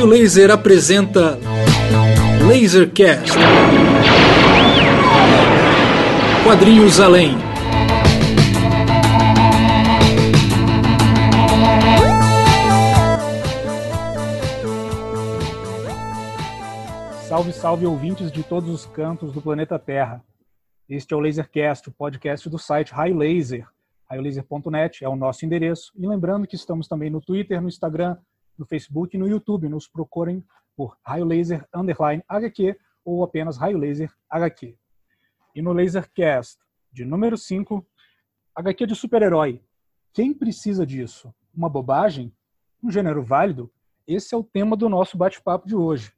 Raio Laser apresenta Lasercast. Quadrinhos Além. Salve, salve ouvintes de todos os cantos do planeta Terra. Este é o Lasercast, o podcast do site Raio Laser. raiolaser.net é o nosso endereço. E lembrando que estamos também no Twitter, no Instagram, no Facebook e no YouTube. Nos procurem por Raio Laser Underline HQ ou apenas Raio Laser HQ. E no Lasercast de número 5, HQ de super-herói. Quem precisa disso? Uma bobagem? Um gênero válido? Esse é o tema do nosso bate-papo de hoje.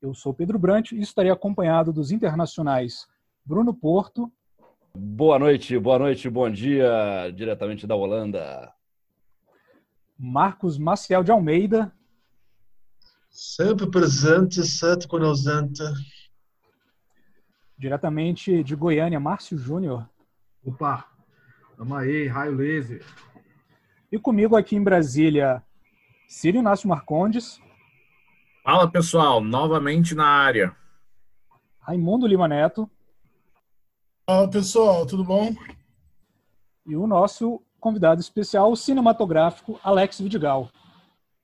Eu sou Pedro Brant e estarei acompanhado dos internacionais Bruno Porto. Boa noite, boa noite, bom dia, diretamente da Holanda. Marcos Maciel de Almeida. Sempre presente, sempre ausente. Diretamente de Goiânia, Márcio Júnior. Opa, tamo aí, raio laser. E comigo aqui em Brasília, Círio Inácio Marcondes. Fala pessoal, novamente na área. Raimundo Lima Neto. Fala pessoal, tudo bom? E o nosso convidado especial, o cinematográfico Alex Vidigal.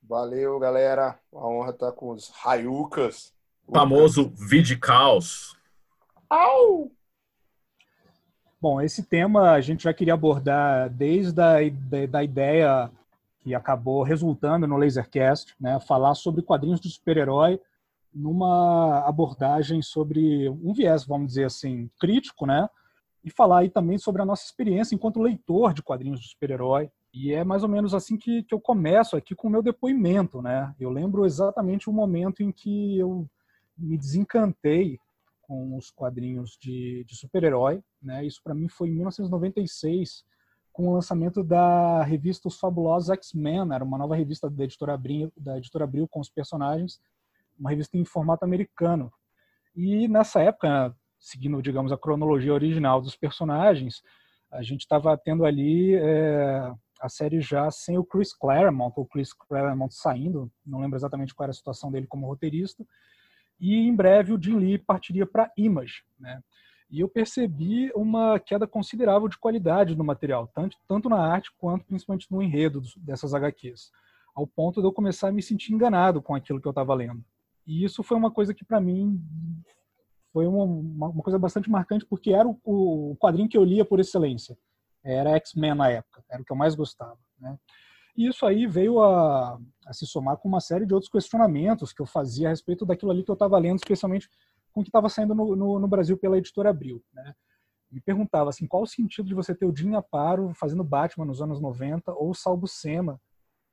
Valeu, galera. Uma honra estar com os Raiucas. O famoso Vidicaus. Au! Bom, esse tema a gente já queria abordar desde a da, da ideia que acabou resultando no Lasercast, né, falar sobre quadrinhos de super-herói numa abordagem sobre um viés, vamos dizer assim, crítico, né? E falar aí também sobre a nossa experiência enquanto leitor de quadrinhos de super-herói. E é mais ou menos assim que, que eu começo aqui com o meu depoimento, né? Eu lembro exatamente o momento em que eu me desencantei com os quadrinhos de, de super-herói, né? Isso para mim foi em 1996, com o lançamento da revista Os Fabulosos X-Men, era uma nova revista da editora Abril, da editora Abril com os personagens uma revista em formato americano. E nessa época, seguindo, digamos, a cronologia original dos personagens, a gente estava tendo ali é, a série já sem o Chris Claremont, ou Chris Claremont saindo, não lembro exatamente qual era a situação dele como roteirista, e em breve o Jim Lee partiria para Image, né? E eu percebi uma queda considerável de qualidade no material, tanto, tanto na arte quanto principalmente no enredo dessas HQs, ao ponto de eu começar a me sentir enganado com aquilo que eu estava lendo. E isso foi uma coisa que, para mim, foi uma, uma, coisa bastante marcante, porque era o, o, quadrinho que eu lia por excelência. Era X-Men na época, era o que eu mais gostava. Né? E isso aí veio a, a, se somar com uma série de outros questionamentos que eu fazia a respeito daquilo ali que eu estava lendo, especialmente com o que estava saindo no, no, no, Brasil pela editora Abril. Né? Me perguntava assim, qual o sentido de você ter o Jim Aparo fazendo Batman nos anos 90 ou o Sal Buscema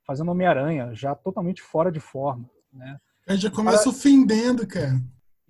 fazendo Homem-Aranha, já totalmente fora de forma. Né? Aí já começa ofendendo, cara.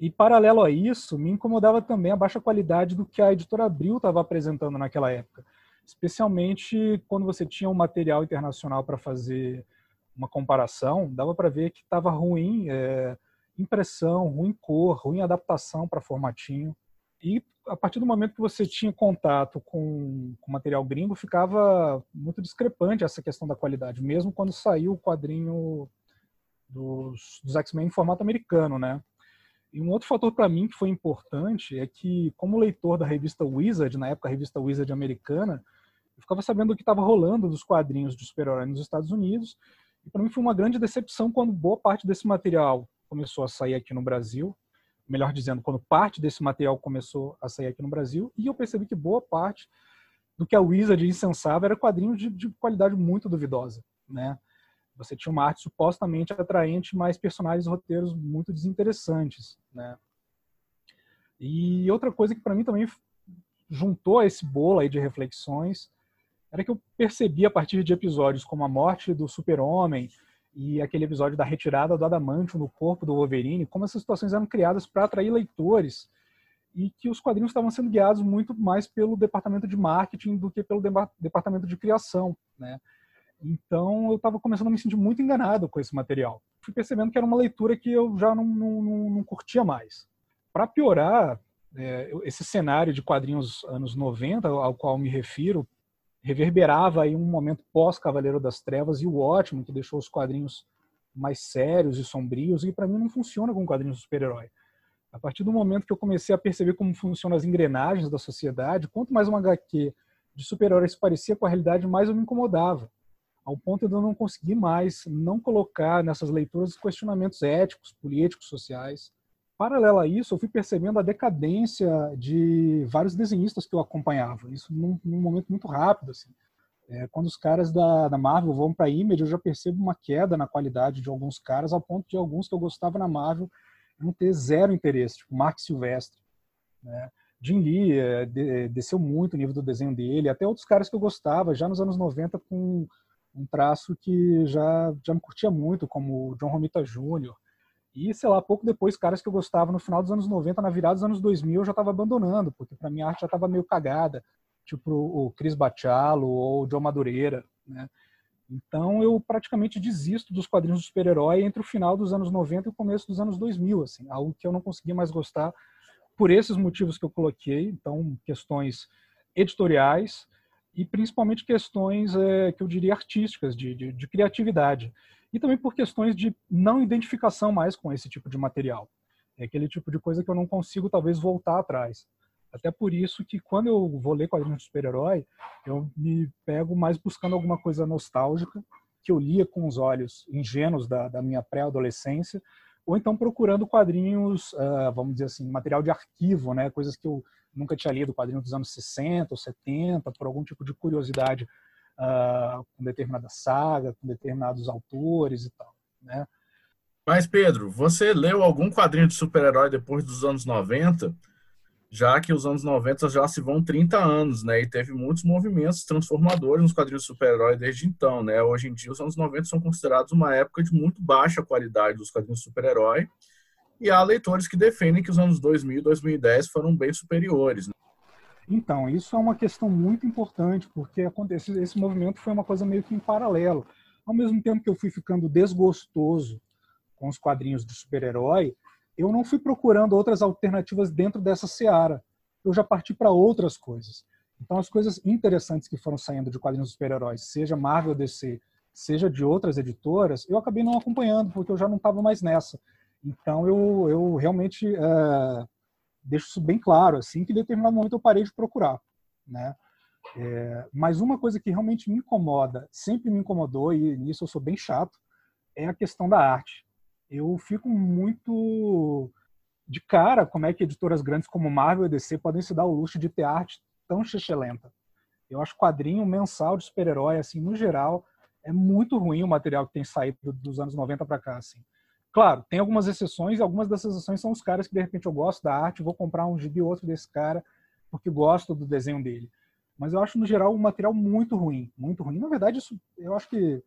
E paralelo a isso, me incomodava também a baixa qualidade do que a editora Abril estava apresentando naquela época. Especialmente quando você tinha um material internacional para fazer uma comparação, dava para ver que estava ruim é, impressão, ruim cor, ruim adaptação para formatinho. E a partir do momento que você tinha contato com, com material gringo, ficava muito discrepante essa questão da qualidade, mesmo quando saiu o quadrinho dos, dos X-Men em formato americano, né? E um outro fator para mim que foi importante é que, como leitor da revista Wizard, na época a revista Wizard americana, eu ficava sabendo o que estava rolando dos quadrinhos de super-herói nos Estados Unidos. E para mim foi uma grande decepção quando boa parte desse material começou a sair aqui no Brasil. Melhor dizendo, quando parte desse material começou a sair aqui no Brasil. E eu percebi que boa parte do que a Wizard incensava era quadrinhos de, de qualidade muito duvidosa, né? Você tinha uma arte supostamente atraente, mas personagens e roteiros muito desinteressantes, né? E outra coisa que para mim também juntou a esse bolo aí de reflexões era que eu percebi a partir de episódios como a morte do super-homem e aquele episódio da retirada do adamantium no corpo do Wolverine, como essas situações eram criadas para atrair leitores e que os quadrinhos estavam sendo guiados muito mais pelo departamento de marketing do que pelo departamento de criação, né? Então eu estava começando a me sentir muito enganado com esse material. Fui percebendo que era uma leitura que eu já não, não, não, curtia mais. Para piorar, é, esse cenário de quadrinhos anos 90, ao qual me refiro, reverberava aí um momento pós-Cavaleiro das Trevas e o ótimo que deixou os quadrinhos mais sérios e sombrios, e para mim não funciona com quadrinhos de super-herói. A partir do momento que eu comecei a perceber como funcionam as engrenagens da sociedade, quanto mais uma HQ de super-herói se parecia com a realidade, mais eu me incomodava. Ao ponto de eu não conseguir mais não colocar nessas leituras questionamentos éticos, políticos, sociais. Paralelo a isso, eu fui percebendo a decadência de vários desenhistas que eu acompanhava. Isso num, num momento muito rápido. Assim. É, quando os caras da, da Marvel vão para a Image, eu já percebo uma queda na qualidade de alguns caras, ao ponto de alguns que eu gostava na Marvel não ter zero interesse, tipo Mark Silvestre. Né? Jim Lee é, de, desceu muito o nível do desenho dele, até outros caras que eu gostava, já nos anos 90, com um traço que já, já me curtia muito, como John Romita Jr., e, sei lá, pouco depois, caras que eu gostava no final dos anos 90, na virada dos anos 2000, eu já estava abandonando, porque para mim a arte já estava meio cagada, tipo o Chris Bachalo ou o Joe Madureira, né? Então eu praticamente desisto dos quadrinhos de super-herói entre o final dos anos 90 e o começo dos anos 2000, assim, algo que eu não conseguia mais gostar por esses motivos que eu coloquei, então questões editoriais e principalmente questões é, que eu diria artísticas, de, de, de criatividade e também por questões de não identificação mais com esse tipo de material. É aquele tipo de coisa que eu não consigo, talvez, voltar atrás. Até por isso que quando eu vou ler quadrinhos de super-herói, eu me pego mais buscando alguma coisa nostálgica, que eu lia com os olhos ingênuos da, da minha pré-adolescência, ou então procurando quadrinhos, uh, vamos dizer assim, material de arquivo, né? coisas que eu nunca tinha lido, quadrinhos dos anos 60 ou 70, por algum tipo de curiosidade uh, com determinada saga, com determinados autores e tal, né? Mas, Pedro, você leu algum quadrinho de super-herói depois dos anos 90? Já que os anos 90 já se vão 30 anos, né? E teve muitos movimentos transformadores nos quadrinhos de super-herói desde então, né? Hoje em dia, os anos 90 são considerados uma época de muito baixa qualidade dos quadrinhos de super-herói. E há leitores que defendem que os anos 2000 e 2010 foram bem superiores. Né? Então, isso é uma questão muito importante, porque aconteceu, esse movimento foi uma coisa meio que em paralelo. Ao mesmo tempo que eu fui ficando desgostoso com os quadrinhos de super-herói, eu não fui procurando outras alternativas dentro dessa seara. Eu já parti para outras coisas. Então, as coisas interessantes que foram saindo de quadrinhos de super-heróis, seja Marvel, DC, seja de outras editoras, eu acabei não acompanhando, porque eu já não estava mais nessa. Então, eu, eu realmente uh, deixo isso bem claro, assim, que em determinado momento eu parei de procurar, né? É, mas uma coisa que realmente me incomoda, sempre me incomodou, e nisso eu sou bem chato, é a questão da arte. Eu fico muito de cara como é que editoras grandes como Marvel e DC podem se dar o luxo de ter arte tão lenta. Eu acho quadrinho mensal de super-herói, assim, no geral, é muito ruim o material que tem saído dos anos 90 para cá, assim. Claro, tem algumas exceções, algumas dessas exceções são os caras que de repente eu gosto da arte, vou comprar um gibi outro desse cara, porque gosto do desenho dele. Mas eu acho, no geral, um material muito ruim, muito ruim. Na verdade, isso eu acho que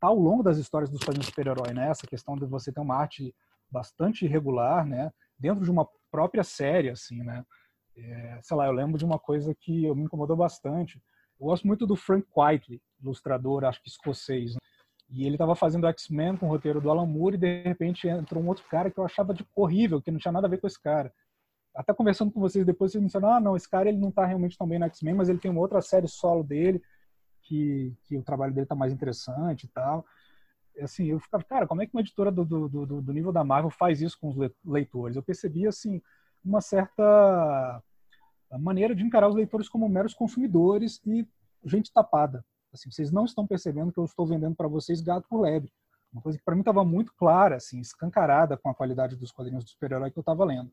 tá ao longo das histórias dos quadrinhos super-herói, né? Essa questão de você ter uma arte bastante irregular, né? Dentro de uma própria série, assim, né? É, sei lá, eu lembro de uma coisa que me incomodou bastante. Eu gosto muito do Frank Whiteley, ilustrador, acho que escocês. E ele estava fazendo X-Men com o roteiro do Alan Moore e de repente entrou um outro cara que eu achava de horrível, que não tinha nada a ver com esse cara. Até conversando com vocês depois, vocês me disseram, ah, não, esse cara ele não está realmente tão bem no X-Men, mas ele tem uma outra série solo dele, que, que o trabalho dele está mais interessante e tal. Assim, eu ficava, cara, como é que uma editora do, do, do, do nível da Marvel faz isso com os leitores? Eu percebi, assim, uma certa maneira de encarar os leitores como meros consumidores e gente tapada. Assim, vocês não estão percebendo que eu estou vendendo para vocês gato por lebre. Uma coisa que para mim estava muito clara, assim, escancarada com a qualidade dos quadrinhos do super-herói que eu estava lendo.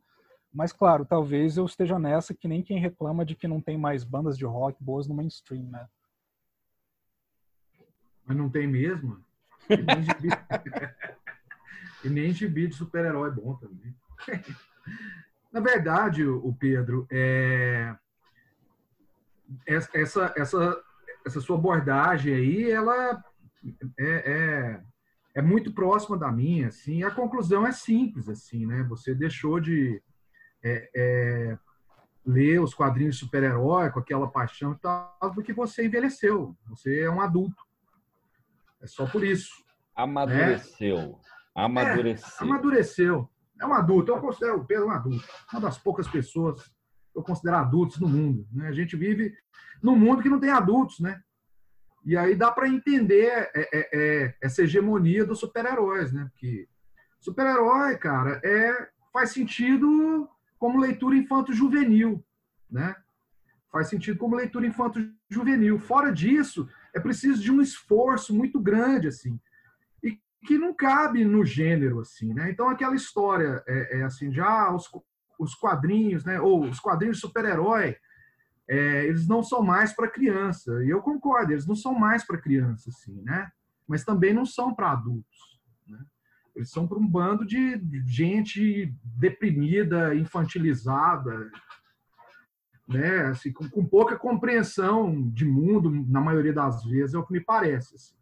Mas, claro, talvez eu esteja nessa que nem quem reclama de que não tem mais bandas de rock boas no mainstream, né? Mas não tem mesmo? E nem gibi, gibi de super-herói bom também. Na verdade, o Pedro, é... essa, essa essa sua abordagem aí, ela é, é, é, muito próxima da minha, assim. A conclusão é simples, assim, né? Você deixou de é, é, ler os quadrinhos de super-herói com aquela paixão e tal, porque você envelheceu. Você é um adulto. É só por isso. Amadureceu. Né? Amadureceu. É, amadureceu. É um adulto. Eu considero o Pedro um adulto. Uma das poucas pessoas eu considero adultos no mundo. Né? A gente vive num mundo que não tem adultos, né? E aí dá para entender é, é, é, essa hegemonia dos super-heróis, né? Porque super-herói, cara, é, faz sentido como leitura infanto-juvenil, né? Faz sentido como leitura infanto-juvenil. Fora disso, é preciso de um esforço muito grande, assim, e que não cabe no gênero, assim, né? Então, aquela história, é, é assim, já os, os quadrinhos, né? Ou os quadrinhos super-herói, é, eles não são mais para criança. E eu concordo, eles não são mais para criança, assim, né? Mas também não são para adultos. Né? Eles são para um bando de gente deprimida, infantilizada, né? Assim, com, com, pouca compreensão de mundo, na maioria das vezes, é o que me parece. Assim.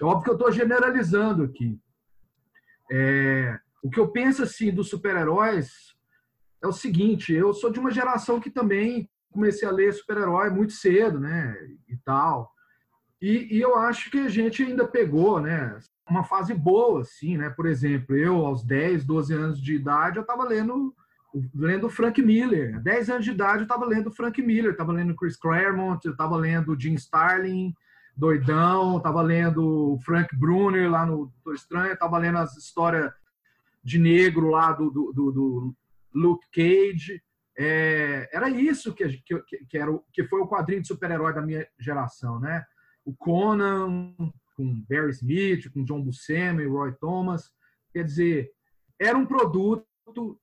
É óbvio que eu estou generalizando aqui. É, o que eu penso assim dos super-heróis é o seguinte: eu sou de uma geração que também comecei a ler super-herói muito cedo, né? E tal. E, e, eu acho que a gente ainda pegou, né? Uma fase boa, assim, né? Por exemplo, eu, aos 10, 12 anos de idade, eu estava lendo lendo Frank Miller. 10 anos de idade, eu estava lendo Frank Miller, estava lendo Chris Claremont, eu estava lendo Jim Starlin, doidão, estava lendo Frank Brunner lá no Doutor Estranho, estava lendo as histórias de negro lá do, do, do, do Luke Cage. É, era isso que, que, que, era, que foi o quadrinho de super-herói da minha geração, né? O Conan, com Barry Smith, com John Buscema e Roy Thomas. Quer dizer, era um produto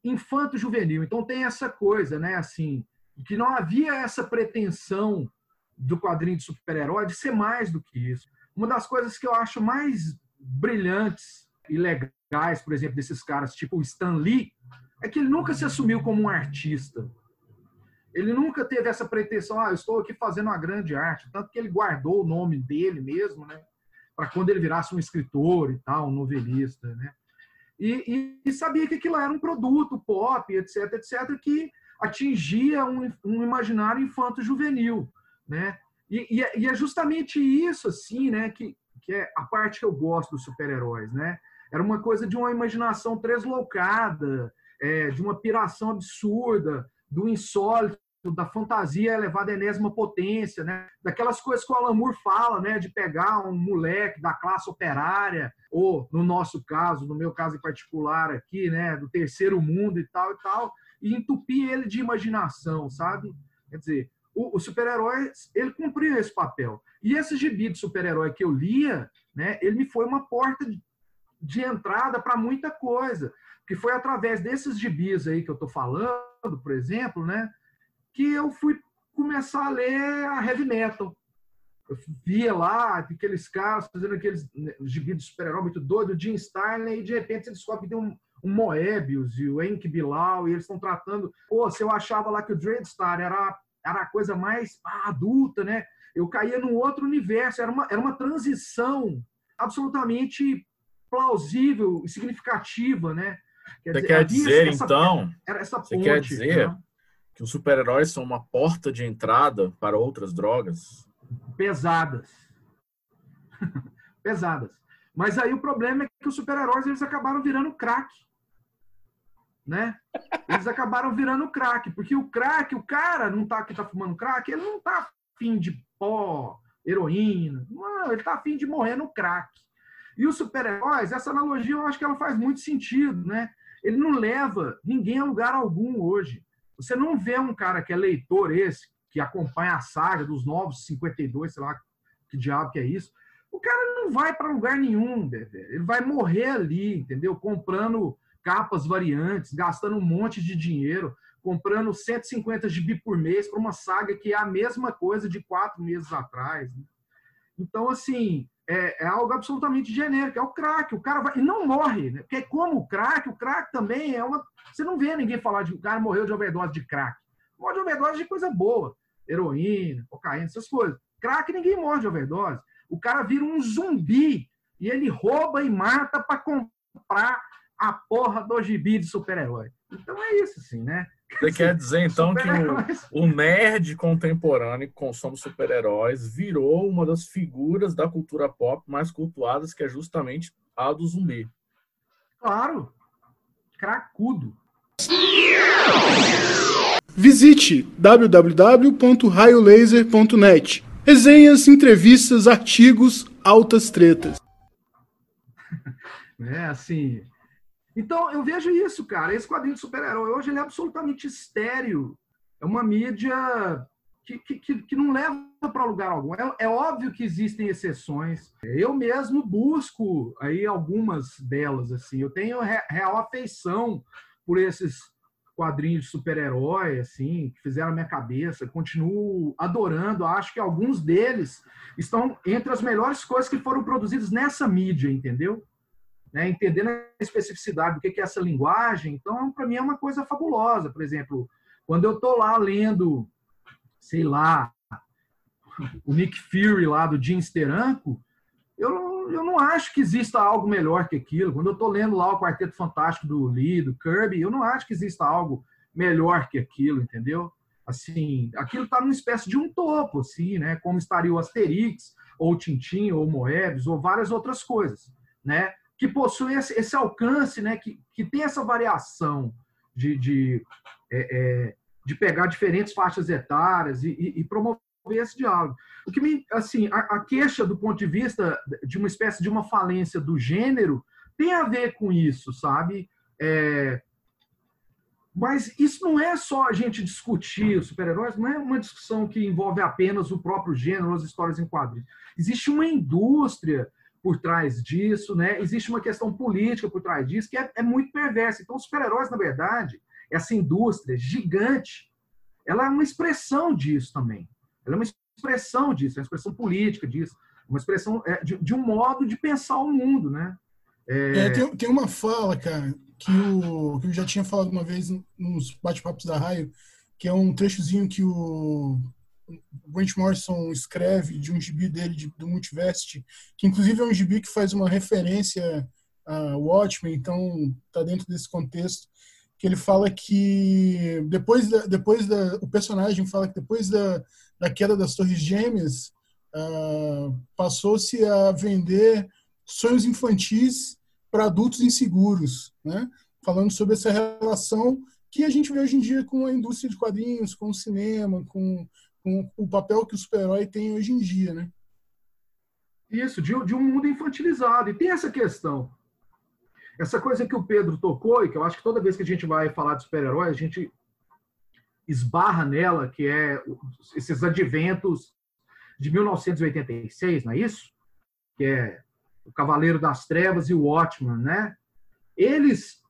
infanto-juvenil. Então tem essa coisa, né? Assim, que não havia essa pretensão do quadrinho de super-herói de ser mais do que isso. Uma das coisas que eu acho mais brilhantes e legais, por exemplo, desses caras, tipo o Stan Lee, é que ele nunca se assumiu como um artista. Ele nunca teve essa pretensão, ah, eu estou aqui fazendo uma grande arte. Tanto que ele guardou o nome dele mesmo, né? Para quando ele virasse um escritor e tal, um novelista, né? E, e, e, sabia que aquilo era um produto pop, etc, etc, que atingia um, um imaginário infanto-juvenil, né? E, e, e, é justamente isso, assim, né, que, que é a parte que eu gosto dos super-heróis, né? Era uma coisa de uma imaginação deslocada, é, de uma piração absurda, do insólito, da fantasia elevada à enésima potência, né? daquelas coisas que o Alan Moore fala, né? de pegar um moleque da classe operária, ou no nosso caso, no meu caso em particular aqui, né? do terceiro mundo e tal e tal, e entupir ele de imaginação, sabe? Quer dizer, o, o super-herói, ele cumpriu esse papel. E esse gibi de super-herói que eu lia, né? ele me foi uma porta de, de entrada para muita coisa que foi através desses gibis aí que eu estou falando, por exemplo, né, que eu fui começar a ler a heavy metal. Eu via lá aqueles caras fazendo aqueles né, gibis de super-herói muito doido, o Jim Starlin, e de repente você descobre que tem um, um Moebius e o Enki Bilal, e eles estão tratando. Pô, se eu achava lá que o Dreadstar era, era a coisa mais adulta, né? Eu caía num outro universo, era uma, era uma transição absolutamente plausível e significativa, né? Quer você dizer, quer dizer, essa, então, essa ponte, você quer dizer né? que os super-heróis são uma porta de entrada para outras drogas? Pesadas. Pesadas. Mas aí o problema é que os super-heróis eles acabaram virando crack. Né? Eles acabaram virando crack, porque o crack, o cara não tá que tá fumando crack, ele não tá afim de pó, heroína. Não, ele tá afim de morrer no crack. E os super-heróis, essa analogia eu acho que ela faz muito sentido, né? Ele não leva ninguém a lugar algum hoje. Você não vê um cara que é leitor esse, que acompanha a saga dos novos 52, sei lá que diabo que é isso. O cara não vai para lugar nenhum, ele vai morrer ali, entendeu? Comprando capas variantes, gastando um monte de dinheiro, comprando 150 GB por mês para uma saga que é a mesma coisa de quatro meses atrás. Né? Então, assim, é, é, algo absolutamente genérico, é o crack. O cara vai. E não morre, né? Porque como o crack, o crack também é uma. Você não vê ninguém falar de cara morreu de overdose de crack. Morre de overdose de coisa boa. Heroína, cocaína, essas coisas. Crack ninguém morre de overdose. O cara vira um zumbi e ele rouba e mata para comprar a porra do gibi de super-herói. Então é isso, assim, né? Você quer dizer, então, que o, o, nerd contemporâneo que consome super-heróis virou uma das figuras da cultura pop mais cultuadas, que é justamente a do zumbi. Claro. Cracudo. Visite www.raiolaser.net Resenhas, entrevistas, artigos, altas tretas. É assim. Então, eu vejo isso, cara. Esse quadrinho de super-herói hoje ele é absolutamente estéreo. É uma mídia que, que, que não leva para lugar algum. É, é, óbvio que existem exceções. Eu mesmo busco aí algumas delas. assim. Eu tenho real afeição por esses quadrinhos de super-herói, assim, que fizeram a minha cabeça. Continuo adorando. Acho que alguns deles estão entre as melhores coisas que foram produzidas nessa mídia, entendeu? Né? Entendendo a especificidade do que é essa linguagem. Então, para mim, é uma coisa fabulosa. Por exemplo, quando eu estou lá lendo, sei lá, o Nick Fury lá do Jim Steranko, eu, eu não acho que exista algo melhor que aquilo. Quando eu estou lendo lá o Quarteto Fantástico do Lee, do Kirby, eu não acho que exista algo melhor que aquilo, entendeu? Assim, aquilo está numa espécie de um topo, assim, né? Como estaria o Asterix, ou o Tintin, ou o Moebius, ou várias outras coisas, né? Que possui esse, esse alcance, né? Que, que tem essa variação de, de, é, é, de pegar diferentes faixas etárias e, e, e promover esse diálogo. O que me, assim, a, a, queixa do ponto de vista de uma espécie de uma falência do gênero tem a ver com isso, sabe? É, mas isso não é só a gente discutir super-heróis, não é uma discussão que envolve apenas o próprio gênero, as histórias em quadrinhos. Existe uma indústria por trás disso, né? Existe uma questão política por trás disso que é, é muito perversa. Então, os super-heróis, na verdade, essa indústria gigante, ela é uma expressão disso também. Ela é uma expressão disso, é uma expressão política disso, uma expressão é, de, de, um modo de pensar o mundo, né? É... É, tem, tem, uma fala, cara, que, o, que eu já tinha falado uma vez nos bate-papos da Raio, que é um trechozinho que o Grant Morrison escreve de um gibi dele, de, do Multivest, que inclusive é um gibi que faz uma referência a Watchmen, então está dentro desse contexto, que ele fala que depois da, depois da, o personagem fala que depois da, da queda das Torres Gêmeas, uh, passou-se a vender sonhos infantis para adultos inseguros, né? Falando sobre essa relação que a gente vê hoje em dia com a indústria de quadrinhos, com o cinema, com, com o papel que o super-herói tem hoje em dia, né? Isso, de, de um mundo infantilizado. E tem essa questão. Essa coisa que o Pedro tocou, e que eu acho que toda vez que a gente vai falar de super-herói, a gente esbarra nela, que é esses adventos de 1986, não é isso? Que é o Cavaleiro das Trevas e o Watchman, né? Eles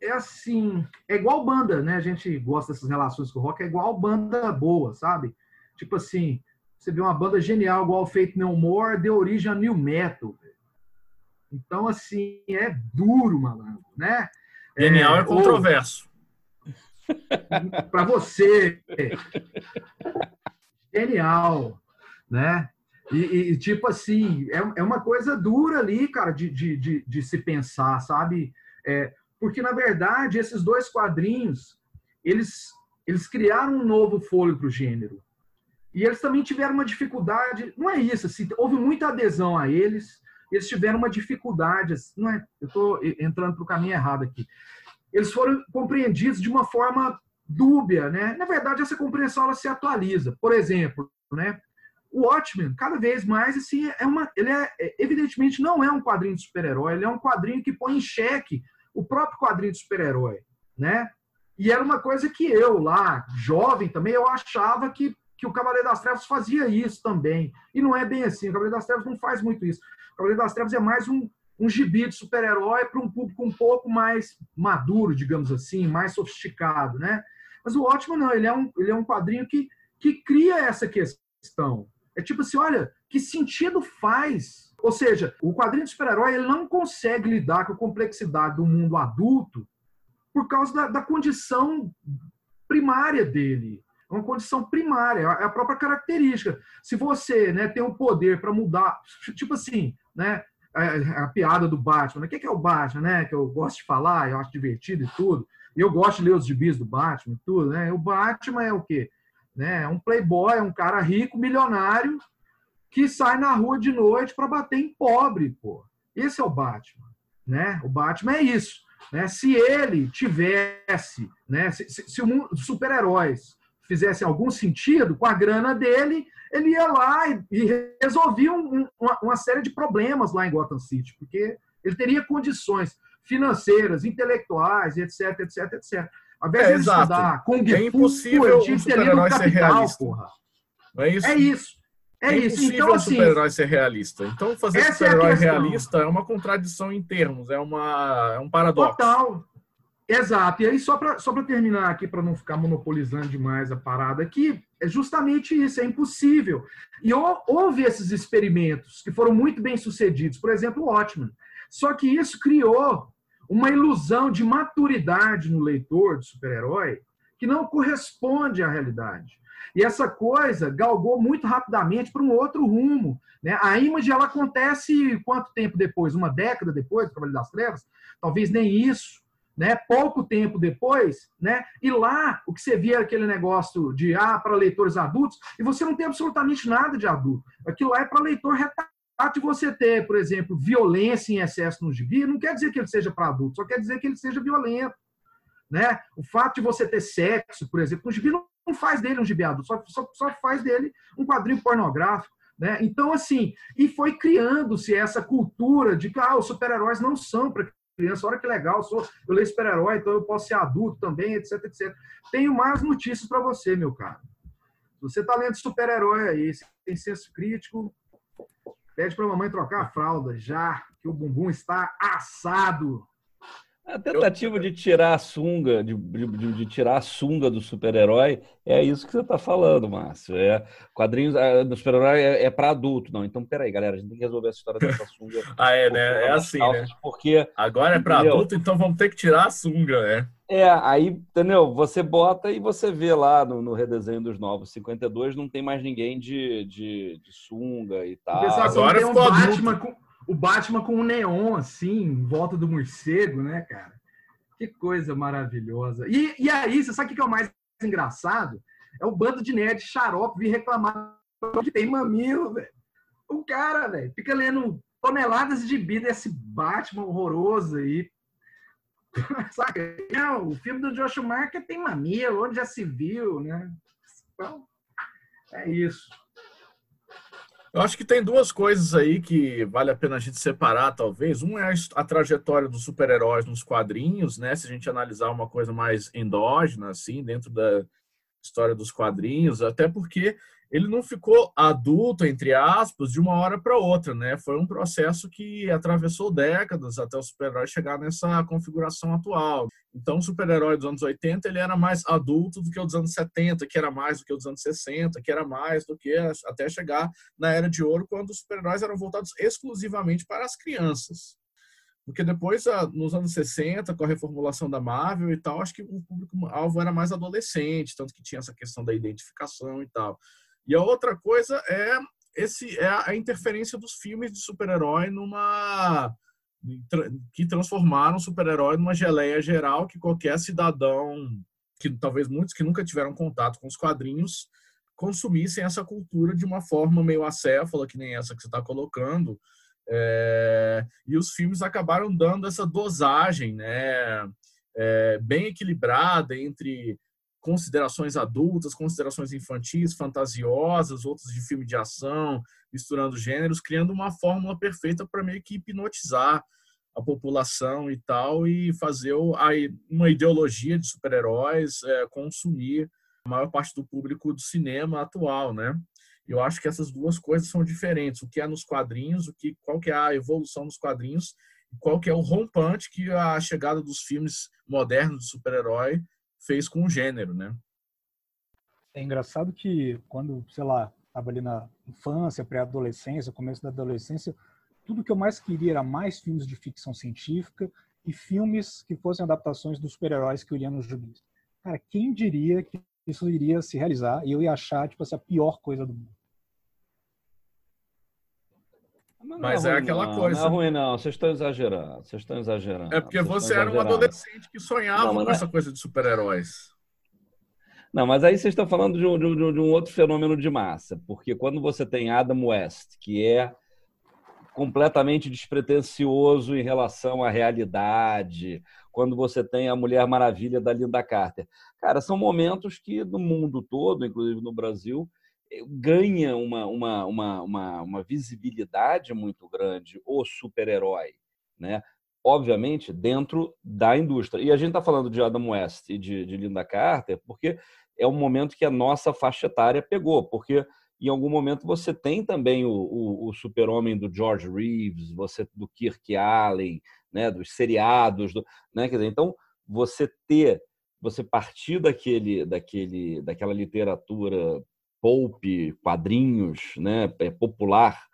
é assim, é igual banda, né? A gente gosta dessas relações com o rock, é igual banda boa, sabe? Tipo assim, você vê uma banda genial igual Fate No More, deu origem a New Metal. Então, assim, é duro, malandro, né? Genial é, é controverso para você. Genial, né? E, e, tipo assim, é, é uma coisa dura ali, cara, de, de, de, de se pensar, sabe? É, porque, na verdade, esses dois quadrinhos, eles, eles criaram um novo fôlego para o gênero. E eles também tiveram uma dificuldade, não é isso, assim, houve muita adesão a eles, eles tiveram uma dificuldade, assim, não é, eu estou entrando para o caminho errado aqui eles foram compreendidos de uma forma dúbia, né? Na verdade, essa compreensão ela se atualiza. Por exemplo, né? O Watchmen, cada vez mais, assim, é uma, ele é, é evidentemente não é um quadrinho de super-herói, ele é um quadrinho que põe em xeque o próprio quadrinho de super-herói, né? E era uma coisa que eu lá, jovem também, eu achava que, que o Cavaleiro das Trevas fazia isso também. E não é bem assim, o Cavaleiro das Trevas não faz muito isso. O Cavaleiro das Trevas é mais um, um gibi de super-herói para um público um pouco mais maduro, digamos assim, mais sofisticado, né? Mas o Ótimo não, ele é um, ele é um quadrinho que, que cria essa questão. É tipo assim, olha, que sentido faz? Ou seja, o quadrinho de super-herói ele não consegue lidar com a complexidade do mundo adulto por causa da, da condição primária dele. É uma condição primária, é a própria característica. Se você né, tem o poder para mudar, tipo assim, né, a, a, piada do Batman. O que é o Batman, né? Que eu gosto de falar, eu acho divertido e tudo. E eu gosto de ler os gibis do Batman e tudo, né? O Batman é o quê? Né? É um playboy, é um cara rico, milionário, que sai na rua de noite para bater em pobre, pô. Esse é o Batman, né? O Batman é isso. Né? Se ele tivesse, né? se, se, se o super-heróis fizessem algum sentido, com a grana dele, ele ia lá e, e resolvia um, uma, uma, série de problemas lá em Gotham City, porque ele teria condições financeiras, intelectuais, etc, etc, etc. Ao invés É, de exato. estudar Kung É Fu, impossível ele tinha um que ter lido Capital, realista. porra. Não é isso? É isso. É, isso. impossível Então, um assim, super-herói ser realista. Então, fazer é super-herói questão. realista é uma contradição em termos, é, uma, é um paradoxo. Total. Exato. E aí, só para só pra terminar aqui, para não ficar monopolizando demais a parada aqui, é justamente isso, é impossível. E hou- houve esses experimentos que foram muito bem sucedidos, por exemplo, o Watchmen. Só que isso criou uma ilusão de maturidade no leitor de super-herói que não corresponde à realidade. E essa coisa galgou muito rapidamente para um outro rumo. Né? A Image ela acontece quanto tempo depois? Uma década depois do Cavaleiro das Trevas? Talvez nem isso. Né? Pouco tempo depois, né? E lá o que você via era aquele negócio de ah, para leitores adultos, e você não tem absolutamente nada de adulto. Aquilo lá é para leitor retardado. De você ter, por exemplo, violência em excesso no gibi, não quer dizer que ele seja para adulto, só quer dizer que ele seja violento. Né? O fato de você ter sexo, por exemplo, no gibi não não faz dele um gibi adulto, só, só, só faz dele um quadrinho pornográfico. Né? Então, assim, e foi criando-se essa cultura de que ah, os super-heróis não são para criança, olha que legal, eu, sou, eu leio super-herói, então eu posso ser adulto também, etc, etc. Tenho mais notícias para você, meu caro. Você está lendo super-herói aí, tem senso crítico, pede para a mamãe trocar a fralda já, que o bumbum está assado. A tentativa de tirar a sunga, de, de- de tirar a sunga do super-herói, é isso que você está falando, Márcio. É, quadrinhos ah, do super-herói é, para adulto. Não, então peraí, galera, a gente tem que resolver essa história dessa sunga. Ah, é, né? É assim, né? calças, Porque Agora é para adulto, então vamos ter que tirar a sunga, né? É, aí, entendeu? Você bota e você vê lá no, no redesenho dos novos 52, não tem mais ninguém de, de, de sunga e tal. Agora tem um ficou adulto. Batman com, o Batman com um neon assim, em volta do morcego, né, cara? Que coisa maravilhosa. E, e aí, você sabe o que é o mais engraçado? É o bando de nerd xarope vir reclamar que tem mamilo, velho. O cara, velho, fica lendo toneladas de gibi desse Batman horroroso aí. Saca? Não, o filme do Josh Schumacher tem mamilo, onde já se viu, né? Então, é isso. Eu acho que tem duas coisas aí que vale a pena a gente separar, talvez. Um é a trajetória dos super-heróis nos quadrinhos, né? Se a gente analisar uma coisa mais endógena, assim, dentro da história dos quadrinhos, até porque ele não ficou adulto, entre aspas, de uma hora para outra, né? Foi um processo que atravessou décadas até o super-herói chegar nessa configuração atual. Então, o super-herói dos anos 80, ele era mais adulto do que o dos anos 70, que era mais do que o dos anos 60, que era mais do que até chegar na Era de Ouro, quando os super-heróis eram voltados exclusivamente para as crianças. Porque depois, nos anos 60, com a reformulação da Marvel e tal, acho que o público-alvo era mais adolescente, tanto que tinha essa questão da identificação e tal. E a outra coisa é, esse, é a interferência dos filmes de super-herói numa que transformaram super-herói numa geleia geral que qualquer cidadão, que talvez muitos que nunca tiveram contato com os quadrinhos, consumissem essa cultura de uma forma meio acéfala, que nem essa que você está colocando. É, e os filmes acabaram dando essa dosagem né, é, bem equilibrada entre considerações adultas, considerações infantis, fantasiosas, outras de filme de ação, misturando gêneros, criando uma fórmula perfeita para meio que hipnotizar a população e tal, e fazer uma ideologia de super-heróis é, consumir a maior parte do público do cinema atual, né? Eu acho que essas duas coisas são diferentes. O que é nos quadrinhos, o que, qual que é a evolução dos quadrinhos, qual que é o rompante que a chegada dos filmes modernos de super-herói fez com o gênero, né? É engraçado que quando, sei lá, estava ali na infância, pré-adolescência, começo da adolescência, tudo que eu mais queria era mais filmes de ficção científica e filmes que fossem adaptações dos super-heróis que eu ia nos jogos. Cara, quem diria que isso iria se realizar e eu ia achar, tipo assim, a pior coisa do mundo. Não Mas é ruim, aquela não, coisa. Não é ruim, não. Vocês estão exagerando. Vocês estão exagerando. É porque vocês você era um adolescente que sonhava Não, mas com é- essa coisa de super-heróis. Não, mas aí vocês estão falando de um, de um- de um outro fenômeno de massa, porque quando você tem Adam West, que é completamente despretensioso em relação à realidade, quando você tem a Mulher Maravilha da Linda Carter. Cara, são momentos que no mundo todo, inclusive no Brasil, ganha uma, uma, uma, uma, uma visibilidade muito grande o super-herói, né? Obviamente, dentro da indústria. E a gente está falando de Adam West e de, de Linda Carter porque é um momento que a nossa faixa etária pegou, porque em algum momento você tem também o, o, o super-homem do George Reeves, você do Kirk Allen, né, dos seriados, do, né, quer dizer, então você ter, você partir daquele, daquele, daquela literatura pulp, quadrinhos, né, é, popular,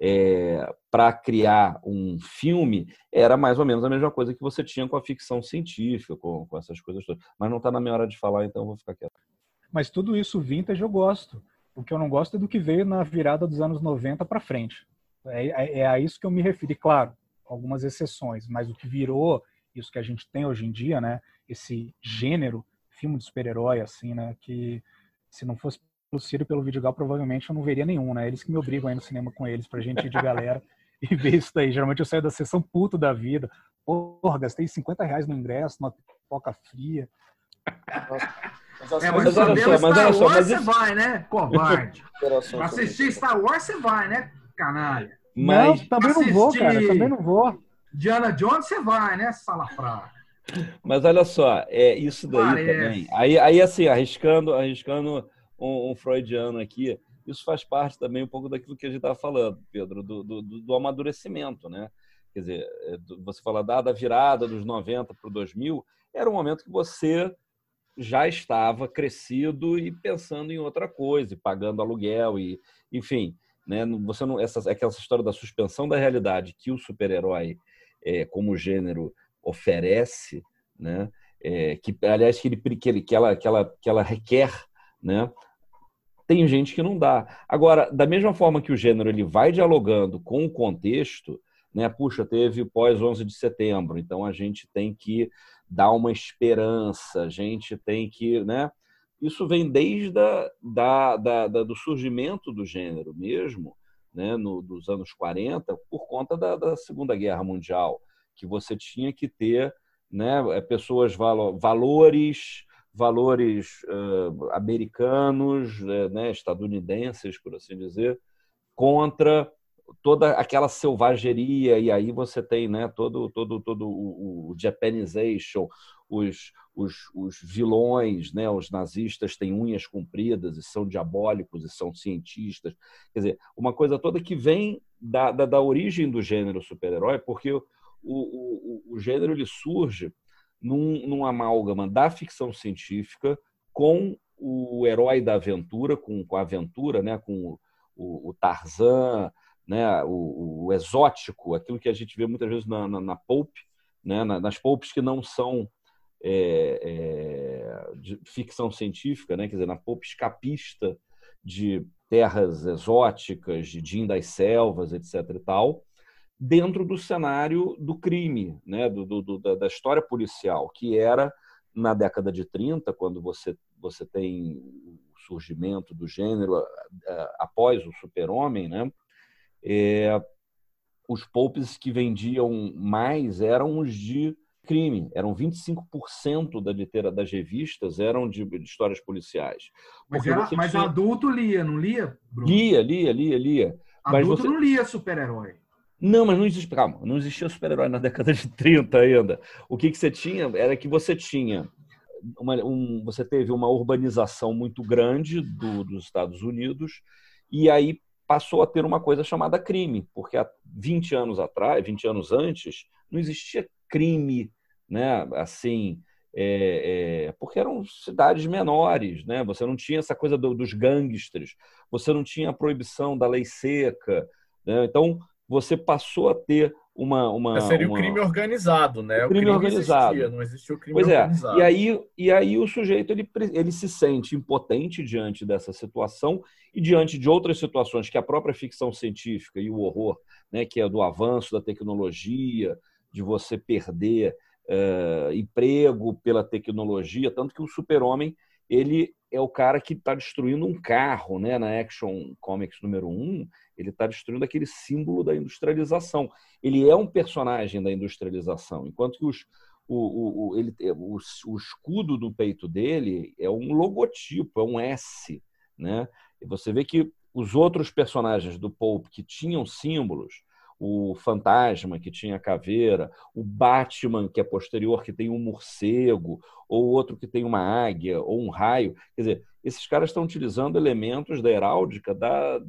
é, para criar um filme era mais ou menos a mesma coisa que você tinha com a ficção científica, com, com essas coisas todas. Mas não está na minha hora de falar, então vou ficar quieto. Mas tudo isso vintage eu gosto. O que eu não gosto é do que veio na virada dos anos 90 para frente. É, é, é, a isso que eu me refiro. E, claro, algumas exceções, mas o que virou, isso que a gente tem hoje em dia, né? Esse gênero, filme de super-herói, assim, né? Que se não fosse pelo Ciro e pelo Vidigal, provavelmente eu não veria nenhum, né? Eles que me obrigam a ir no cinema com eles, pra gente ir de galera e ver isso daí. Geralmente eu saio da sessão puto da vida. Porra, gastei 50 reais no ingresso, uma pipoca fria. Nossa. É, mas, mas olha só, mas olha só, mas você isso... vai, né? Covarde. assistir Star Wars você vai, né? Canalha. Mas não, também não vou, cara. Também não vou. Diana Jones você vai, né? Salafraga. Mas olha só, é isso daí Parece. também. Aí, aí assim, arriscando, arriscando um, um, freudiano aqui, isso faz parte também um pouco daquilo que a gente estava falando, Pedro, do, do, do, amadurecimento, né? Quer dizer, é, você fala da, da virada dos 90 para o 2000, era um momento que você já estava crescido e pensando em outra coisa, e pagando aluguel e, enfim, né? Você não essa aquela história da suspensão da realidade que o super-herói é, como gênero oferece, né? É, que aliás que ele que, ele, que ela que ela que ela requer, né? Tem gente que não dá. Agora, da mesma forma que o gênero ele vai dialogando com o contexto, né? Puxa, teve pós 11 de setembro, então a gente tem que dar uma esperança, a gente tem que, né? Isso vem desde a, da, da, da, do surgimento do gênero mesmo, né? No, dos anos 40, por conta da, da Segunda Guerra Mundial, que você tinha que ter, né? É, pessoas valo, valores valores uh, americanos, né, estadunidenses, por assim dizer, contra toda aquela selvageria. E aí você tem né todo todo todo o, o japanization os, os, os vilões né os nazistas têm unhas compridas e são diabólicos e são cientistas. Quer dizer uma coisa toda que vem da, da, da origem do gênero super-herói porque o, o, o, o gênero ele surge num, num amálgama da ficção científica com o herói da aventura com, com a aventura né com o, o Tarzan né, o, o, exótico, aquilo que a gente vê muitas vezes na, na, na pulp, né, nas pulps que não são é, é, de ficção científica, né, quer dizer, na pulp escapista de terras exóticas, de Jim das selvas, etc. e tal, dentro do cenário do crime, né, do, do, da, da história policial, que era na década de 30, quando você, você tem o surgimento do gênero após o super-homem, né? É, os poupes que vendiam mais eram os de crime, eram 25% da literatura das revistas eram de, de histórias policiais. Mas, era, mas tinha... adulto lia, não lia? Bruno? Lia, lia, lia, lia. Adulto você... não lia super-herói. Não, mas não existia, calma, não existia super-herói na década de 30 ainda. O que, que você tinha era que você tinha uma, um, você teve uma urbanização muito grande do, dos Estados Unidos e aí passou a ter uma coisa chamada crime, porque há 20 anos atrás, 20 anos antes, não existia crime, né? Assim, é, é, porque eram cidades menores, né? Você não tinha essa coisa do, dos gangsters, você não tinha a proibição da lei seca, né? Então você passou a ter uma. uma seria uma... o crime organizado, né? O crime, crime organizado. Existia, não existia o crime pois organizado. é. E aí, e aí o sujeito ele, ele se sente impotente diante dessa situação e diante de outras situações que a própria ficção científica e o horror, né, que é do avanço da tecnologia, de você perder uh, emprego pela tecnologia, tanto que o super-homem ele é o cara que está destruindo um carro, né? Na Action Comics número 1, Ele está destruindo aquele símbolo da industrialização. Ele é um personagem da industrialização, enquanto que os, o, o, ele, o, o escudo do peito dele é um logotipo, é um S. Né? E você vê que os outros personagens do Pope que tinham símbolos, o fantasma que tinha caveira, o Batman que é posterior que tem um morcego, ou outro que tem uma águia ou um raio. Quer dizer, esses caras estão utilizando elementos da heráldica da,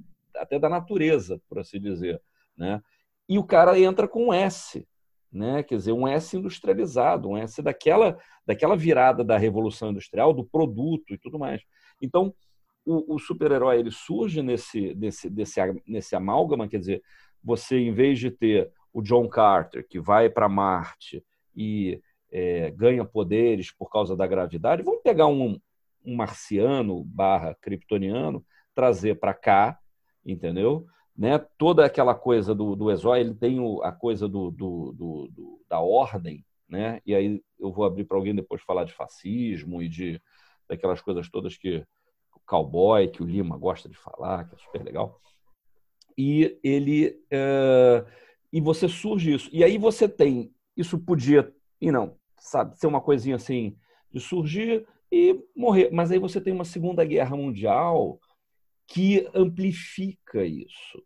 até da natureza, por assim dizer, né? E o cara entra com um S, né? Quer dizer, um S industrializado, um S daquela daquela virada da revolução industrial, do produto e tudo mais. Então, o, o super-herói ele surge nesse, nesse, nesse, nesse amálgama, quer dizer, você, em vez de ter o John Carter, que vai para Marte e é, ganha poderes por causa da gravidade, vamos pegar um, um marciano barra kryptoniano, trazer para cá, entendeu? Né? Toda aquela coisa do, do Exói, ele tem o, a coisa do, do, do, da ordem, né? e aí eu vou abrir para alguém depois falar de fascismo e de daquelas coisas todas que o cowboy, que o Lima gosta de falar, que é super legal e ele uh, e você surge isso. E aí você tem isso podia e não, sabe, ser uma coisinha assim de surgir e morrer, mas aí você tem uma Segunda Guerra Mundial que amplifica isso,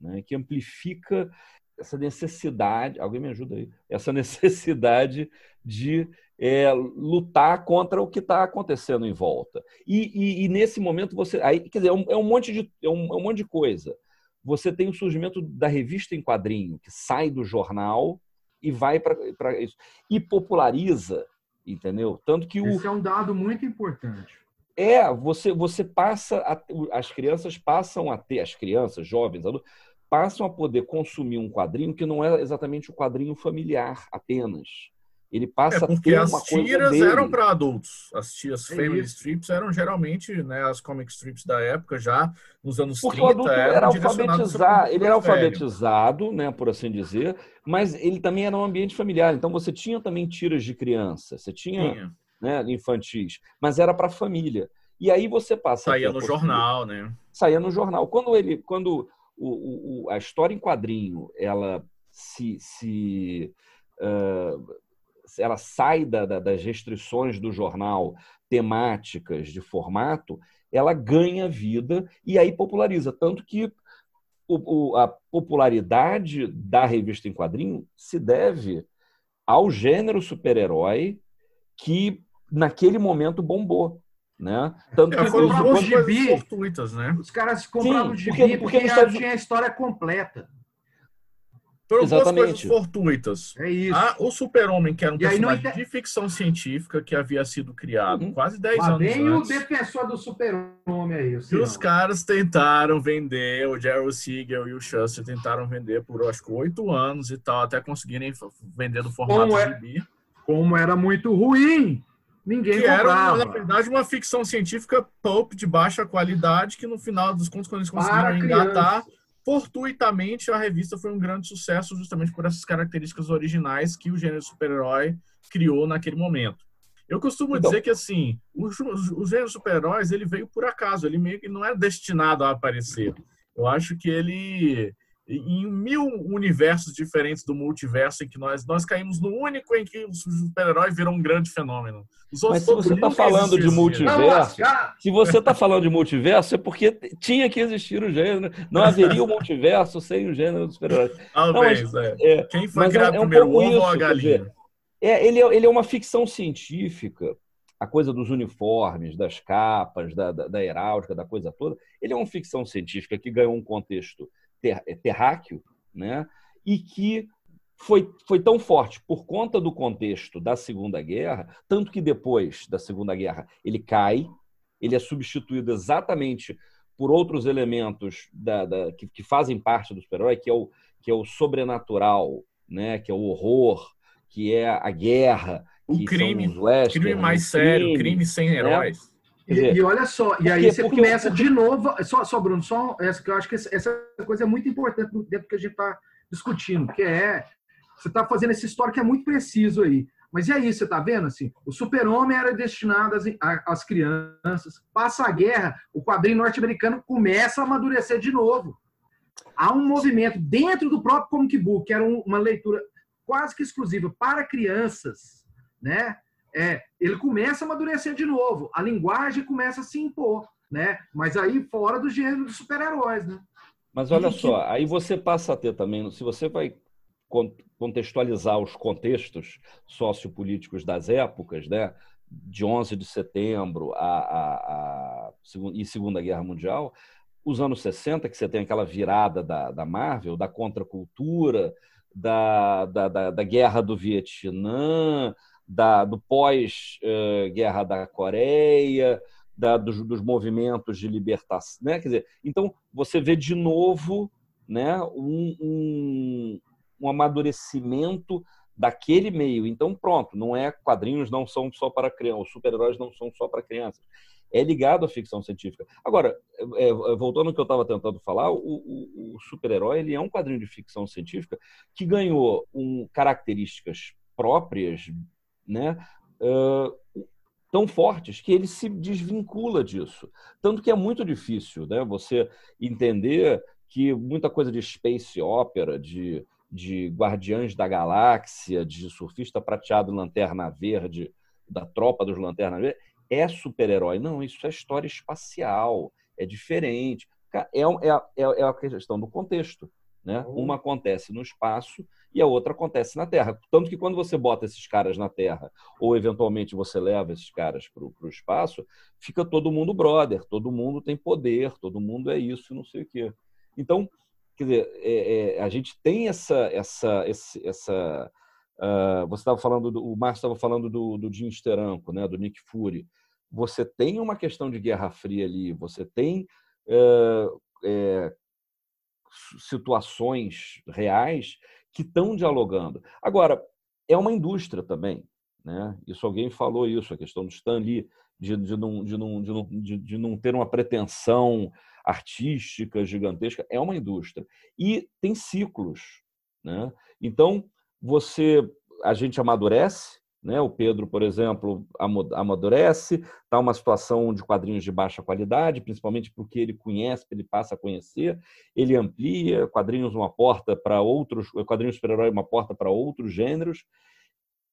né? Que amplifica essa necessidade, alguém me ajuda aí, essa necessidade de é, lutar contra o que está acontecendo em volta. E, e, e, nesse momento você, aí, quer dizer, é um, é um monte de é um, é um monte de coisa você tem o surgimento da revista em quadrinho, que sai do jornal e vai para isso. E populariza, entendeu? Tanto que o. Esse é um dado muito importante. É, você, você passa. A, as crianças passam a ter, as crianças, jovens, adultos, passam a poder consumir um quadrinho que não é exatamente o quadrinho familiar apenas. Ele passa é porque a ter as tiras eram para adultos. As tiras é family isso. strips eram geralmente né, as comic strips da época, já nos anos porque 30. O adulto era alfabetizado, ele era alfabetizado, né, por assim dizer, mas ele também era um ambiente familiar. Então você tinha também tiras de criança, você tinha, tinha. Né, infantis, mas era para a família. E aí você passa. Saía no jornal, né? Saía no jornal. Quando ele, quando o, o, a história em quadrinho, ela se, se uh, ela sai da, da, das restrições do jornal temáticas de formato, ela ganha vida e aí populariza. Tanto que o, o, a popularidade da revista em quadrinho se deve ao gênero super-herói que naquele momento bombou. Né? Tanto é, que foram os gibi, fortuitas, né? Os caras compravam Sim, gibi porque, porque, porque tinha a história completa. Foram Exatamente. duas coisas fortuitas. É isso. Ah, o Super-Homem, que era um personagem de ficção científica que havia sido criado uhum. quase 10 Mas anos bem antes. o defensor do Super-Homem aí. E os caras tentaram vender, o Jerry Siegel e o Shuster tentaram vender por, acho que, 8 anos e tal, até conseguirem vender do formato como é, gibi. Como era muito ruim. Ninguém que comprava. era, na verdade, uma ficção científica pulp de baixa qualidade que, no final dos contos, quando eles conseguiram engatar fortuitamente a revista foi um grande sucesso justamente por essas características originais que o gênero super-herói criou naquele momento. Eu costumo então, dizer que assim, o, o, gênero super-heróis ele veio por acaso, ele meio que não é destinado a aparecer. Eu acho que ele em mil universos diferentes do multiverso em que nós nós caímos no único em que o super-herói virou um grande fenômeno. Mas se você está falando de multiverso, se você está falando de multiverso é porque tinha que existir o gênero. Não haveria o multiverso sem o gênero dos super-heróis. Talvez, é. é. Quem foi criado é, é um primeiro, ovo ou a galinha? É, ele, é, ele é uma ficção científica a coisa dos uniformes, das capas, da, da, da heráldica, da coisa toda, ele é uma ficção científica que ganhou um contexto ter, é, terráqueo, né? e que foi, foi tão forte por conta do contexto da Segunda Guerra, tanto que depois da Segunda Guerra ele cai, ele é substituído exatamente por outros elementos da, da que, que, fazem parte do super-herói, que, é o, que é o sobrenatural, né? que é o horror, que é a guerra, o crime, crime mais sério, crime, crime sem né? Heróis. E, e, olha só, e aí você porque, começa de novo. Só, só, Bruno, só essa que eu acho que essa coisa é muito importante dentro do que a gente está discutindo, que é você está fazendo esse histórico que é muito preciso aí. Mas e aí, você está vendo assim? O super-homem era destinado às, às crianças. Passa a guerra, o quadrinho norte-americano começa a amadurecer de novo. há um movimento dentro do próprio comic book, que era um- uma leitura quase que exclusiva para crianças, né? É, ele começa a amadurecer de novo, a linguagem começa a se impor, né? Mas aí fora do gênero dos super-heróis, né? Mas olha só, aí você passa a ter também, se você vai con- contextualizar os contextos sociopolíticos das épocas, né, de 11 de setembro a, a, a e Segunda Guerra Mundial, os anos 60, que você tem aquela virada da, da Marvel, da contracultura, da, da, da, da guerra do Vietnã, da, do pós-guerra da Coreia, da, dos, dos movimentos de libertação, né? Quer dizer, então você vê de novo, né, um, um, um amadurecimento daquele meio. Então pronto, não é quadrinhos não são só para crianças, super-heróis não são só para crianças. É ligado à ficção científica. Agora, é, é, voltando ao que eu estava tentando falar, o, o- o super-herói ele é um quadrinho de ficção científica que ganhou um, características próprias, né, tão fortes que ele se desvincula disso. Tanto que é muito difícil né, você entender que muita coisa de space opera, de, de Guardiães da Galáxia, de Surfista Prateado Lanterna Verde, da tropa dos Lanterna Verde, é super-herói. Não, isso é história espacial, é diferente. É, é, a- é, a- é a questão do contexto. Né? Uma acontece no espaço e a outra acontece na Terra. Tanto que quando você bota esses caras na Terra, ou eventualmente você leva esses caras para o espaço, fica todo mundo brother, todo mundo tem poder, todo mundo é isso, não sei o quê. Então, quer dizer, é- é, a gente tem essa. essa, essa ah, você estava falando, do, o Márcio estava falando do, do Jim Steranko, né, do Nick Fury. Você tem uma questão de Guerra Fria ali, você tem eh, eh, situações reais que estão dialogando. Agora, é uma indústria também. Né? Isso alguém falou isso, a questão do Stan Lee, de, de, não, de, não, de, não, de, de não ter uma pretensão artística gigantesca. É uma indústria. E tem ciclos. Né? Então, você a gente amadurece, né? O Pedro, por exemplo, amadurece, está uma situação de quadrinhos de baixa qualidade, principalmente porque ele conhece, ele passa a conhecer, ele amplia, quadrinhos uma porta para outros, quadrinhos super-herói uma porta para outros gêneros.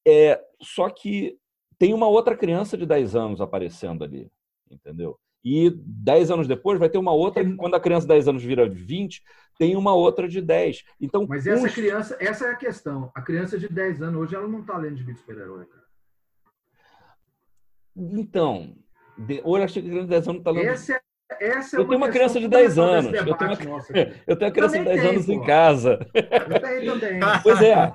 É, só que tem uma outra criança de 10 anos aparecendo ali, entendeu? E 10 anos depois vai ter uma outra, que quando a criança de 10 anos vira 20, tem uma outra de 10. Então, Mas essa uns- criança, essa é a questão. A criança de 10 anos hoje, ela não tá lendo de vídeo super-herói, cara. Então, de, hoje acho que a criança de 10 anos está lendo. Essa é, essa é Eu tenho uma criança de 10 fundamental anos. Eu tenho uma-. Eu tenho a criança de Também 10 tem, anos em pô. casa. Eu tenho também. Pois é.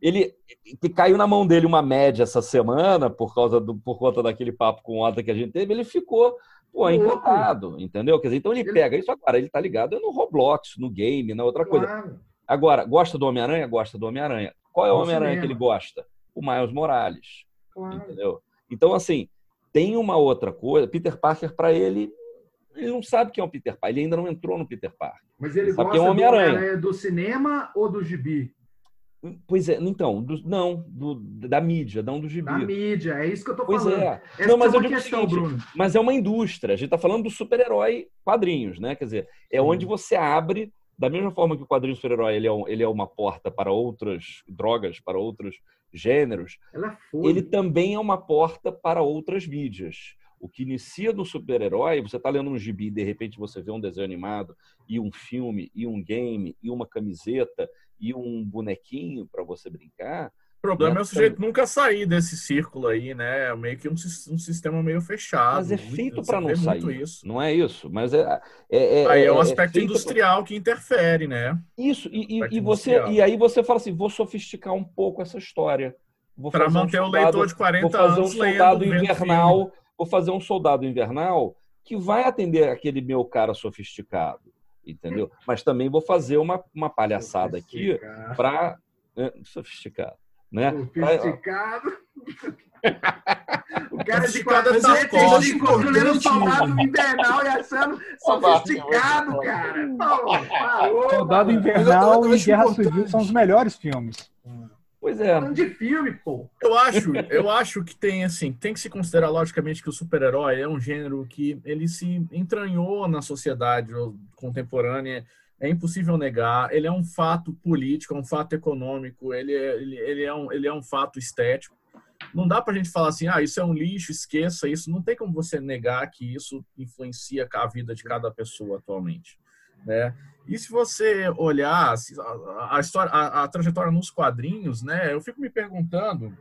Ele que caiu na mão dele uma média essa semana por causa do por conta daquele papo com o Ota que a gente teve, ele ficou pô, Louco. encantado, entendeu? Quer dizer, então ele Ele- pega isso agora, ele tá ligado no Roblox, no game, na outra coisa. Agora, gosta do Homem-Aranha? Gosta do Homem-Aranha. Qual é o Homem-Aranha que ele gosta? O Miles Morales, claro. entendeu? Então assim, tem uma outra coisa, Peter Parker para ele ele não sabe quem é o Peter Parker, ele ainda não entrou no Peter Parker. Mas ele gosta é o do Homem-Aranha? Homem-Aranha do cinema ou do gibi? Pois é, então, do- não, do- da mídia, não do gibi. Da mídia, é isso que eu tô Pois falando. é. Essa Não, mas é eu uma digo questão, seguinte, Bruno. Mas é uma indústria. A gente está falando do super-herói quadrinhos, né? Quer dizer, é Sim. onde você abre, da mesma forma que o quadrinho super-herói ele é, um- ele é uma porta para outras drogas, para outros gêneros, foi. ele também é uma porta para outras mídias. O que inicia no super-herói, você está lendo um gibi, de repente você vê um desenho animado, e um filme, e um game, e uma camiseta, e um bonequinho para você brincar. O problema Né? é o sujeito nunca sair desse círculo aí, né? É meio que um, um sistema meio fechado. Mas é feito para não sair. Isso. Não é isso. Mas é. é, Aí é um aspecto feito pra- industrial que interfere, né? Isso, e, e- Aspecto e você, industrial. e aí você fala assim: vou sofisticar um pouco essa história. Vou Para fazer um manter o soldado- leitor de Vou 40 fazer um anos lendo, soldado invernal. Vou fazer um soldado invernal que vai atender aquele meu cara sofisticado, entendeu? Mas também vou fazer uma, uma palhaçada aqui para sofisticado, né? Sofisticado. o cara de Sofisticado é 400 sarcóstico. construindo um soldado invernal e achando sofisticado, cara. Soldado. Invernal e Guerra. Civil são os melhores filmes. Pois é. Falando de filme, pô. Eu acho, eu acho que tem assim, tem que se considerar logicamente que o super-herói é um gênero que ele se entranhou na sociedade contemporânea é impossível negar, ele é um fato político, é um fato econômico, ele é, ele, ele é, um, ele é um fato estético. Não dá para a gente falar assim, ah, isso é um lixo, esqueça isso. Não tem como você negar que isso influencia a vida de cada pessoa atualmente. Né? E se você olhar a, história, a, a, trajetória nos quadrinhos, né, eu fico me perguntando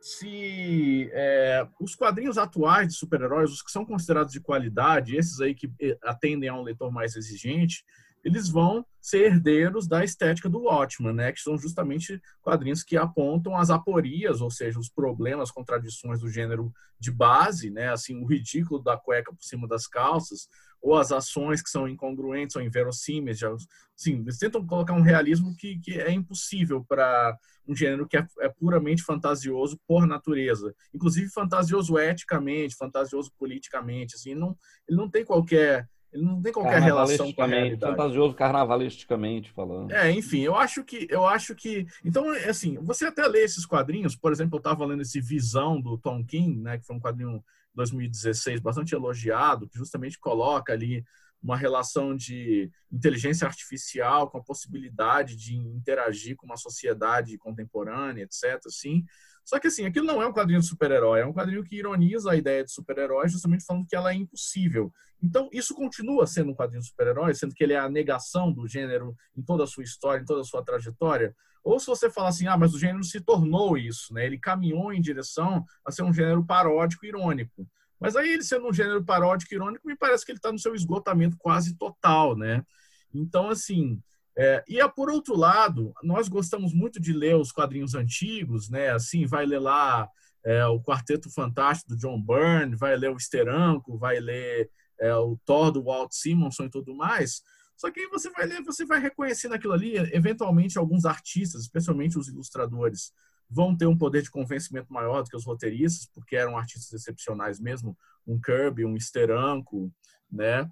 se é, os quadrinhos atuais de super-heróis, os que são considerados de qualidade, esses aí que eh, atendem a um leitor mais exigente, eles vão ser herdeiros da estética do Watchman, né? Que são justamente quadrinhos que apontam as aporias, ou seja, os problemas, contradições do gênero de base, né? Assim, o ridículo da cueca por cima das calças, ou as ações que são incongruentes ou inverossímeis. Já, sim, eles tentam colocar um realismo que, que é impossível para um gênero que é, é, puramente fantasioso por natureza, inclusive fantasioso eticamente, fantasioso politicamente. Assim, não, ele não tem qualquer ele não tem qualquer relação com a realidade. Fantasioso carnavalisticamente falando. É, enfim, eu acho que eu acho que então assim, você até lê esses quadrinhos, por exemplo, eu estava lendo esse Visão do Tom King, né, que foi um quadrinho 2016 bastante elogiado, que justamente coloca ali uma relação de inteligência artificial com a possibilidade de interagir com uma sociedade contemporânea, etc. Assim. Só que assim, aquilo não é um quadrinho de super-herói, é um quadrinho que ironiza a ideia de super-herói, justamente falando que ela é impossível. Então, isso continua sendo um quadrinho de super-herói, sendo que ele é a negação do gênero em toda a sua história, em toda a sua trajetória. Ou se você fala assim, ah, mas o gênero se tornou isso, né? Ele caminhou em direção a ser um gênero paródico irônico. Mas aí ele sendo um gênero paródico irônico, me parece que ele está no seu esgotamento quase total, né? Então, assim, é, e é, por outro lado, nós gostamos muito de ler os quadrinhos antigos, né? Assim, vai ler lá é, o Quarteto Fantástico do John Byrne, vai ler o Esteranco, vai ler é, o Thor do Walt Simonson e tudo mais. Só que aí você vai ler, você vai reconhecer naquilo ali, eventualmente, alguns artistas, especialmente os ilustradores, vão ter um poder de convencimento maior do que os roteiristas, porque eram artistas excepcionais mesmo, um Kirby, um Esteranco, né?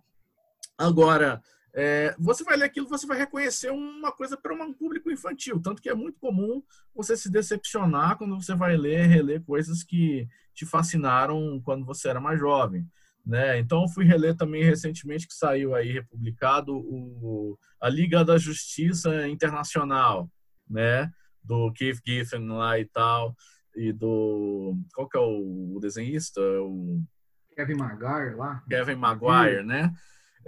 Agora, é, você vai ler aquilo, você vai reconhecer uma coisa para um público infantil. Tanto que é muito comum você se decepcionar quando você vai ler, reler coisas que te fascinaram quando você era mais jovem. Né? Então, fui reler também recentemente que saiu aí republicado o, a Liga da Justiça Internacional, né? Do Keith Giffen lá e tal, e do. Qual que é o, desenhista? O Kevin Maguire lá. Kevin Maguire, né?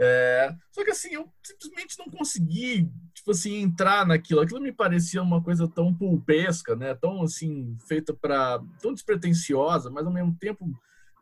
É, só que assim, eu simplesmente não consegui, tipo assim, entrar naquilo. Aquilo me parecia uma coisa tão pulpesca, né? Tão assim, feita para tão despretensiosa, mas ao mesmo tempo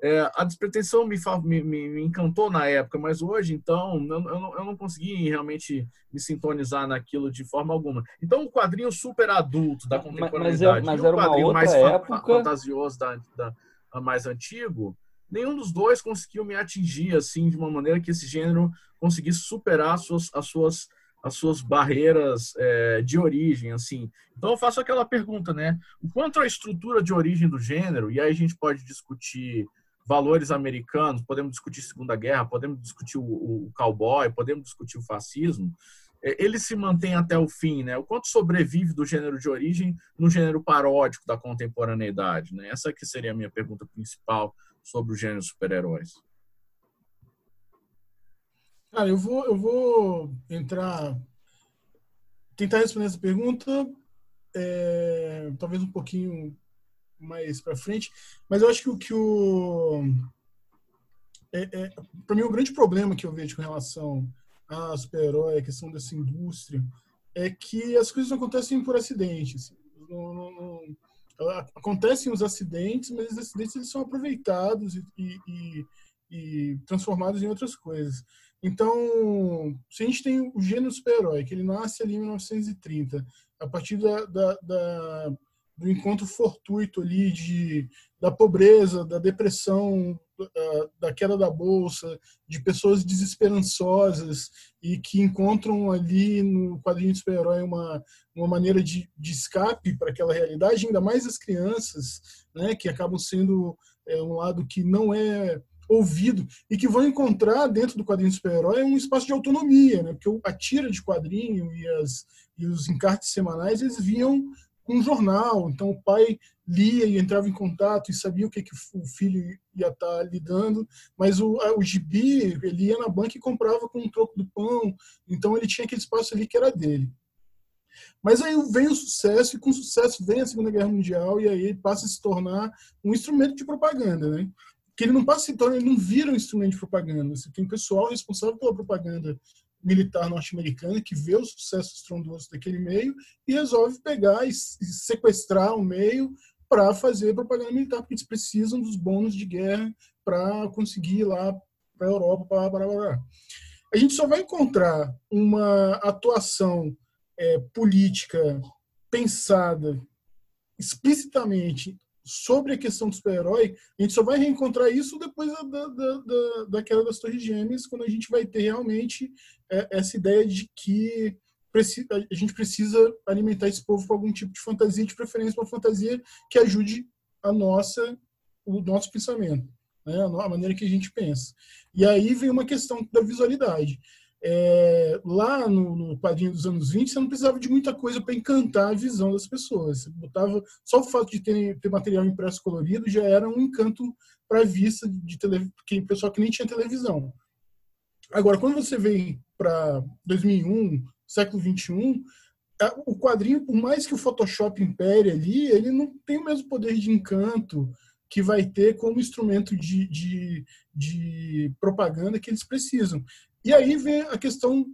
é, a despretensão me, me, me, encantou na época, mas hoje, então, eu, eu, não, eu não consegui realmente me sintonizar naquilo de forma alguma. Então, o quadrinho super adulto da contemporaneidade mas, mas, mas era uma outra mais época... fantasioso da, da, da mais antigo, nenhum dos dois conseguiu me atingir assim de uma maneira que esse gênero conseguisse superar as suas, as suas, as suas barreiras é, de origem, assim. Então eu faço aquela pergunta, né? O quanto a estrutura de origem do gênero, e aí a gente pode discutir valores americanos, podemos discutir Segunda Guerra, podemos discutir o, o cowboy, podemos discutir o fascismo, é, ele se mantém até o fim, né? O quanto sobrevive do gênero de origem no gênero paródico da contemporaneidade, né? Essa que seria a minha pergunta principal sobre o gênero super-heróis? Cara, eu vou, eu vou entrar, tentar responder essa pergunta, é, talvez um pouquinho mais para frente, mas eu acho que o que o é, é, para mim o grande problema que eu vejo com relação a super-herói, a questão dessa indústria, é que as coisas não acontecem por acidentes. Assim. Não, não, não, acontecem os acidentes, mas os acidentes eles são aproveitados e, e, e, transformados em outras coisas. Então, se a gente tem o gênero super-herói, que ele nasce ali em 1930, a partir da, da, da, do encontro fortuito ali de, da pobreza, da depressão, da, da queda da bolsa, de pessoas desesperançosas e que encontram ali no quadrinho de super-herói uma, uma maneira de, de escape para aquela realidade, ainda mais as crianças, né, que acabam sendo é, um lado que não é ouvido e que vão encontrar dentro do quadrinho de super-herói um espaço de autonomia, né, porque a tira de quadrinho e, as, e os encartes semanais eles vinham um jornal. Então, o pai lia e entrava em contato e sabia o que, que o filho ia estar lidando, mas o, o gibi, ele ia na banca e comprava com um troco do pão, então ele tinha aquele espaço ali que era dele. Mas aí vem o sucesso, e com o sucesso vem a Segunda Guerra Mundial, e aí ele passa a se tornar um instrumento de propaganda, né? Que ele não passa a se tornar, ele não vira um instrumento de propaganda. Você tem pessoal responsável pela propaganda militar norte-americana que vê o sucesso estrondoso daquele meio e resolve pegar e sequestrar o meio para fazer propaganda militar, porque eles precisam dos bônus de guerra para conseguir ir lá para a Europa. Para, para. A gente só vai encontrar uma atuação é, política pensada explicitamente sobre a questão do super-herói, a gente só vai reencontrar isso depois da, da, da, da queda das Torres Gêmeas, quando a gente vai ter realmente é, essa ideia de que a gente precisa alimentar esse povo com algum tipo de fantasia, de preferência uma fantasia que ajude a nossa, o nosso pensamento, né? a maneira que a gente pensa. E aí vem uma questão da visualidade. É, lá no, no, dos anos 20, você não precisava de muita coisa para encantar a visão das pessoas. Você botava só o fato de ter, ter material impresso colorido já era um encanto para a vista de tele, que pessoal que nem tinha televisão. Agora, quando você vem para 2001, século 21, o quadrinho, por mais que o Photoshop impere ali, ele não tem o mesmo poder de encanto que vai ter como instrumento de, de, de propaganda que eles precisam. E aí vem a questão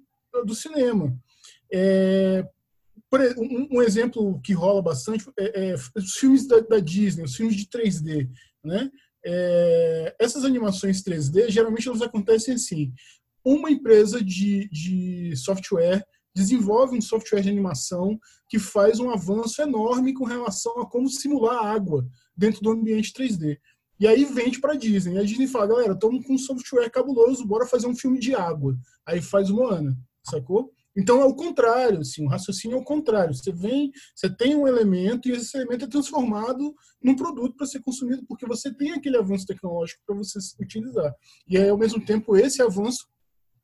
do cinema. É, um, um, exemplo que rola bastante é, é os filmes da, da, Disney, os filmes de 3D. Né? É, essas animações 3D, geralmente elas acontecem assim. Uma empresa de, de software desenvolve um software de animação que faz um avanço enorme com relação a como simular água dentro do ambiente 3D. E aí vende para a Disney. E a Disney fala, galera, estamos com um software cabuloso, bora fazer um filme de água. Aí faz Moana, sacou? Então é o contrário, assim, o raciocínio é o contrário. Você vem, você tem um elemento e esse elemento é transformado num produto para ser consumido porque você tem aquele avanço tecnológico para você utilizar. E aí, ao mesmo tempo, esse avanço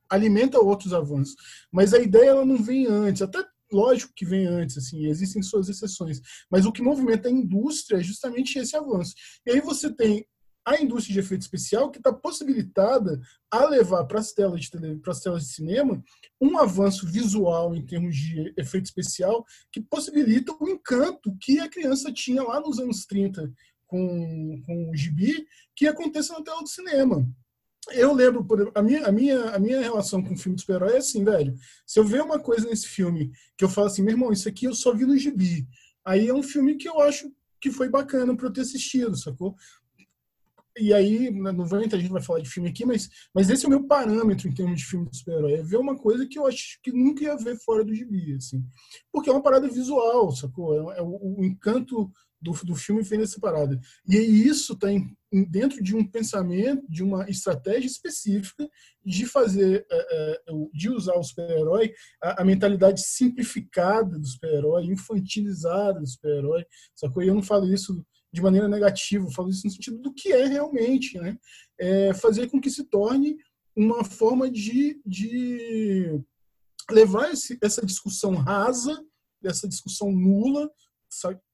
alimenta outros avanços. Mas a ideia ela não vem antes. Até lógico que vem antes, assim, existem suas exceções, mas o que movimenta a indústria é justamente esse avanço. E aí você tem a indústria de efeito especial que está possibilitada a levar para as telas de para as telas de cinema um avanço visual em termos de efeito especial que possibilita o encanto que a criança tinha lá nos anos 30 com, com o gibi que aconteça na tela do cinema eu lembro, a minha, a, minha, a minha relação com o filme de super-herói é assim, velho. Se eu ver uma coisa nesse filme que eu falo assim, meu irmão, isso aqui eu só vi no gibi. Aí é um filme que eu acho que foi bacana para eu ter assistido, sacou? E aí, né, não vai, a gente vai falar de filme aqui, mas, mas esse é o meu parâmetro em termos de filme de super-herói. É ver uma coisa que eu acho que nunca ia ver fora do gibi, assim. Porque é uma parada visual, sacou? É, é o, o encanto do, do filme vem dessa parada. E isso está dentro de um pensamento, de uma estratégia específica de fazer, é, é, de usar o super-herói, a, a, mentalidade simplificada do super-herói, infantilizada do super-herói, sacou? E eu não falo isso de maneira negativa, eu falo isso no sentido do que é realmente, né? É fazer com que se torne uma forma de, de levar esse, essa discussão rasa, essa discussão nula,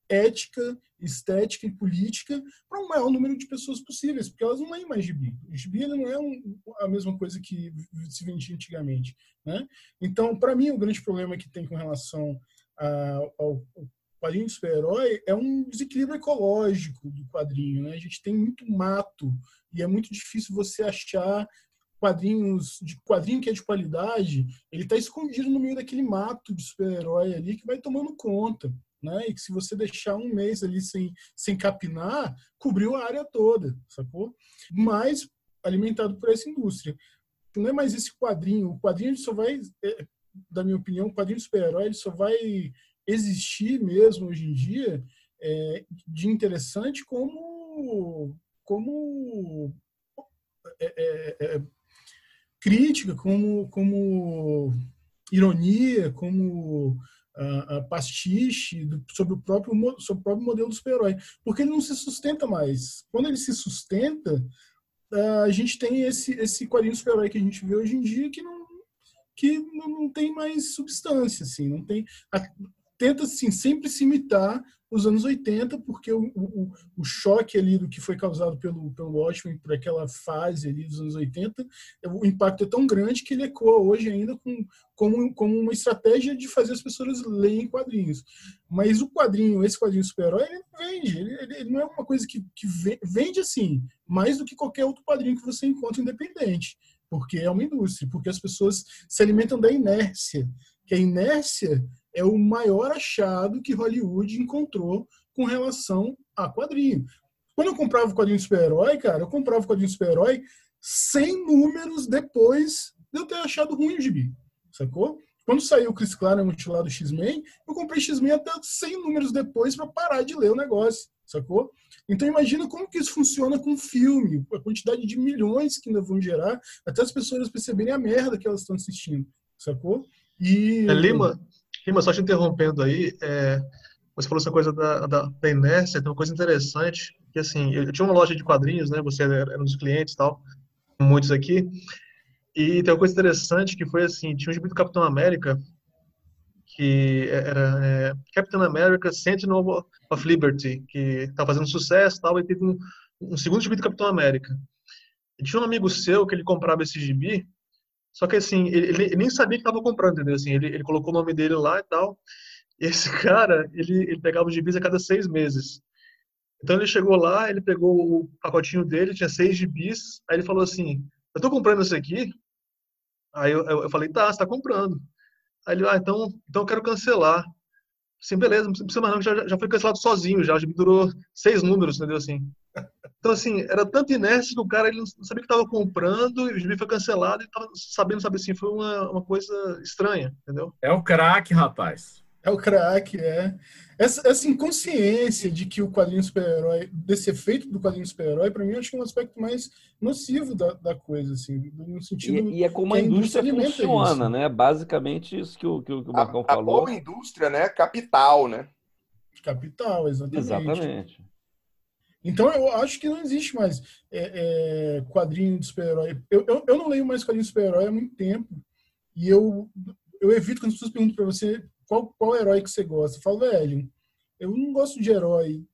ética, estética e política para o maior número de pessoas possíveis, porque elas não leem mais gibi. Gibi não é um, a mesma coisa que se vendia antigamente. Né? Então, para mim, o grande problema que tem com relação a, ao, ao quadrinho de super-herói é um desequilíbrio ecológico do quadrinho. Né? A gente tem muito mato e é muito difícil você achar quadrinhos de quadrinho que é de qualidade, ele está escondido no meio daquele mato de super-herói ali que vai tomando conta né? E que se você deixar um mês ali sem, sem capinar, cobriu a área toda, sacou? Mas alimentado por essa indústria. Não é mais esse quadrinho. O quadrinho só vai, é, da minha opinião, o quadrinho super-herói só vai existir mesmo hoje em dia é, de interessante como como é, é, é crítica, como como ironia, como a pastiche do, sobre, o próprio, sobre o próprio modelo do super-herói. Porque ele não se sustenta mais. Quando ele se sustenta, a gente tem esse, esse quadrinho super-herói que a gente vê hoje em dia que não, que não, não tem mais substância, assim, não tem... A, tenta assim, sempre se imitar os anos 80, porque o, o, o choque ali do que foi causado pelo, pelo Watchmen, por aquela fase ali dos anos 80, o impacto é tão grande que ele ecoa hoje ainda com, como, como uma estratégia de fazer as pessoas lerem quadrinhos. Mas o quadrinho, esse quadrinho super-herói, ele vende, ele, ele, ele, não é uma coisa que, que vende assim, mais do que qualquer outro quadrinho que você encontra independente, porque é uma indústria, porque as pessoas se alimentam da inércia, que a inércia é o maior achado que Hollywood encontrou com relação a quadrinho. Quando eu comprava o quadrinho super-herói, cara, eu comprava o quadrinho super-herói 100 números depois de eu ter achado ruim o gibi, sacou? Quando saiu o Chris Claremont lá do X-Men, eu comprei X-Men até 100 números depois para parar de ler o negócio, sacou? Então imagina como que isso funciona com filme, a quantidade de milhões que ainda vão gerar, até as pessoas perceberem a merda que elas estão assistindo, sacou? E... É, Lima, Lima, só te interrompendo aí, é, você falou essa coisa da, da, da, inércia, tem uma coisa interessante, que assim, eu tinha uma loja de quadrinhos, né, você era um dos clientes e tal, muitos aqui, e tem uma coisa interessante que foi assim, tinha um gibi do Capitão América, que era é, Captain America Sentinel of Liberty, que estava fazendo sucesso tal, e teve um, um segundo gibi do Capitão América. E tinha um amigo seu que ele comprava esse gibi, só que assim, ele, ele nem sabia que estava comprando, entendeu? Assim, ele, ele colocou o nome dele lá e tal. E esse cara, ele, ele pegava os gibis a cada seis meses. Então ele chegou lá, ele pegou o pacotinho dele, tinha seis gibis. Aí ele falou assim: Eu tô comprando esse aqui. Aí eu, eu, eu falei: Tá, você tá comprando. Aí ele: Ah, então, então eu quero cancelar. Assim, beleza, não precisa mais não, já, já foi cancelado sozinho já. Gibi durou seis números, entendeu? Assim. Então, assim, era tanto inércia que o cara ele não sabia que estava comprando e o gibi foi cancelado e estava sabendo, sabe assim, foi uma, uma coisa estranha, entendeu? É o craque, rapaz. É o craque, é. Essa, essa inconsciência de que o quadrinho super-herói, desse efeito do quadrinho super-herói, para mim, eu acho que é um aspecto mais nocivo da, da coisa, assim, no sentido. E, e é como a indústria, indústria funciona, isso. né? Basicamente, isso que o, que o Marcão a, falou. A boa indústria, né? Capital, né? Capital, exatamente. Exatamente. Então eu acho que não existe mais é, é, quadrinho de super-herói. Eu, eu, eu, não leio mais quadrinho de super-herói há muito tempo. E eu, eu evito quando as pessoas perguntam para você qual, qual herói que você gosta. Eu falo, velho, eu não gosto de herói.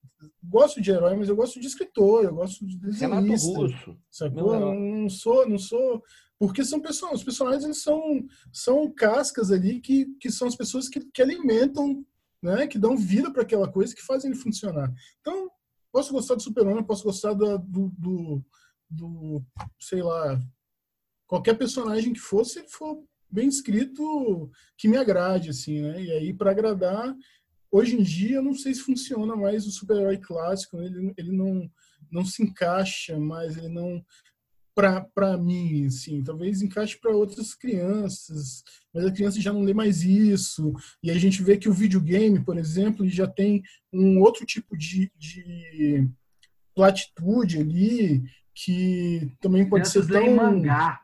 Gosto de herói, mas eu gosto de escritor, eu gosto de desenhista. Russo. Sacou? Não, não sou, não sou. Porque são pessoas, os personagens eles são, são cascas ali que, que são as pessoas que, que alimentam, né? que dão vida para aquela coisa que fazem ele funcionar. Então, Posso gostar do Super-Homem, posso gostar do, do, do, sei lá, qualquer personagem que for, se ele for bem escrito, que me agrade, assim, né? E aí, para agradar, hoje em dia, eu não sei se funciona mais o super-herói clássico, ele, ele não, não se encaixa mais, ele não para mim, assim, talvez encaixe para outras crianças, mas a criança já não lê mais isso. E a gente vê que o videogame, por exemplo, já tem um outro tipo de, de platitude ali que também pode ser tão mangá.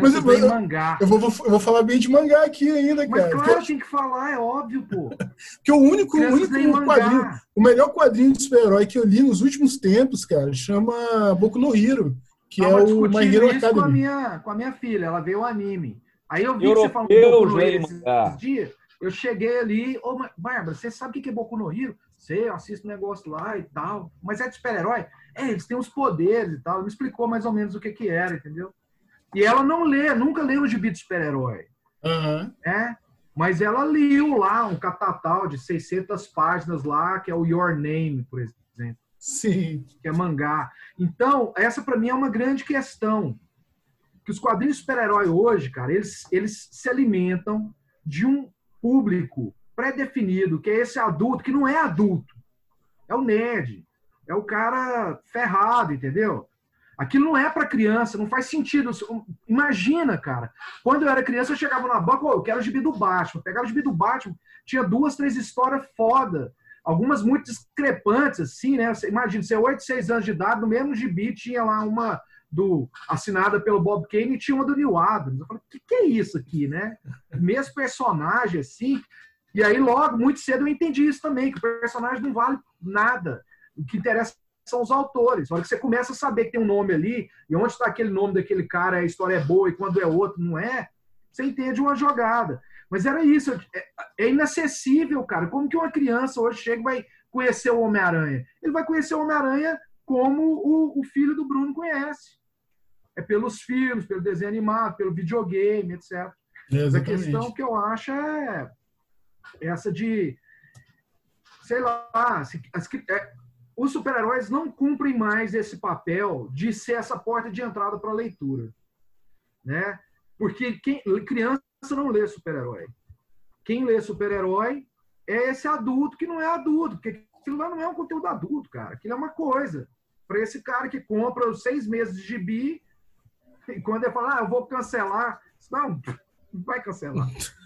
Mas eu, eu, mangá. Eu, vou, eu vou falar bem de mangá aqui ainda, Mas cara. Mas claro, tem que falar, é óbvio, pô. que o único, o único quadrinho, o melhor quadrinho de super-herói que eu li nos últimos tempos, cara, chama Boku no Hero, que é o My Hero Academy. Com a, minha, com a minha filha, ela veio o anime. Aí eu vi Europeu, que você falou Boku no Hero esses dias, eu cheguei ali, ô, oh, Bárbara, você sabe o que é Boku no Hero? Sei, eu assisto um negócio lá e tal. Mas é de super-herói? É, eles têm os poderes e tal. Ele me explicou mais ou menos o que que era, entendeu? E ela não lê, nunca leu o gibi de super-herói. Uhum. Né? Mas ela leu lá um catatal de 600 páginas lá, que é o Your Name, por exemplo. Sim. Que é mangá. Então, essa para mim é uma grande questão. Que os quadrinhos super-herói hoje, cara, eles, eles se alimentam de um público pré-definido, que é esse adulto, que não é adulto. É o nerd. É o cara ferrado, entendeu? Aquilo não é para criança, não faz sentido. Imagina, cara. Quando eu era criança, eu chegava na banca, oh, eu quero o gibi do Batman. Pegava o gibi do Batman, tinha duas, três histórias foda. Algumas muito discrepantes, assim, né? Imagina, você é 8, 6 anos de idade, no mesmo gibi tinha lá uma do assinada pelo Bob Kane e tinha uma do Neil Adams. Eu falei, o que, que é isso aqui, né? Mesmo personagem, assim. E aí, logo, muito cedo, eu entendi isso também, que o personagem não vale nada. O que interessa são os autores. Na hora que você começa a saber que tem um nome ali, e onde está aquele nome daquele cara, a história é boa, e quando é outro não é, você entende uma jogada. Mas era isso. É, é inacessível, cara. Como que uma criança hoje chega e vai conhecer o Homem-Aranha? Ele vai conhecer o Homem-Aranha como o, o filho do Bruno conhece. É pelos filmes, pelo desenho animado, pelo videogame, etc. Mas a questão que eu acho é essa de, sei lá, as, é, os super-heróis não cumprem mais esse papel de ser essa porta de entrada para a leitura, né? Porque quem, criança não lê super-herói. Quem lê super-herói é esse adulto que não é adulto, porque aquilo lá não é um conteúdo adulto, cara. Aquilo é uma coisa. Para esse cara que compra os seis meses de gibi, e quando ele fala, ah, eu vou cancelar, não, vai cancelar.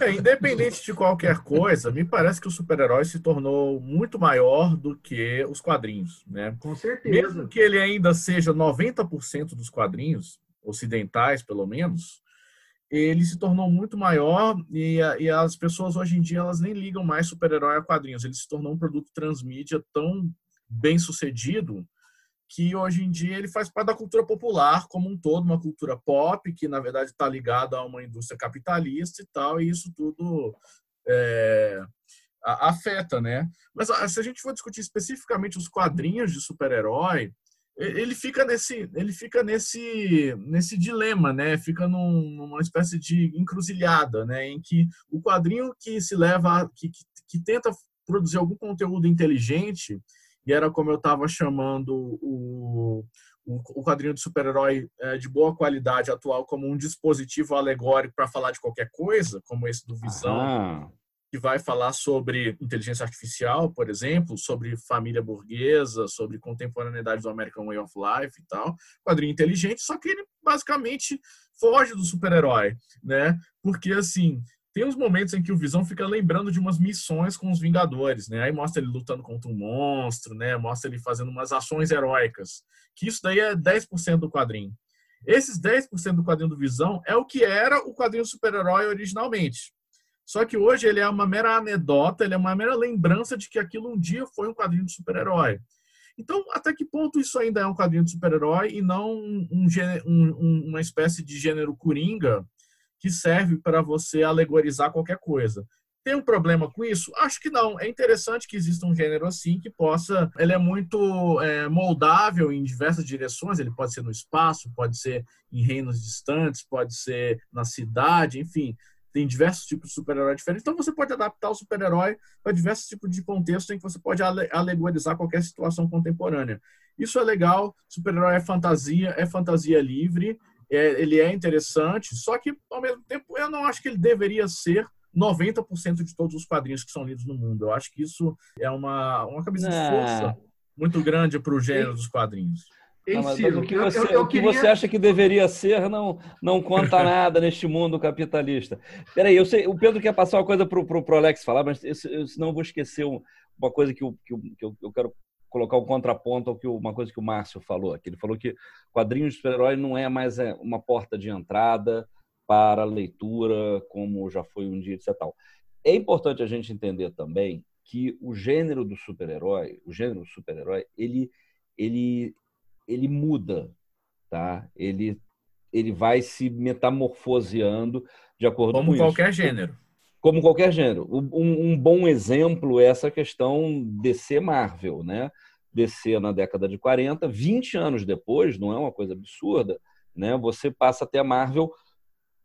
É, independente de qualquer coisa, me parece que o super-herói se tornou muito maior do que os quadrinhos, né? Com certeza. Mesmo que ele ainda seja 90% dos quadrinhos, ocidentais pelo menos, ele se tornou muito maior e, e, as pessoas hoje em dia elas nem ligam mais super-herói a quadrinhos. Ele se tornou um produto transmídia tão bem sucedido que hoje em dia ele faz parte da cultura popular como um todo, uma cultura pop que na verdade está ligada a uma indústria capitalista e tal, e isso tudo é, afeta, né? Mas se a gente for discutir especificamente os quadrinhos de super-herói, ele fica nesse ele fica nesse nesse dilema né fica num, numa espécie de encruzilhada né em que o quadrinho que se leva que, que, que tenta produzir algum conteúdo inteligente e era como eu estava chamando o, o, o, quadrinho de super-herói é, de boa qualidade atual como um dispositivo alegórico para falar de qualquer coisa como esse do Visão ah que vai falar sobre inteligência artificial, por exemplo, sobre família burguesa, sobre contemporaneidade do American Way of Life e tal. Quadrinho inteligente, só que ele basicamente foge do super-herói, né? Porque assim, tem uns momentos em que o Visão fica lembrando de umas missões com os Vingadores, né? Aí mostra ele lutando contra um monstro, né? Mostra ele fazendo umas ações heróicas. Que isso daí é 10% do quadrinho. Esses 10% do quadrinho do Visão é o que era o quadrinho super-herói originalmente. Só que hoje ele é uma mera anedota, ele é uma mera lembrança de que aquilo um dia foi um quadrinho de super-herói. Então, até que ponto isso ainda é um quadrinho de super-herói e não um, um, uma espécie de gênero coringa que serve para você alegorizar qualquer coisa? Tem um problema com isso? Acho que não. É interessante que exista um gênero assim que possa. Ele é muito é, moldável em diversas direções. Ele pode ser no espaço, pode ser em reinos distantes, pode ser na cidade, enfim tem diversos tipos de super-herói diferentes. Então você pode adaptar o super-herói para diversos tipos de contexto em que você pode alegorizar qualquer situação contemporânea. Isso é legal. Super-herói é fantasia, é fantasia livre, é, ele é interessante. Só que ao mesmo tempo eu não acho que ele deveria ser 90% de todos os quadrinhos que são lidos no mundo. Eu acho que isso é uma uma camisa de força muito grande para o gênero dos quadrinhos. Não, mas, mas o que, você, eu, eu, eu o que queria... você acha que deveria ser não, não conta nada neste mundo capitalista. Peraí, eu sei, o Pedro quer passar uma coisa para o Alex falar, mas eu, senão eu vou esquecer uma coisa que, eu, que, eu, que eu quero colocar um contraponto ao que uma coisa que o Márcio falou aqui. Ele falou que quadrinhos de super-herói não é mais é, uma porta de entrada para a leitura, como já foi um dia, etc. Tal. É importante a gente entender também que o gênero do super-herói, o gênero do super-herói, ele, ele ele muda, tá? Ele ele vai se metamorfoseando de acordo Como com qualquer isso. gênero. Como qualquer gênero. Um, um, bom exemplo é essa questão DC Marvel, né? DC na década de 40, 20 anos depois, não é uma coisa absurda, né? Você passa até a Marvel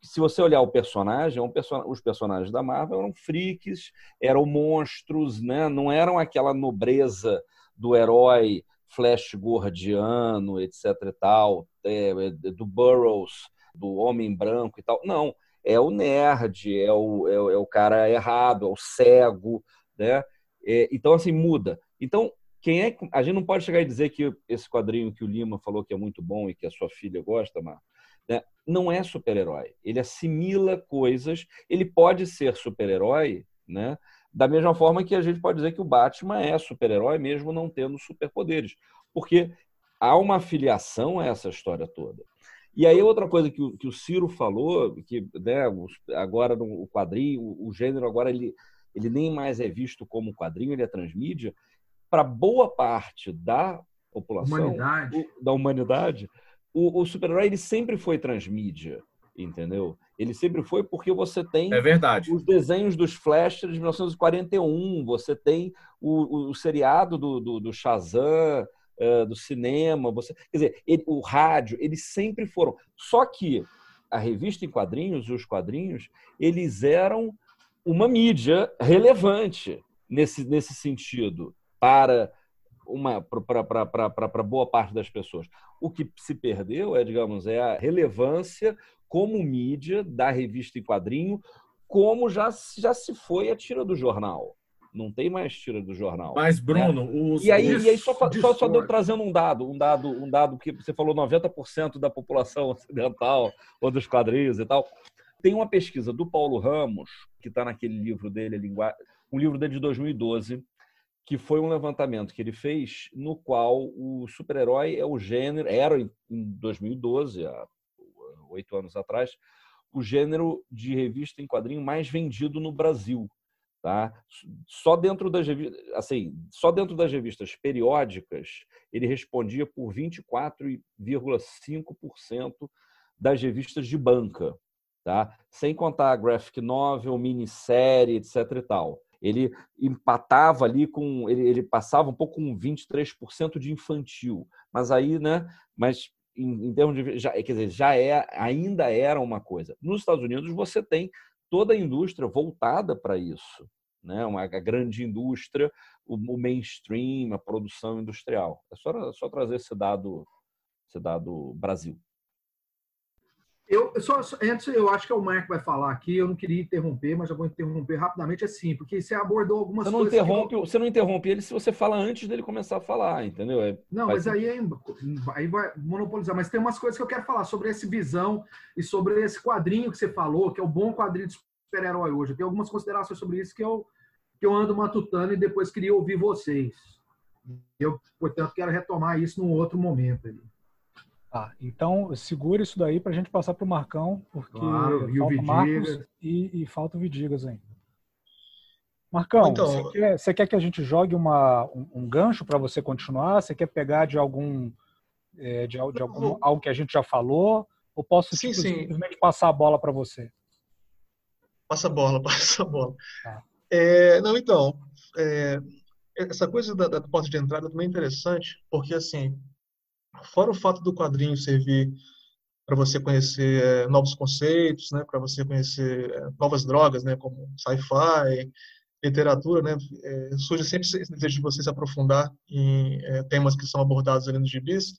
se você olhar o personagem, é person... os personagens da Marvel eram freaks, eram monstros, né? não eram aquela nobreza do herói Flash Gordiano, etc e tal, é, é, do Burroughs, do Homem Branco e tal. Não, é o nerd, é o, é, é o cara errado, é o cego, né? É, então, assim, muda. Então, quem é a gente não pode chegar e dizer que esse quadrinho que o Lima falou que é muito bom e que a sua filha gosta, Mar, né? não é super-herói. Ele assimila coisas, ele pode ser super-herói, né? Da mesma forma que a gente pode dizer que o Batman é super-herói, mesmo não tendo superpoderes. Porque há uma filiação a essa história toda. E aí, outra coisa que o, que o Ciro falou, que né, agora no quadrinho, o, o gênero agora ele, ele nem mais é visto como quadrinho, ele é transmídia. Para boa parte da população, humanidade. O, da humanidade, o, o super-herói ele sempre foi transmídia. entendeu? Ele sempre foi porque você tem É verdade. os desenhos dos Flash de 1941, você tem o, o seriado do, do, do Shazam, eh, do cinema, você, quer dizer, ele- o rádio, eles sempre foram. Só que a revista em quadrinhos, os quadrinhos, eles eram uma mídia relevante nesse, nesse sentido para uma para boa parte das pessoas. O que se perdeu é, digamos, é a relevância como mídia da revista em quadrinho, como já, já se foi a tira do jornal. Não tem mais tira do jornal. Mas, Bruno, os. E aí, e aí só, só, só deu- trazendo um dado, um dado, um dado que você falou 90% da população ocidental ou dos quadrinhos e tal. Tem uma pesquisa do Paulo Ramos, que está naquele livro dele, um livro dele de 2012, que foi um levantamento que ele fez no qual o super-herói é o gênero, era em em 2012, há oito anos atrás, o gênero de revista em quadrinho mais vendido no Brasil. Tá? Só dentro das assim, só dentro das revistas periódicas, ele respondia por 24,5% das revistas de banca, tá? Sem contar graphic novel, minissérie, etc e tal. Ele empatava ali com, ele, ele passava um pouco com 23% de infantil, mas aí, né, mas em, em termos de já, quer dizer, já é, ainda era uma coisa. Nos Estados Unidos você tem toda a indústria voltada para isso, né? Uma a grande indústria, o, o mainstream, a produção industrial. É só, só trazer esse dado, esse dado Brasil. Eu, só, antes, eu acho que é o Marco vai falar aqui. Eu não queria interromper, mas eu vou interromper rapidamente assim, porque você abordou algumas Você não coisas. que eu- interrompe, você não interrompe ele se você fala antes dele começar a falar, entendeu? É- Não, mas aí, é, aí vai monopolizar. Mas tem umas coisas que eu quero falar sobre essa visão e sobre esse quadrinho que você falou, que é o bom quadrinho de super-herói hoje. Tenho algumas considerações sobre isso que eu, que eu ando matutando e depois queria ouvir vocês. Eu, portanto, quero retomar isso num outro momento. ali. Tá, então segura isso daí para a gente passar para o Marcão, porque Claro, o falta o Marcos e, e falta o Vidigas ainda. Marcão, Então- você, quer, você quer que a gente jogue uma, um, um gancho para você continuar? Você quer pegar de algum é, de, de algum, algo que a gente já falou? Ou posso Sim, tipo, sim. simplesmente passar a bola para você? Passa a bola, passa a bola. Tá. É, não, então, é, essa coisa da, da porta de entrada também é interessante, porque, assim, fora o fato do quadrinho servir para você conhecer é, novos conceitos, né, para você conhecer é, novas drogas, né, como sci-fi, literatura, né, é, surge sempre esse desejo de você se aprofundar em é, temas que são abordados ali nos gibis.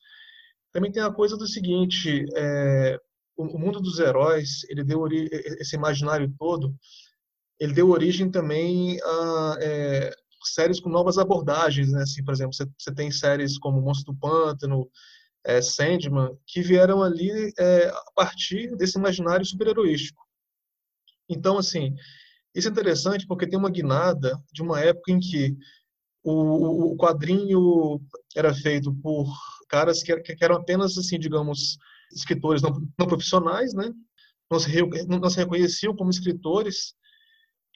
Também tem a coisa do seguinte, é, o, o mundo dos heróis, ele deu esse imaginário todo, ele deu origem também a é, séries com novas abordagens, né? Assim, por exemplo, você, tem séries como Monstro do Pântano, é, Sandman, que vieram ali é, a partir desse imaginário super-heroístico. Então, assim, isso é interessante porque tem uma guinada de uma época em que o, o- quadrinho era feito por caras que, que eram apenas, assim, digamos, escritores não, não profissionais, né? Não se, não se reconheciam como escritores,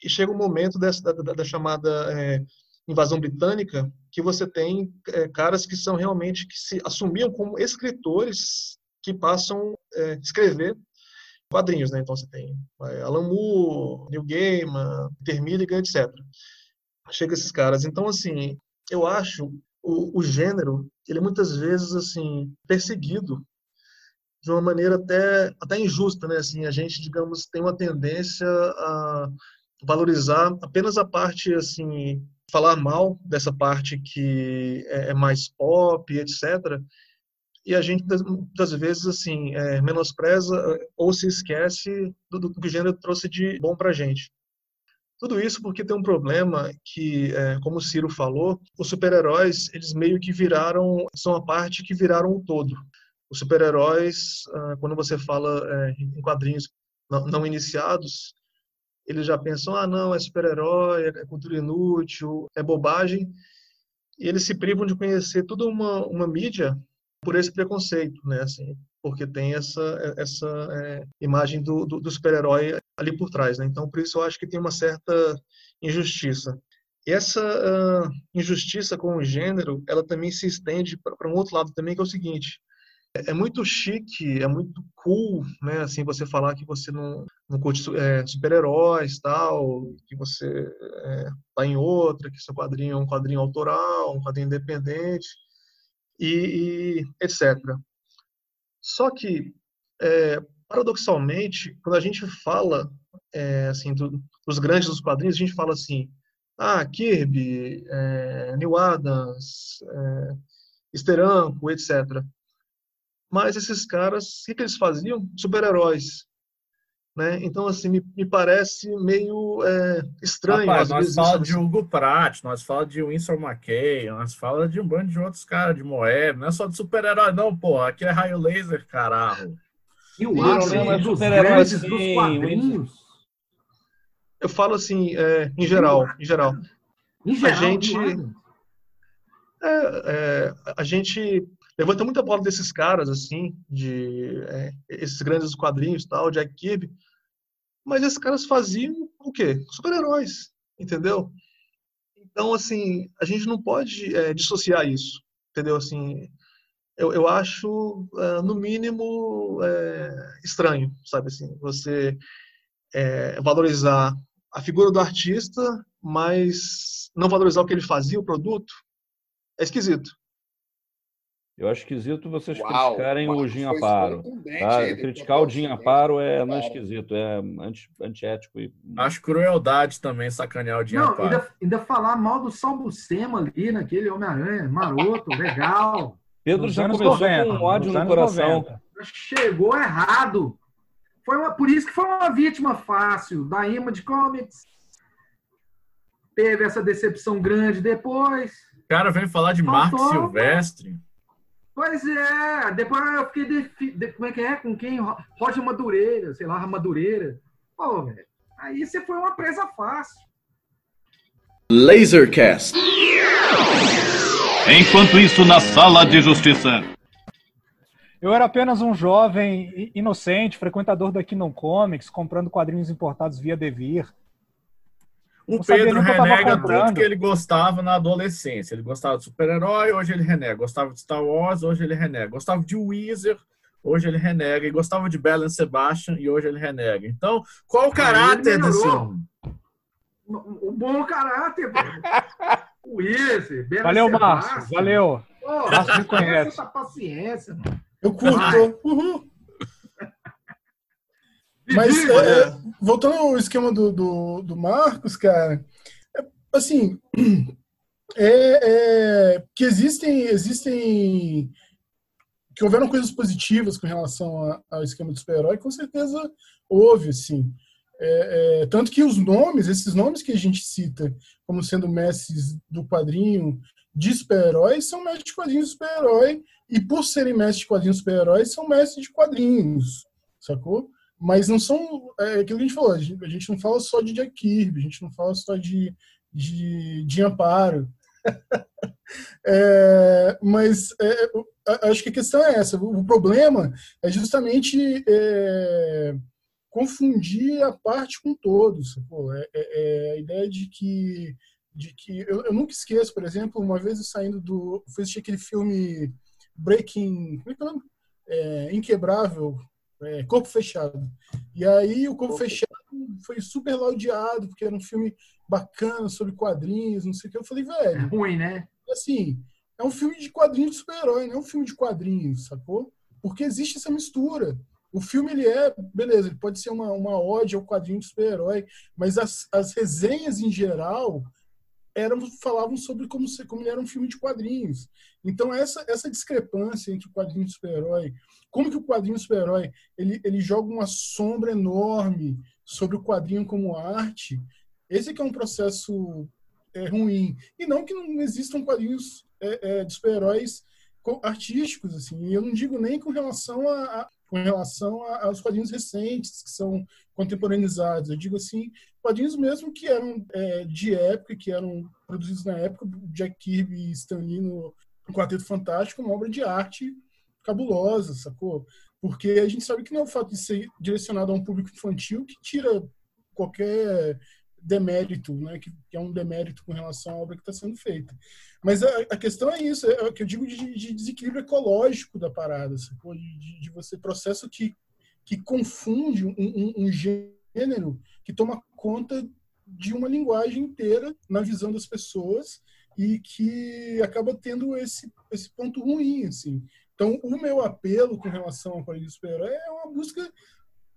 e chega um momento dessa, da, da- da chamada é, invasão britânica que você tem é, caras que são realmente que se assumiam como escritores que passam é, escrever quadrinhos, né? Então você tem Alan Moore, Neil Gaiman, Peter Milligan, etc. Chega esses caras. Então assim, eu acho o, o gênero ele é muitas vezes assim perseguido de uma maneira até até injusta, né? Assim, a gente digamos tem uma tendência a valorizar apenas a parte assim falar mal dessa parte que é é mais pop etc e a gente muitas- vezes assim é, menospreza eh, ou se esquece do, do que o gênero trouxe de bom para gente. Tudo isso porque tem um problema que é, como o Ciro falou os super-heróis eles meio que viraram são a parte que viraram o todo. Os super-heróis ah, quando você fala é, em quadrinhos não iniciados eles já pensam, ah, não, é super-herói, é cultura inútil, é bobagem, e eles se privam de conhecer toda uma, uma mídia por esse preconceito, né, assim, porque tem essa, essa é, imagem do, do, do super-herói ali por trás, né, então por isso eu acho que tem uma certa injustiça. E essa ah, injustiça com o gênero, ela também se estende para um outro lado também, que é o seguinte, é muito chique, é muito cool, né? Assim, você falar que você não, não curte é, super-heróis, tal, que você é, tá em outra, que seu quadrinho é um quadrinho autoral, um quadrinho independente, e, e etc. Só que, é, paradoxalmente, quando a gente fala é, assim do, dos grandes dos quadrinhos, a gente fala assim, ah, Kirby, é, Neil Adams, é, Steranko, etc. Mas esses caras, o que, que eles faziam? Super-heróis. Né? Então, assim, me, me parece meio é, estranho. Rapaz, nós falamos de Hugo Pratt, nós falamos de Winsor McKay, nós falamos de um bando de outros caras, de Moeb, não é só de super-herói, não, porra. Aqui é raio laser, caralho. E o ápice é dos grandes dos quadrinhos. Eu falo assim, é, em geral, em geral. Em geral, a gente, é, é, a gente levanta muita bola desses caras, assim, de é, esses grandes quadrinhos, tal, Jack Kirby, mas esses caras faziam o quê? Super-heróis, entendeu? Então, assim, a gente não pode é, dissociar isso, entendeu? Assim, eu, eu acho, é, no mínimo, é, estranho, sabe assim, você é, valorizar a figura do artista, mas não valorizar o que ele fazia, o produto, é esquisito. Eu acho esquisito vocês Uau, criticarem o Jim Aparo. Tá? Criticar o Jim Aparo é, não é esquisito, é anti, antiético. E... Acho crueldade também sacanear o Jim não, Aparo. Ainda, ainda falar mal do Salbucema ali, naquele Homem-Aranha, maroto, legal. Pedro já começou 90, com um ódio no coração. 90. Chegou errado. Foi uma, por isso que foi uma vítima fácil da Image Comics. Teve essa decepção grande depois. O cara vem falar de Marco Silvestre. Pois é, depois eu fiquei. De, de, como é que é? Com quem? Roger Madureira, sei lá, Madureira. Pô, velho. Aí você foi uma presa fácil. Lasercast. Enquanto isso, na sala de justiça. Eu era apenas um jovem inocente, frequentador da Kingdom Comics, comprando quadrinhos importados via Devir. O Pedro renega tudo que ele gostava na adolescência. Ele gostava de super-herói, hoje ele renega. Gostava de Star Wars, hoje ele renega. Gostava de Weezer, hoje ele renega. E gostava de Belen Sebastian, e hoje ele renega. Então, qual o caráter desse homem? O bom caráter, Weezer, Belen Valeu, Márcio. Valeu. Márcio me conhece. Essa paciência, mano. Eu curto. Uhul. Mas, é, voltando ao esquema do, do, do Marcos, cara, é, assim, é, é, que existem, existem, que houveram coisas positivas com relação a, ao esquema do super-herói, com certeza houve, assim. É, é, tanto que os nomes, esses nomes que a gente cita como sendo mestres do quadrinho de super-heróis, são mestres de quadrinhos de super-herói, e por serem mestres de quadrinhos super-heróis, são mestres de quadrinhos, sacou? Mas não são. É aquilo que a gente falou, a gente, a gente não fala só de Jack Kirby, a gente não fala só de, de, de Amparo. é, mas é, acho que a questão é essa. O problema é justamente é, confundir a parte com todos. É, é, é, a ideia de que. De que eu, eu, nunca esqueço, por exemplo, uma vez eu saindo do. Fui assistir aquele filme Breaking. Como é que é o nome? É, Inquebrável, é, Corpo Fechado. E aí o Corpo Fechado foi super laudeado, porque era um filme bacana sobre quadrinhos, não sei o que. Eu falei, velho. É ruim, né? Assim, é um filme de quadrinhos de super-herói, não é um filme de quadrinhos, sacou? Porque existe essa mistura. O filme, ele é, beleza, ele pode ser uma, uma ode ao quadrinho de super-herói, mas as, as resenhas em geral eram, falavam sobre como, como ele era um filme de quadrinhos. Então, essa, essa discrepância entre o quadrinho super-herói, como que o quadrinho super-herói ele, ele joga uma sombra enorme sobre o quadrinho como arte, esse que é um processo é, ruim. E não que não existam quadrinhos é, é, de super-heróis artísticos, assim. E eu não digo nem com relação a, a com relação a, aos quadrinhos recentes que são contemporaneizados. Eu digo assim, quadrinhos mesmo que eram é, de época, que eram produzidos na época, Jack Kirby e Stan Lee no Quarteto Fantástico, uma obra de arte cabulosa, sacou? Porque a gente sabe que não é o fato de ser direcionado a um público infantil que tira qualquer demérito, né? Que, que, é um demérito com relação à obra que está sendo feita. Mas a, a, questão é isso, é o que eu digo de, de desequilíbrio ecológico da parada, de, de, você processo que, que confunde um, um, um gênero que toma conta de uma linguagem inteira na visão das pessoas e que acaba tendo esse, esse ponto ruim, assim. Então, o meu apelo com relação ao País Super é uma busca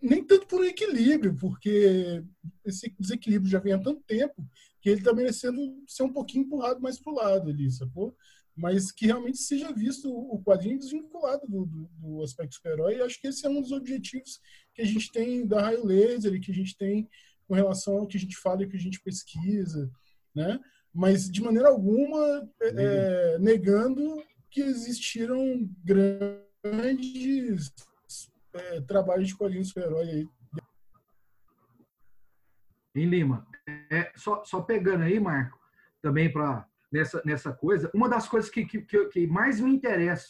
nem tanto por equilíbrio, porque esse desequilíbrio já vem há tanto tempo que ele está merecendo ser um pouquinho empurrado mais para o lado ali, sacou? Mas que realmente seja visto o quadrinho desvinculado do, do, do aspecto super-herói. E acho que esse é um dos objetivos que a gente tem da Raio Laser e que a gente tem com relação ao que a gente fala e que a gente pesquisa, né? Mas, de maneira alguma, é, é negando que existiram grandes é, trabalhos de quadrinhos super-herói aí. Em Lima. É, só, só pegando aí, Marco, também para nessa, nessa coisa, uma das coisas que, que, que mais me interessa,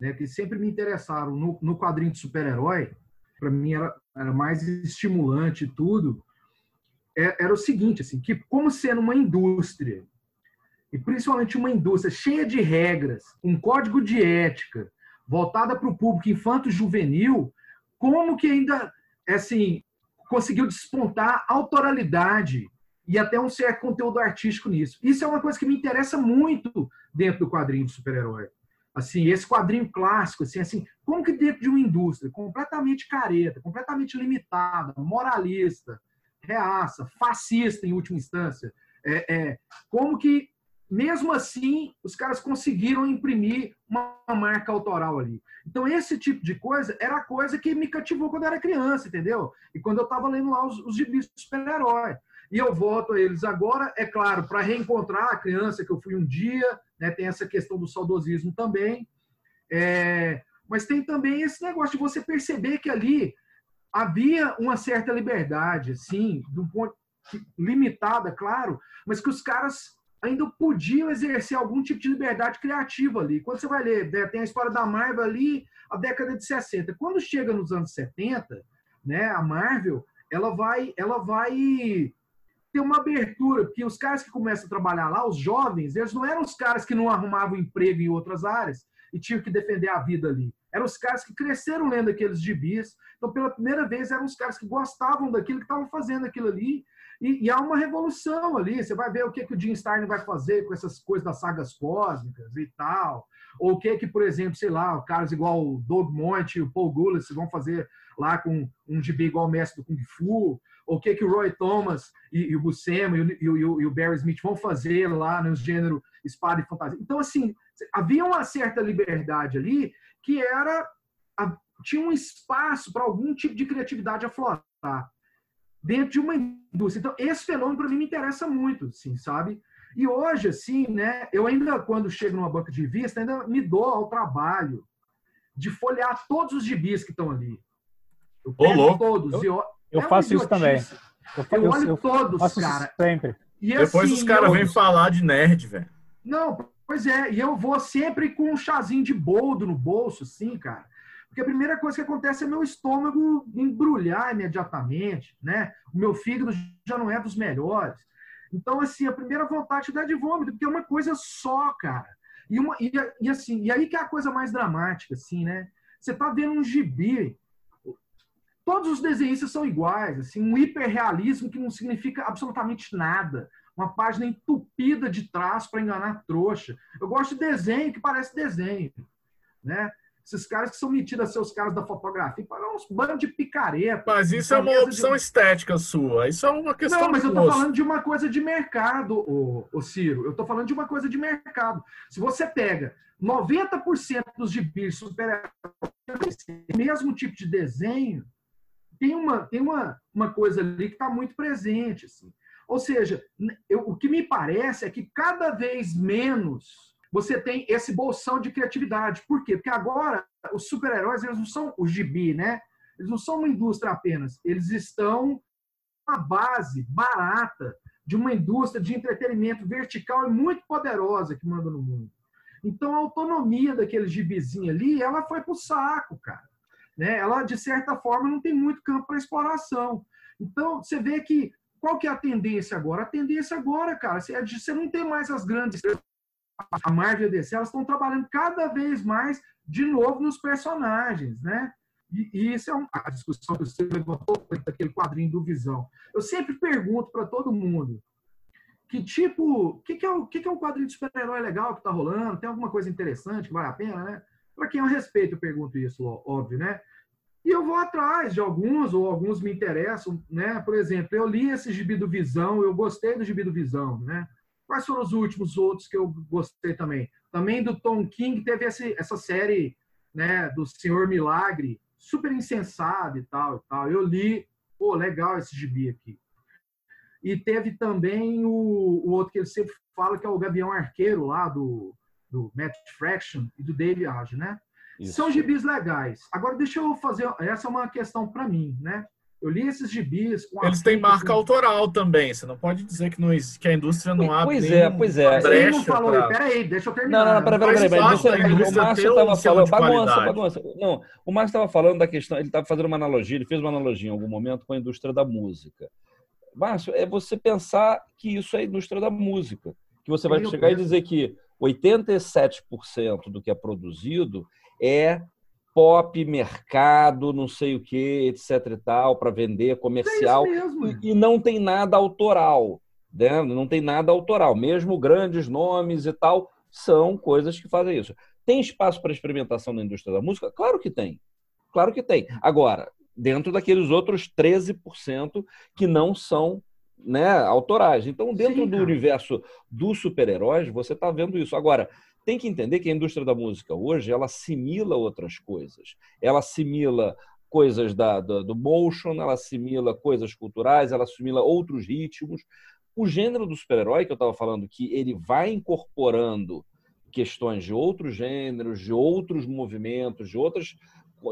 né, que sempre me interessaram no, no quadrinho de super-herói, para mim era, era mais estimulante e tudo, é, era o seguinte, assim, que como sendo uma indústria, e principalmente uma indústria cheia de regras, um código de ética, voltada para o público infanto-juvenil, como que ainda, assim, conseguiu despontar autoralidade e até um certo conteúdo artístico nisso. Isso é uma coisa que me interessa muito dentro do quadrinho de super-herói. Assim, esse quadrinho clássico, assim, assim, como que dentro de uma indústria completamente careta, completamente limitada, moralista, reaça, fascista em última instância, é, é, como que mesmo assim, os caras conseguiram imprimir uma marca autoral ali. Então, esse tipo de coisa era a coisa que me cativou quando eu era criança, entendeu? E quando eu estava lendo lá os, os gibis de super-herói. E eu volto a eles agora, é claro, para reencontrar a criança que eu fui um dia, né? tem essa questão do saudosismo também. É, mas tem também esse negócio de você perceber que ali havia uma certa liberdade, sim, de um ponto limitada, claro, mas que os caras ainda podiam exercer algum tipo de liberdade criativa ali. Quando você vai ler, né, tem a história da Marvel ali, a década de 60. Quando chega nos anos 70, né, a Marvel, ela vai, ela vai ter uma abertura, porque os caras que começam a trabalhar lá, os jovens, eles não eram os caras que não arrumavam emprego em outras áreas e tinham que defender a vida ali. Eram os caras que cresceram lendo aqueles gibis. Então, pela primeira vez, eram os caras que gostavam daquilo, que estavam fazendo aquilo ali e, e, há uma revolução ali. Você vai ver o que, que o Jim Starlin vai fazer com essas coisas das sagas cósmicas e tal. Ou o que, que por exemplo, sei lá, caras igual o Doug Monte e o Paul Gullis vão fazer lá com um gibi igual o Mestre do Kung Fu. Ou o que, que o Roy Thomas e, e o Buscema e, e, o Barry Smith vão fazer lá no gênero espada e fantasia. Então, assim, havia uma certa liberdade ali que era tinha um espaço para algum tipo de criatividade aflorar dentro de uma indústria. Então, esse fenômeno para mim me interessa muito, assim, sabe? E hoje, assim, né, eu ainda, quando chego numa banca de revista, ainda me dou ao trabalho de folhear todos os gibis que estão ali. Eu pego todos. Eu, eu, eu é faço isso também. Eu, eu olho eu, todos, cara. Sempre. E, Depois assim, os caras vêm falar de nerd, velho. Não, pois é. E eu vou sempre com um chazinho de boldo no bolso, assim, cara. Porque a primeira coisa que acontece é meu estômago embrulhar imediatamente, né? O meu fígado já não é dos melhores. Então, assim, a primeira vontade dá de vômito, porque é uma coisa só, cara. E, uma, e, e, assim, e aí que é a coisa mais dramática, assim, né? Você tá vendo um gibi, todos os desenhistas são iguais, assim, um hiperrealismo que não significa absolutamente nada. Uma página entupida de traço para enganar trouxa. Eu gosto de desenho que parece desenho, né? Esses caras que são metidos a ser os caras da fotografia, para uns bandos de picareta. Mas isso é uma opção de... estética sua. Isso é uma questão. Não, mas eu tô falando de uma coisa de mercado, ô, ô Ciro. Eu tô falando de uma coisa de mercado. Se você pega 90% dos gibis super mesmo tipo de desenho, tem uma, tem uma, uma coisa ali que está muito presente. Assim. Ou seja, eu, o que me parece é que cada vez menos você tem esse bolsão de criatividade. Por quê? Porque agora os super-heróis, eles não são o gibi, né? Eles não são uma indústria apenas. Eles estão na base barata de uma indústria de entretenimento vertical e muito poderosa que manda no mundo. Então, a autonomia daquele gibizinho ali, ela foi pro saco, cara. Né? Ela, de certa forma, não tem muito campo para exploração. Então, você vê que qual que é a tendência agora? A tendência agora, cara, é de você não ter mais as grandes. A Marvel e a DC, elas estão trabalhando cada vez mais de novo nos personagens, né? E, e isso é um, a discussão que você levantou daquele quadrinho do Visão. Eu sempre pergunto para todo mundo que tipo, o que, que, é o que, que é um quadrinho de super-herói legal que está rolando? Tem alguma coisa interessante que vale a pena, né? Para quem eu respeito, eu pergunto isso, óbvio, né? E eu vou atrás de alguns, ou alguns me interessam, né? Por exemplo, eu li esse gibi do Visão, eu gostei do gibi do Visão, né? Quais foram os últimos outros que eu gostei também? Também do Tom King, teve esse, essa série, né, do Senhor Milagre, super insensado e tal, e tal. Eu li, pô, legal esse gibi aqui. E teve também o, o outro que ele sempre fala, que é o Gavião Arqueiro, lá do, do Matt Fraction e do Dave Age, né? Isso. São gibis legais. Agora, deixa eu fazer. Essa é uma questão para mim, né? Eu li esses gibis. Eles têm marca autoral também. Você não pode dizer que, não, que a indústria não abre. Pois é, pois é. Ele não falou. Pra... Peraí, deixa eu terminar. Não, não, peraí, peraí. peraí, peraí. o Márcio estava falando. Bagunça, bagunça. Não, o Márcio estava falando da questão. Ele estava fazendo uma analogia, ele fez uma analogia em algum momento com a indústria da música. Márcio, é você pensar que isso é a indústria da música. Que você vai chegar e dizer que 87% do que é produzido é pop, mercado, não sei o que, etc e tal, para vender comercial. É e, e, não tem nada autoral. Né? Não tem nada autoral. Mesmo grandes nomes e tal, são coisas que fazem isso. Tem espaço para experimentação na indústria da música? Claro que tem. Claro que tem. Agora, dentro daqueles outros 13% que não são né, autorais. Então, dentro Sim, do universo dos super-heróis, você está vendo isso. Agora, tem que entender que a indústria da música hoje ela assimila outras coisas. Ela assimila coisas da, da, do motion, ela assimila coisas culturais, ela assimila outros ritmos. O gênero do super-herói que eu estava falando, que ele vai incorporando questões de outros gêneros, de outros movimentos, de outras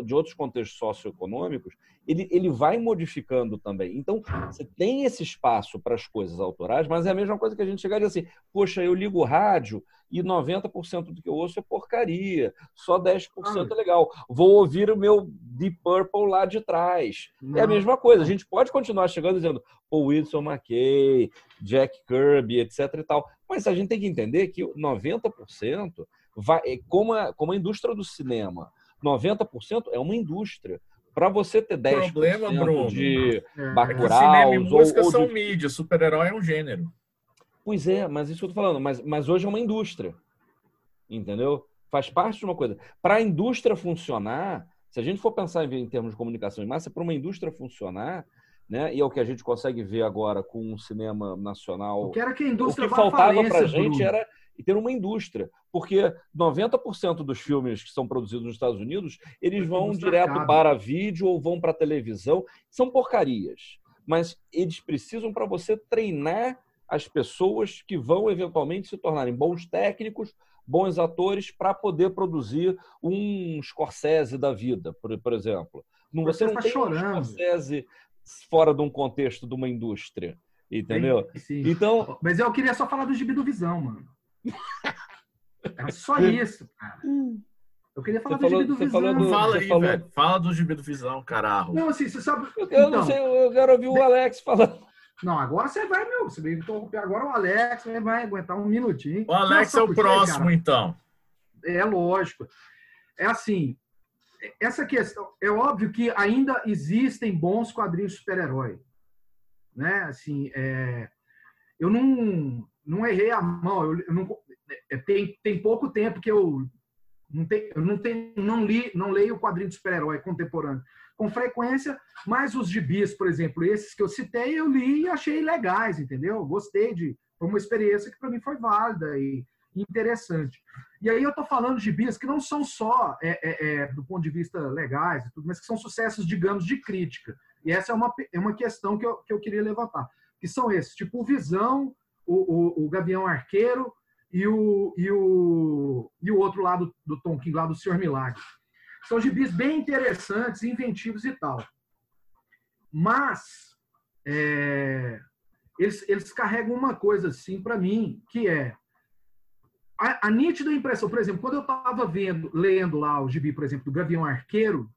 de outros contextos socioeconômicos, ele, ele vai modificando também. Então, você tem esse espaço para as coisas autorais, mas é a mesma coisa que a gente chegar e dizer assim, poxa, eu ligo o rádio e 90% do que eu ouço é porcaria, só 10% ah. é legal. Vou ouvir o meu Deep Purple lá de trás. Não. É a mesma coisa. A gente pode continuar chegando dizendo Paul Wilson McKay, Jack Kirby, etc e tal. Mas a gente tem que entender que 90% vai, é como a, como a indústria do cinema 90% é uma indústria. Para você ter 10% problema, Bruno, de é. Bacurau... É música ou, ou são de... mídia, super-herói é um gênero. Pois é, mas isso que eu tô falando. Mas, mas hoje é uma indústria. Entendeu? Faz parte de uma coisa. Para a indústria funcionar, se a gente for pensar em, em termos de comunicação em massa, para uma indústria funcionar, né? E é o que a gente consegue ver agora com o cinema nacional. Eu quero que a indústria o que faltava para a gente era e ter uma indústria, porque 90% dos filmes que são produzidos nos Estados Unidos, eles vão direto para vídeo ou vão para televisão, são porcarias, mas eles precisam para você treinar as pessoas que vão eventualmente se tornarem bons técnicos, bons atores para poder produzir um Scorsese da vida, por, por exemplo. Não, você, você não tá tem chorando. um Scorsese fora de um contexto de uma indústria, entendeu? Sim, sim. Então, mas eu queria só falar do Gibi do Visão, mano. Era só isso, cara. Eu queria falar você do falou, gibi do Visão. Do, fala aí, falou... velho. Fala do gibi do Visão, caralho. Não, assim, você sabe. Eu, eu não então. sei, eu quero ouvir o Alex falando. Não, agora você vai, meu. Você vai interromper agora o Alex, vai aguentar um minutinho. O Alex é o próximo, então. É lógico. É assim, essa questão, é óbvio que ainda existem bons quadrinhos super-herói. Né? Assim, é, eu não, não errei a mão. Eu, eu não, é, tem, tem pouco tempo que eu não, tem, eu não, tem, não, li, não leio o quadrinho de super-herói contemporâneo com frequência, mas os gibis, por exemplo, esses que eu citei, eu li e achei legais, entendeu? Gostei de. Foi uma experiência que para mim foi válida e interessante. E aí eu estou falando de gibis que não são só é, é, é, do ponto de vista legais, mas que são sucessos, digamos, de crítica. E essa é uma, é uma questão que eu, que eu queria levantar. Que são esses, tipo Visão, o, o, o Gavião Arqueiro e o, e o, e o outro lado do Tom King, lá do Senhor Milagre. São gibis bem interessantes, inventivos e tal. Mas é, eles, eles carregam uma coisa assim para mim, que é a, a, nítida impressão. Por exemplo, quando eu estava vendo, lendo lá o gibi, por exemplo, do Gavião Arqueiro,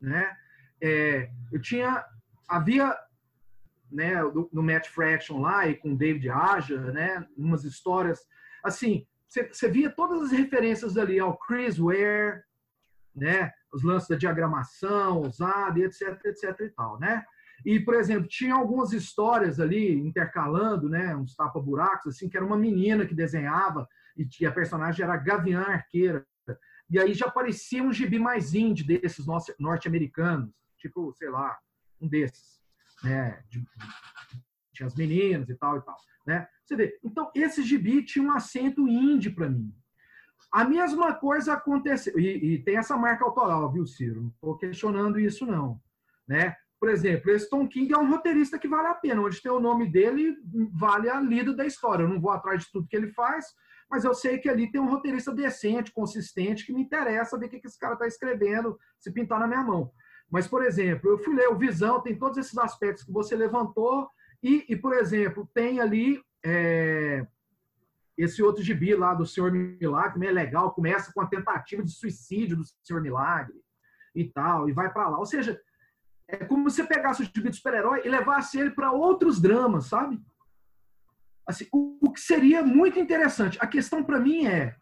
né, é, eu tinha havia né, do, Matt Fraction lá e com David Aja, né, umas histórias assim, você via todas as referências ali ao Chris Ware, né, os lances da diagramação usada, etc, etc e tal, né? E, por exemplo, tinha algumas histórias ali intercalando, né, uns tapa-buracos, assim, que era uma menina que desenhava e a personagem era Gavião Arqueira. E aí já parecia um gibi mais indie desses norte-americanos, tipo, sei lá, um desses, né? De, tinha as meninas e tal e tal, né? Você vê. Então, esse gibi tinha um acento indie para mim. A mesma coisa aconteceu, e, e, tem essa marca autoral, viu, Ciro? Não estou questionando isso, não. Né? Por exemplo, esse Tom King é um roteirista que vale a pena, onde tem o nome dele, vale a lida da história. Eu não vou atrás de tudo que ele faz, mas eu sei que ali tem um roteirista decente, consistente, que me interessa ver o que esse cara está escrevendo, se pintar na minha mão. Mas, por exemplo, eu fui ler o Visão, tem todos esses aspectos que você levantou, e, e por exemplo, tem ali é, esse outro gibi lá do Senhor Milagre, também é legal, começa com a tentativa de suicídio do Senhor Milagre e tal, e vai para lá. Ou seja, é como se você pegasse o gibi do super-herói e levasse ele para outros dramas, sabe? Assim, o, o, que seria muito interessante. A questão para mim é,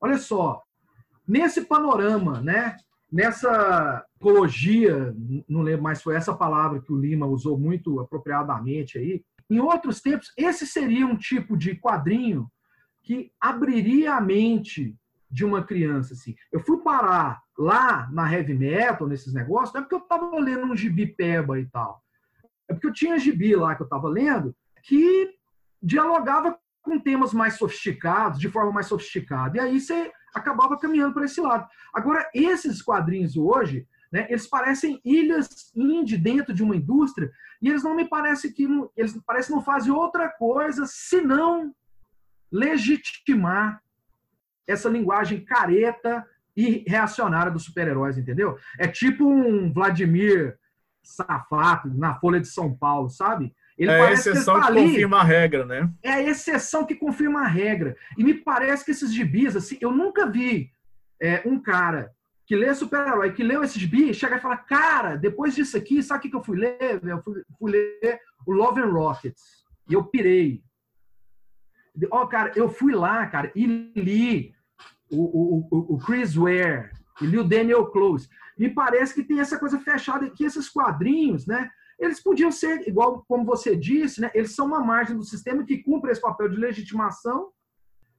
olha só, nesse panorama, né? Nessa ecologia, não lembro mais foi essa palavra que o Lima usou muito apropriadamente aí. Em outros tempos, esse seria um tipo de quadrinho que abriria a mente de uma criança. Assim. Eu fui parar lá na heavy metal, nesses negócios, não é porque eu estava lendo um gibi peba e tal. É porque eu tinha gibi lá que eu estava lendo que dialogava com temas mais sofisticados, de forma mais sofisticada. E aí você acabava caminhando para esse lado. Agora, esses quadrinhos hoje, né, eles parecem ilhas indie dentro de uma indústria, e eles não me parecem que eles parecem não fazem outra coisa senão legitimar essa linguagem careta e reacionária dos super-heróis, entendeu? É tipo um Vladimir Safato na Folha de São Paulo, sabe? Ele é a exceção que, que confirma a regra, né? É a exceção que confirma a regra. E me parece que esses gibis, assim, eu nunca vi é, um cara que lê super-herói, que leu esses gibis, chegar e falar, cara, depois disso aqui, sabe o que, que eu fui ler? Eu fui, fui ler o Love and Rockets. E eu pirei. Ó, oh, cara, eu fui lá, cara, e li o, o, o Chris Ware, e li o Daniel Close. Me parece que tem essa coisa fechada aqui, esses quadrinhos, né? Eles podiam ser, igual como você disse, né? Eles são uma margem do sistema que cumpre esse papel de legitimação.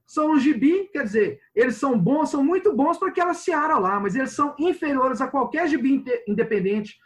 São um gibi, quer dizer, eles são bons, são muito bons para aquela seara lá, mas eles são inferiores a qualquer gibi independente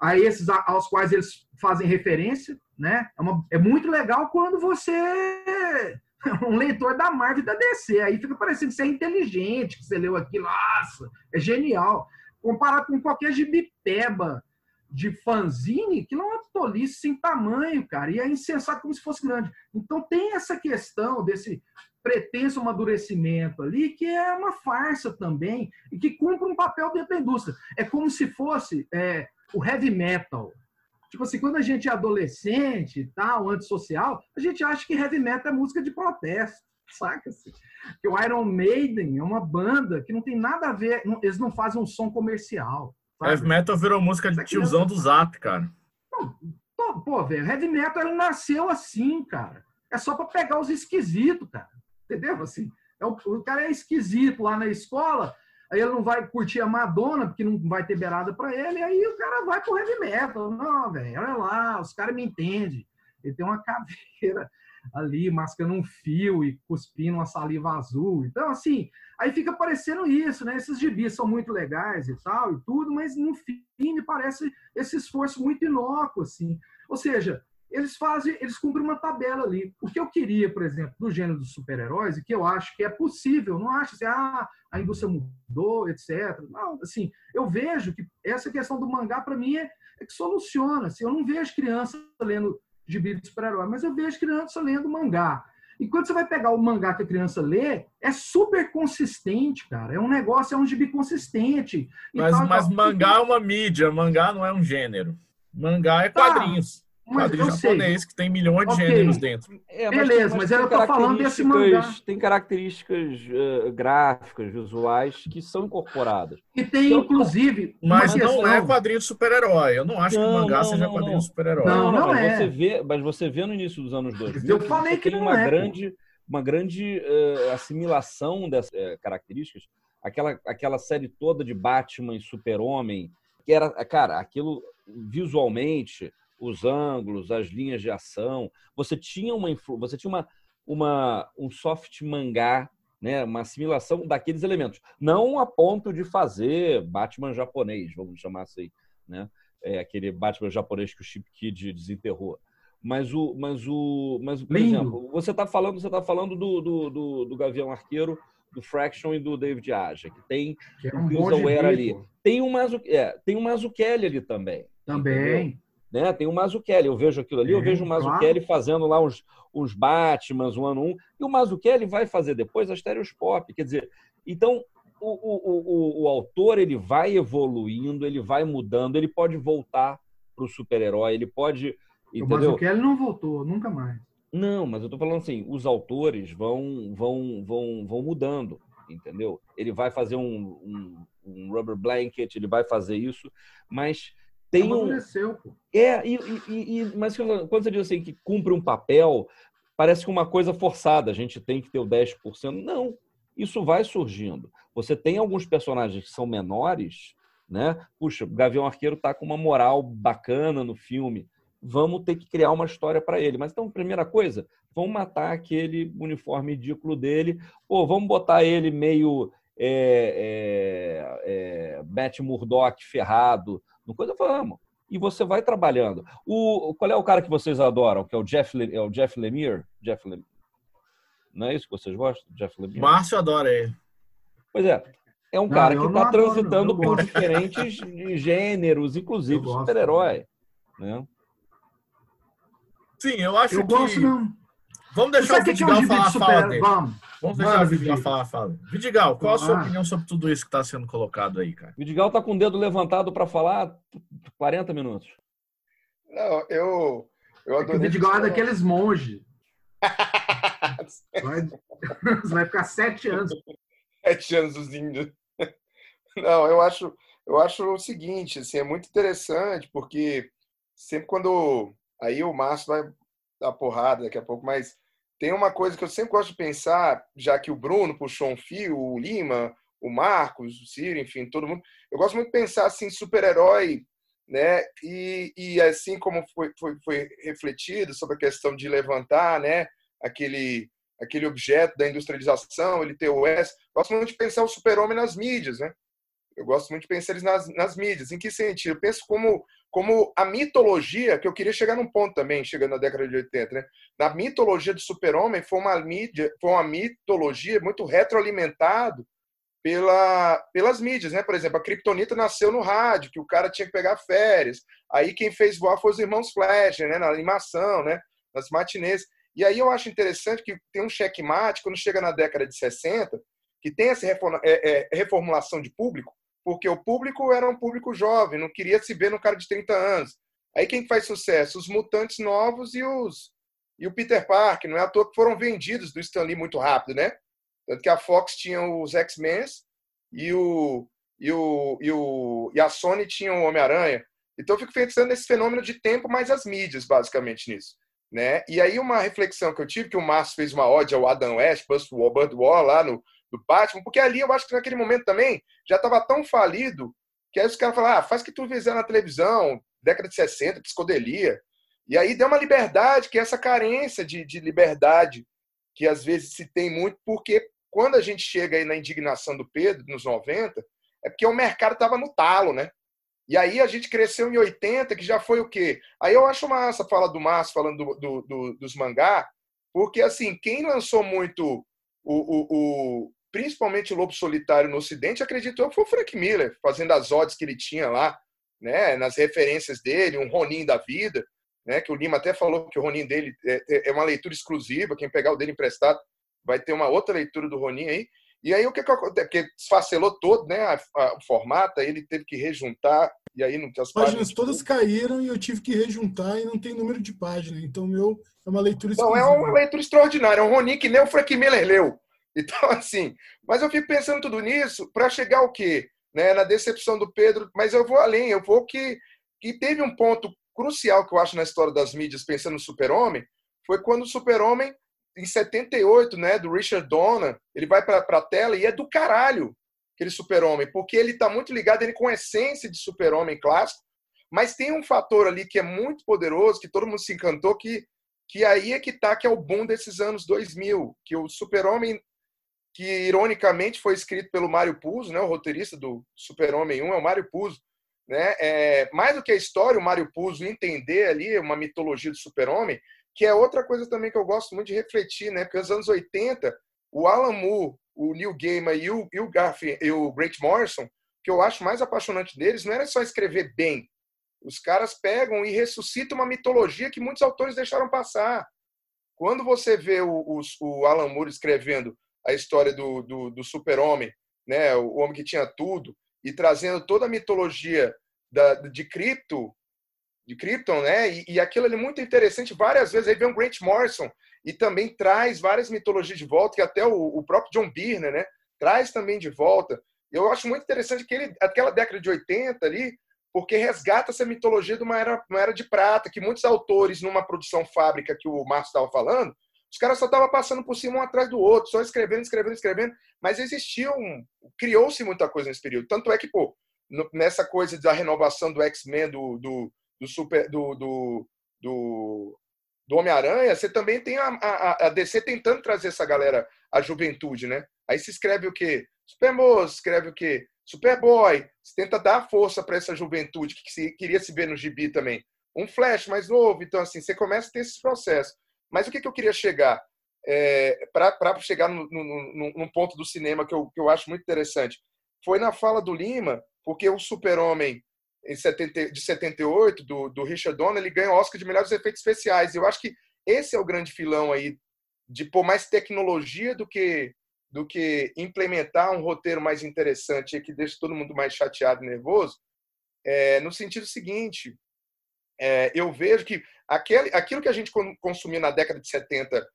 a esses aos quais eles fazem referência, né? É, uma, é muito legal quando você é um leitor da Marvel e da DC. Aí fica parecendo que você é inteligente, que você leu aquilo, nossa, é genial. Comparado com qualquer gibiteba de fanzine, que não é tolice sem tamanho, cara, e é insensato como se fosse grande. Então tem essa questão desse pretenso amadurecimento ali, que é uma farsa também, e que cumpre um papel dentro da indústria. É como se fosse é, o heavy metal. Tipo assim, quando a gente é adolescente e tal, antissocial, a gente acha que heavy metal é música de protesto, saca? -se? Que o Iron Maiden é uma banda que não tem nada a ver, não, eles não fazem um som comercial. Sabe? Heavy metal virou música de tiozão do zap, cara. Pô, pô, velho, heavy metal ele nasceu assim, cara. É só para pegar os esquisitos, cara. Entendeu? Assim, é o, o cara é esquisito lá na escola, aí ele não vai curtir a Madonna, porque não vai ter beirada para ele, aí o cara vai pro heavy metal. Não, velho, olha lá, os caras me entendem. Ele tem uma caveira ali, mascando um fio e cuspindo uma saliva azul. Então, assim, aí fica parecendo isso, né? Esses gibis são muito legais e tal, e tudo, mas no fim me parece esse esforço muito inócuo, assim. Ou seja, eles fazem, eles cumprem uma tabela ali. O que eu queria, por exemplo, do gênero dos super-heróis, e que eu acho que é possível, não acho assim, ah, a indústria mudou, etc. Não, assim, eu vejo que essa questão do mangá, para mim, é, é, que soluciona. Assim, eu não vejo criança lendo gibi de super-herói, mas eu vejo criança lendo mangá. E quando você vai pegar o mangá que a criança lê, é super consistente, cara. É um negócio, é um gibi consistente. Mas, tal, mas tal. mangá é uma mídia, mangá não é um gênero. Mangá é tá. quadrinhos. Mas quadrinho sei. japonês que tem milhões de gêneros dentro. É, Beleza, tem- mas tem eu tô falando desse mangá. características- Tem características eh, gráficas, visuais, que são incorporadas. E tem, Eu- inclusive, Mas não questão- é quadrinho de super-herói. Eu não acho que Não, o mangá não, seja não, quadrinho não. de super-herói. Não, não mas é. Você vê, mas você vê no início dos anos 2000 Eu falei que tem não uma é, grande, uma grande eh, assimilação dessas eh, características. Aquela, aquela série toda de Batman e Super-Homem, que era, cara, aquilo visualmente, os ângulos, as linhas de ação, você tinha uma você tinha uma, uma um soft mangá, né, uma assimilação daqueles elementos, não a ponto de fazer Batman japonês, vamos chamar assim, né? É aquele Batman japonês que o Chip Kid desenterrou. Mas o, mas o, mas por Lindo. exemplo, você está falando, você tá falando do, do, do, do Gavião Arqueiro, do Fraction e do David Aja, que tem que é o um gibi, ali. Tem um Mazu, é, tem um Mazzucchelli ali também. Também. Né? Tem o Mazzucchelli, eu vejo aquilo ali, eu É, vejo o Mazzucchelli fazendo lá uns, uns Batmans, um ano um, e o Mazzucchelli vai fazer depois as Stereoscope, quer dizer, então o, o, o, o autor ele vai evoluindo, ele vai mudando, ele pode voltar para o super-herói, ele pode, O entendeu? Mazzucchelli não voltou, nunca mais. Não, mas eu tô falando assim, os autores vão vão vão vão mudando, entendeu? Ele vai fazer um, um, um rubber blanket, ele vai fazer isso, mas tem um pô. é e, e, e- mas quando você diz assim que cumpre um papel, parece que uma coisa forçada, a gente tem que ter o 10%. Não, isso vai surgindo. Você tem alguns personagens que são menores, né? Puxa, o Gavião Arqueiro tá com uma moral bacana no filme. Vamos ter que criar uma história para ele. Mas então, primeira coisa, vamos matar aquele uniforme ridículo dele. Pô, vamos botar ele meio é, é, é, Matt Murdock ferrado. No coisa, vamos. E você vai trabalhando. O, qual é o cara que vocês adoram? Que é o Jeff, é o Jeff Lemire? Jeff Lem- Não é isso que vocês gostam? Jeff Lemire? Márcio adora ele. Pois é. É um Não, cara que está transitando não. Por gosto. diferentes gêneros, inclusive super-herói. Né? Sim, eu acho Eu que. gosto, não. Vamos deixar o Vidigal falar de a fala dele. Vamos. Vamos deixar Manda, o Vidigal Vidigal. falar a fala. Vidigal, qual a sua Ah. opinião sobre tudo isso que está sendo colocado aí, cara? Vidigal está com o dedo levantado para falar 40 minutos. Não, eu, eu É o. Vidigal é daqueles monges. Vai... Você vai ficar sete anos. Sete anos os índios. Não, eu acho, eu acho o seguinte, assim, é muito interessante, porque sempre quando. Aí o Márcio vai dar porrada daqui a pouco, mas tem uma coisa que eu sempre gosto de pensar, já que o Bruno puxou um fio, o Lima, o Marcos, o Ciro, enfim, todo mundo. Eu gosto muito de pensar assim, super-herói, né? E, e assim como foi, foi, foi refletido sobre a questão de levantar, né? Aquele, aquele objeto da industrialização, ele ter o S. Gosto muito de pensar o super-homem nas mídias, né? Eu gosto muito de pensar eles nas, nas mídias. Em que sentido? Eu penso como, como a mitologia, que eu queria chegar num ponto também, chegando na década de 80, né? Na mitologia do super-homem foi uma mídia, foi uma mitologia muito retroalimentado pela, pelas mídias, né? Por exemplo, a Kryptonita nasceu no rádio, que o cara tinha que pegar férias. Aí quem fez voar foi os irmãos Flash, né? Na animação, né? Nas matinês. E aí eu acho interessante que tem um checkmate quando chega na década de 60, que tem essa é, é, reformulação de público, porque o público era um público jovem, não queria se ver no cara de 30 anos. Aí quem faz sucesso? Os mutantes novos e os e o Peter Parker. Não é à toa que foram vendidos do Stan Lee muito rápido, né? Tanto que a Fox tinha os X-Men e o e o e o e a Sony tinha o Homem-Aranha. Então eu fico pensando nesse fenômeno de tempo mais as mídias, basicamente nisso, né? E aí uma reflexão que eu tive que o Márcio fez uma ode ao Adam West, Bud War lá no do Batman, porque ali eu acho que naquele momento também já estava tão falido que aí os caras falaram, ah, faz o que tu fizer na televisão, década de 60, psicodelia. E aí deu uma liberdade, que é essa carência de, de liberdade que às vezes se tem muito, porque quando a gente chega aí na indignação do Pedro, nos 90, é porque o mercado estava no talo, né? E aí a gente cresceu em 80, que já foi o quê? Aí eu acho massa a fala do Márcio falando do, do, do, dos mangá, porque assim, quem lançou muito o, o, o, principalmente o Lobo Solitário no Ocidente, acredito eu, foi o Frank Miller, fazendo as odds que ele tinha lá, né, nas referências dele, um Ronin da vida, né, que o Lima até falou que o Ronin dele é, é uma leitura exclusiva, quem pegar o dele emprestado vai ter uma outra leitura do Ronin aí. E aí o que, que acontece? Porque desfacelou todo né, a, a, o formato, aí ele teve que rejuntar E aí não, as As páginas páginas todas caíram e eu tive que rejuntar e não tem número de página. Então, meu é uma leitura Não, é uma leitura extraordinária. É um Rony que nem o Frank Miller leu. Então, assim, mas eu fico pensando tudo nisso para chegar ao quê? Né, na decepção do Pedro, mas eu vou além, eu vou que, que teve um ponto crucial que eu acho na história das mídias, pensando no Super-Homem, foi quando o Super-Homem, em 78, né, do Richard Donner, ele vai para a tela e é do caralho aquele Super-Homem, porque ele está muito ligado ele com a essência de Super-Homem clássico, mas tem um fator ali que é muito poderoso, que todo mundo se encantou, que, que aí é que tá, que é o boom desses anos 2000, que o Super-Homem, que ironicamente foi escrito pelo Mário Puzo, né, o roteirista do Super-Homem 1 é o Mário Puzo, né, é, mais do que a história, o Mário Puzo entender ali uma mitologia do Super-Homem, que é outra coisa também que eu gosto muito de refletir, né, porque nos anos 80, o Alan Moore, o Neil Gaiman e o, e o, e o Grant Morrison, que eu acho mais apaixonante deles, não era só escrever bem, os caras pegam e ressuscitam uma mitologia que muitos autores deixaram passar. Quando você vê o, o, o Alan Moore escrevendo a história do, do, do super-homem, né, o homem que tinha tudo, e trazendo toda a mitologia da, de Krypton, de Krypton, né, e, e aquilo é muito interessante várias vezes. Aí vem o Grant Morrison e também traz várias mitologias de volta, que até o, o próprio John Byrne, né, traz também de volta. Eu acho muito interessante aquele, aquela década de 80 ali, porque resgata essa mitologia de uma era, uma era de prata, que muitos autores, numa produção fábrica que o Márcio estava falando, os caras só estavam passando por cima um atrás do outro, só escrevendo, escrevendo, escrevendo, mas existiu, um, criou-se muita coisa nesse período. Tanto é que, pô, nessa coisa da renovação do X-Men, do, do, do, super, do, do, do, do Homem-Aranha, você também tem a, a, a DC tentando trazer essa galera, a juventude, né? Aí se escreve o quê? Supermoço, escreve o quê? Superboy, você tenta dar força para essa juventude que se, queria se ver no gibi também. Um Flash mais novo, então assim, você começa a ter esse processo. Mas o que, que eu queria chegar? É, para chegar no, no, num ponto do cinema que eu, que eu acho muito interessante. Foi na fala do Lima, porque o Super-Homem de 78, do, do Richard Donner, ele ganha o Oscar de melhores efeitos especiais. Eu acho que esse é o grande filão aí, de pôr mais tecnologia do que do que implementar um roteiro mais interessante que deixa todo mundo mais chateado e nervoso, é, no sentido seguinte, é, eu vejo que aquele, aquilo que a gente consumia na década de 70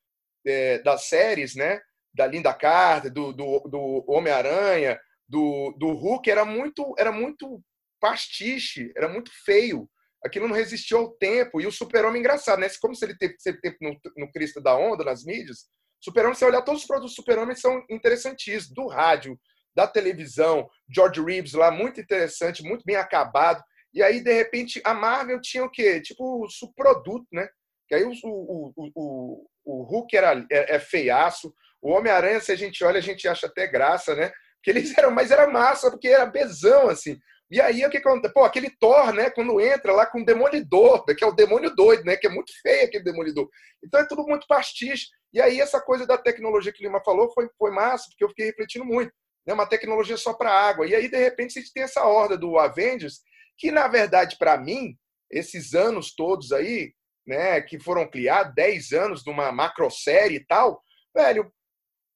é, das séries, né, da Linda Carter, do, do, do Homem-Aranha, do, do Hulk, era muito, era muito pastiche, era muito feio. Aquilo não resistiu ao tempo. E o super-homem, engraçado, né? Como se ele teve, tempo no, no crista da onda, nas mídias, Super-Homem, você olhar todos os produtos Super-Homem são interessantíssimos, do rádio, da televisão, George Reeves lá, muito interessante, muito bem acabado. E aí, de repente, a Marvel tinha o quê? Tipo, o subproduto, né? Que aí o, o, o, o Hulk era, é, é feiaço, o Homem-Aranha, se a gente olha, a gente acha até graça, né? Porque eles eram, mas era massa, porque era bezão, assim. E aí, o que acontece? Pô, aquele Thor, né? Quando entra lá com o Demolidor, que é o demônio doido, né? Que é muito feio aquele Demolidor. Então é tudo muito pastiche. E aí, essa coisa da tecnologia que o Lima falou foi, foi massa, porque eu fiquei refletindo muito. Né? Uma tecnologia só para água. E aí, de repente, a gente tem essa horda do Avengers, que, na verdade, para mim, esses anos todos aí, né, que foram criados, 10 anos de uma macrosérie e tal, velho,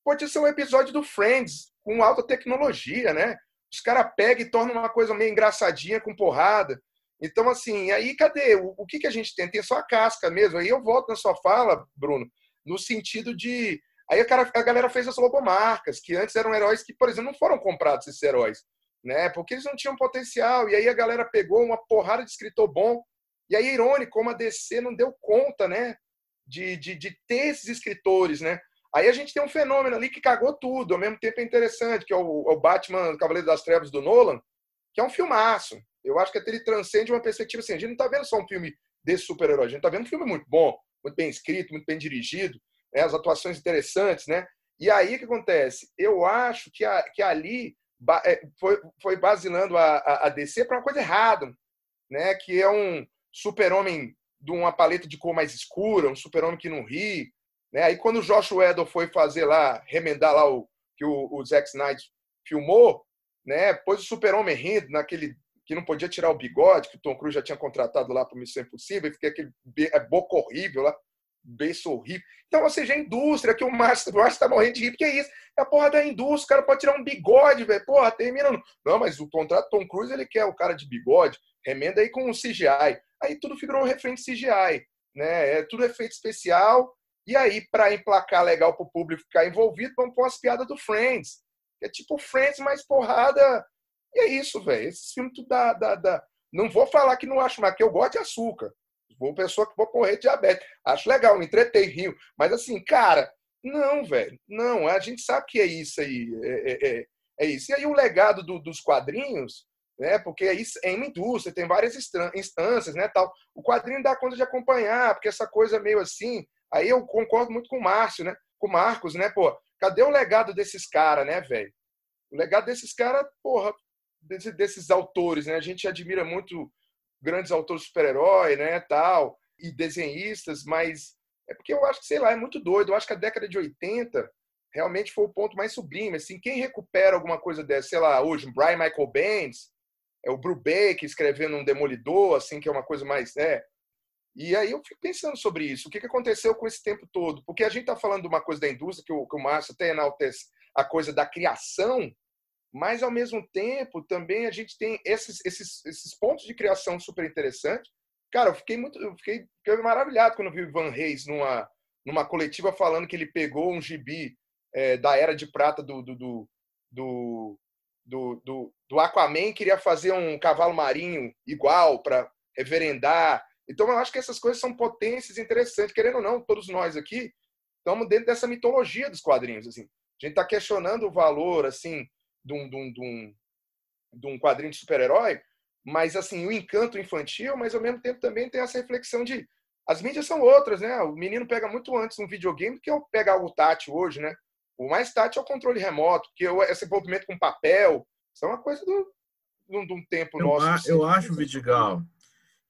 pode ser um episódio do Friends com alta tecnologia, né? Os caras pegam e tornam uma coisa meio engraçadinha com porrada. Então, assim, aí cadê? O, o que, que a gente tem? Tem só a casca mesmo. Aí eu volto na sua fala, Bruno, no sentido de. Aí a, cara, a galera fez as logomarcas, que antes eram heróis que, por exemplo, não foram comprados esses heróis, né? Porque eles não tinham potencial. E aí a galera pegou uma porrada de escritor bom. E aí, irônico, como a DC não deu conta, né? De, de, de ter esses escritores, né? Aí a gente tem um fenômeno ali que cagou tudo, ao mesmo tempo é interessante, que é o, o Batman Cavaleiro das Trevas do Nolan, que é um filmaço. Eu acho que ele transcende uma perspectiva assim, a gente não está vendo só um filme desse super-herói, a gente está vendo um filme muito bom, muito bem escrito, muito bem dirigido, né? as atuações interessantes, né? E aí o que acontece? Eu acho que, a, que ali foi, foi basilando a, a, a DC para uma coisa errada, né? Que é um super-homem de uma paleta de cor mais escura, um super-homem que não ri, né? Aí quando o Josh Whedon foi fazer lá, remendar lá o que o, o Zack Snyder filmou, né? Pôs o Super-Homem rindo naquele que não podia tirar o bigode, que o Tom Cruise já tinha contratado lá para Missão Impossível, e fiquei aquele é boca horrível lá, berço horrível. Então, ou seja, a indústria, que o Márcio está morrendo de rir, porque é isso. É a porra da indústria, o cara pode tirar um bigode, velho. Porra, termina. no- Não, mas o contrato Tom Cruise, ele quer o cara de bigode, remenda aí com o CGI. Aí tudo virou refém de CGI, né? É tudo efeito especial. E aí, para emplacar legal pro público ficar envolvido, vamos pôr umas piadas do Friends. É tipo Friends mais porrada. E é isso, velho. Esses filmes tudo dá, dá. Não vou falar que não acho, mas que eu gosto de açúcar. Vou pessoa que vou correr diabetes. Acho legal, me entretei, rio. Mas assim, cara, não, velho. Não, a gente sabe que é isso aí. É, é- é- é isso. E aí o legado do- dos quadrinhos, né? Porque isso, é uma indústria, tem várias instâncias, né? Tal. O quadrinho dá conta de acompanhar, porque essa coisa meio assim. Aí eu concordo muito com o Márcio, né? Com o Marcos, né? Pô, cadê o legado desses caras, né, velho? O legado desses caras, porra, desse- desses autores, né? A gente admira muito grandes autores super-herói, né, tal, e desenhistas, mas é porque eu acho que, sei lá, é muito doido. Eu acho que a década de 80 realmente foi o ponto mais sublime. Assim, quem recupera alguma coisa dessa, sei lá, hoje, Brian Michael Bendis, é o Brubaker escrevendo um Demolidor, assim, que é uma coisa mais, né? E aí eu fico pensando sobre isso. O que que aconteceu com esse tempo todo? Porque a gente está falando de uma coisa da indústria, que o, que o Márcio até enaltece a coisa da criação, mas ao mesmo tempo também a gente tem esses, esses, esses pontos de criação super interessantes. Cara, eu fiquei muito, eu fiquei, fiquei maravilhado quando vi o Ivan Reis numa, numa coletiva falando que ele pegou um gibi é, da Era de Prata do, do, do, do, do, do, do Aquaman, queria fazer um cavalo marinho igual para reverendar. Então eu acho que essas coisas são potências interessantes. Querendo ou não, todos nós aqui estamos dentro dessa mitologia dos quadrinhos. Assim. A gente está questionando o valor assim de um, de um, de um, de um quadrinho de super-herói, mas assim o encanto infantil, mas ao mesmo tempo também tem essa reflexão de as mídias são outras, né? O menino pega muito antes um videogame do que eu pegar algo tátil hoje, né? O mais tátil é o controle remoto, porque eu- esse envolvimento com papel, isso é uma coisa do, de um- de um tempo Eu, nosso. a- assim. eu acho, Vidigal,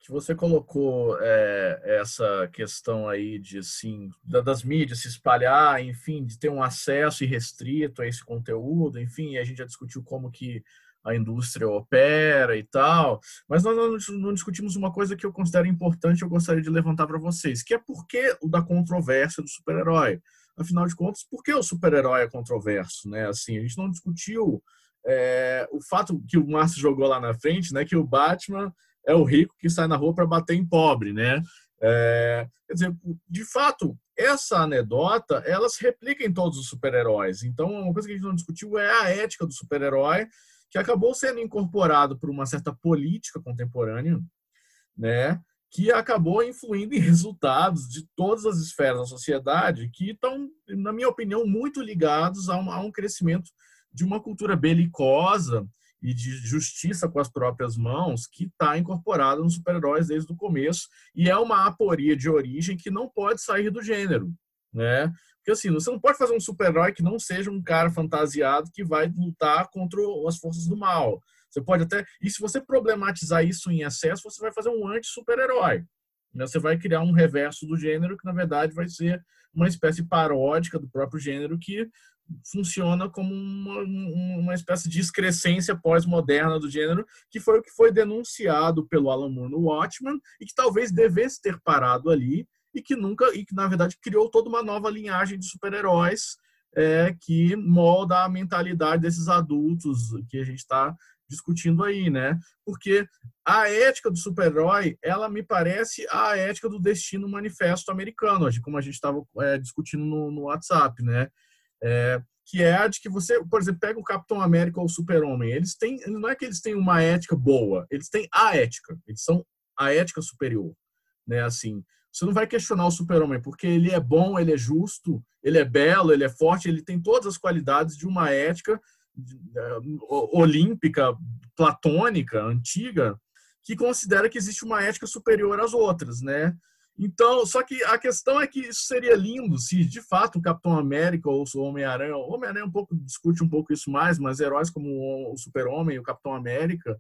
que você colocou é, essa questão aí de assim, da- das mídias se espalhar, enfim, de ter um acesso irrestrito a esse conteúdo, enfim, a gente já discutiu como que a indústria opera e tal, mas nós não, não discutimos uma coisa que eu considero importante, eu gostaria de levantar para vocês, que é por que o da controvérsia do super-herói. Afinal de contas, por que o super-herói é controverso, né? Assim, a gente não discutiu é, o fato que o Márcio jogou lá na frente, né, que o Batman é o rico que sai na rua para bater em pobre, né? É, quer dizer, de fato, essa anedota, ela se replica em todos os super-heróis. Então, uma coisa que a gente não discutiu é a ética do super-herói, que acabou sendo incorporado por uma certa política contemporânea, né? Que acabou influindo em resultados de todas as esferas da sociedade que estão, na minha opinião, muito ligados a um, a um crescimento de uma cultura belicosa e de justiça com as próprias mãos que está incorporada nos super-heróis desde o começo e é uma aporia de origem que não pode sair do gênero, né? Porque assim, você não pode fazer um super-herói que não seja um cara fantasiado que vai lutar contra as forças do mal. Você pode até. E se você problematizar isso em excesso, você vai fazer um anti-super-herói. né? Você vai criar um reverso do gênero que, na verdade, vai ser uma espécie paródica do próprio gênero que funciona como uma, um- uma espécie de excrescência pós-moderna do gênero, que foi o que foi denunciado pelo Alan Moore no Watchmen e que talvez devesse ter parado ali e que nunca e que na verdade criou toda uma nova linhagem de super-heróis é, que molda a mentalidade desses adultos que a gente está discutindo aí, né? Porque a ética do super-herói, ela me parece a ética do destino manifesto americano, como a gente estava é, discutindo no, no WhatsApp, né? É, que é a de que você, por exemplo, pega o Capitão América ou o Super-Homem, eles têm, não é que eles têm uma ética boa, eles têm a ética, eles são a ética superior, né? Assim, você não vai questionar o Super-Homem porque ele é bom, ele é justo, ele é belo, ele é forte, ele tem todas as qualidades de uma ética o- olímpica, platônica, antiga, que considera que existe uma ética superior às outras, né? Então, só que a questão é que isso seria lindo se de fato o Capitão América ou o Homem-Aranha, o Homem-Aranha um pouco discute um pouco isso mais, mas heróis como o Super-Homem e o Capitão América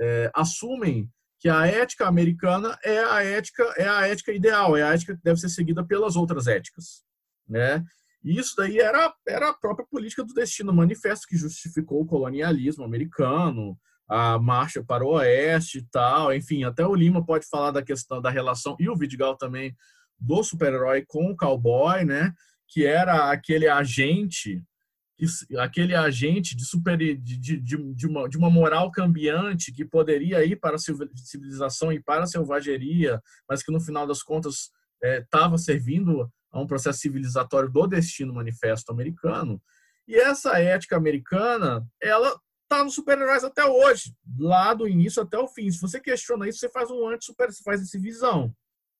eh, assumem que a ética americana é a ética é a ética ideal, é a ética que deve ser seguida pelas outras éticas, né? E isso daí era, era a própria política do destino manifesto que justificou o colonialismo americano, a marcha para o oeste e tal, enfim, até o Lima pode falar da questão da relação, e o Vidigal também, do super-herói com o cowboy, né? Que era aquele agente, que- aquele agente de super de, de, de, uma, de uma moral cambiante que poderia ir para a civil- civilização e para a selvageria, mas que no final das contas estava servindo a um processo civilizatório do destino manifesto americano. E essa ética americana, ela tá nos super-heróis até hoje, lá do início até o fim. Se você questiona isso, você faz um anti-super, você faz essa visão.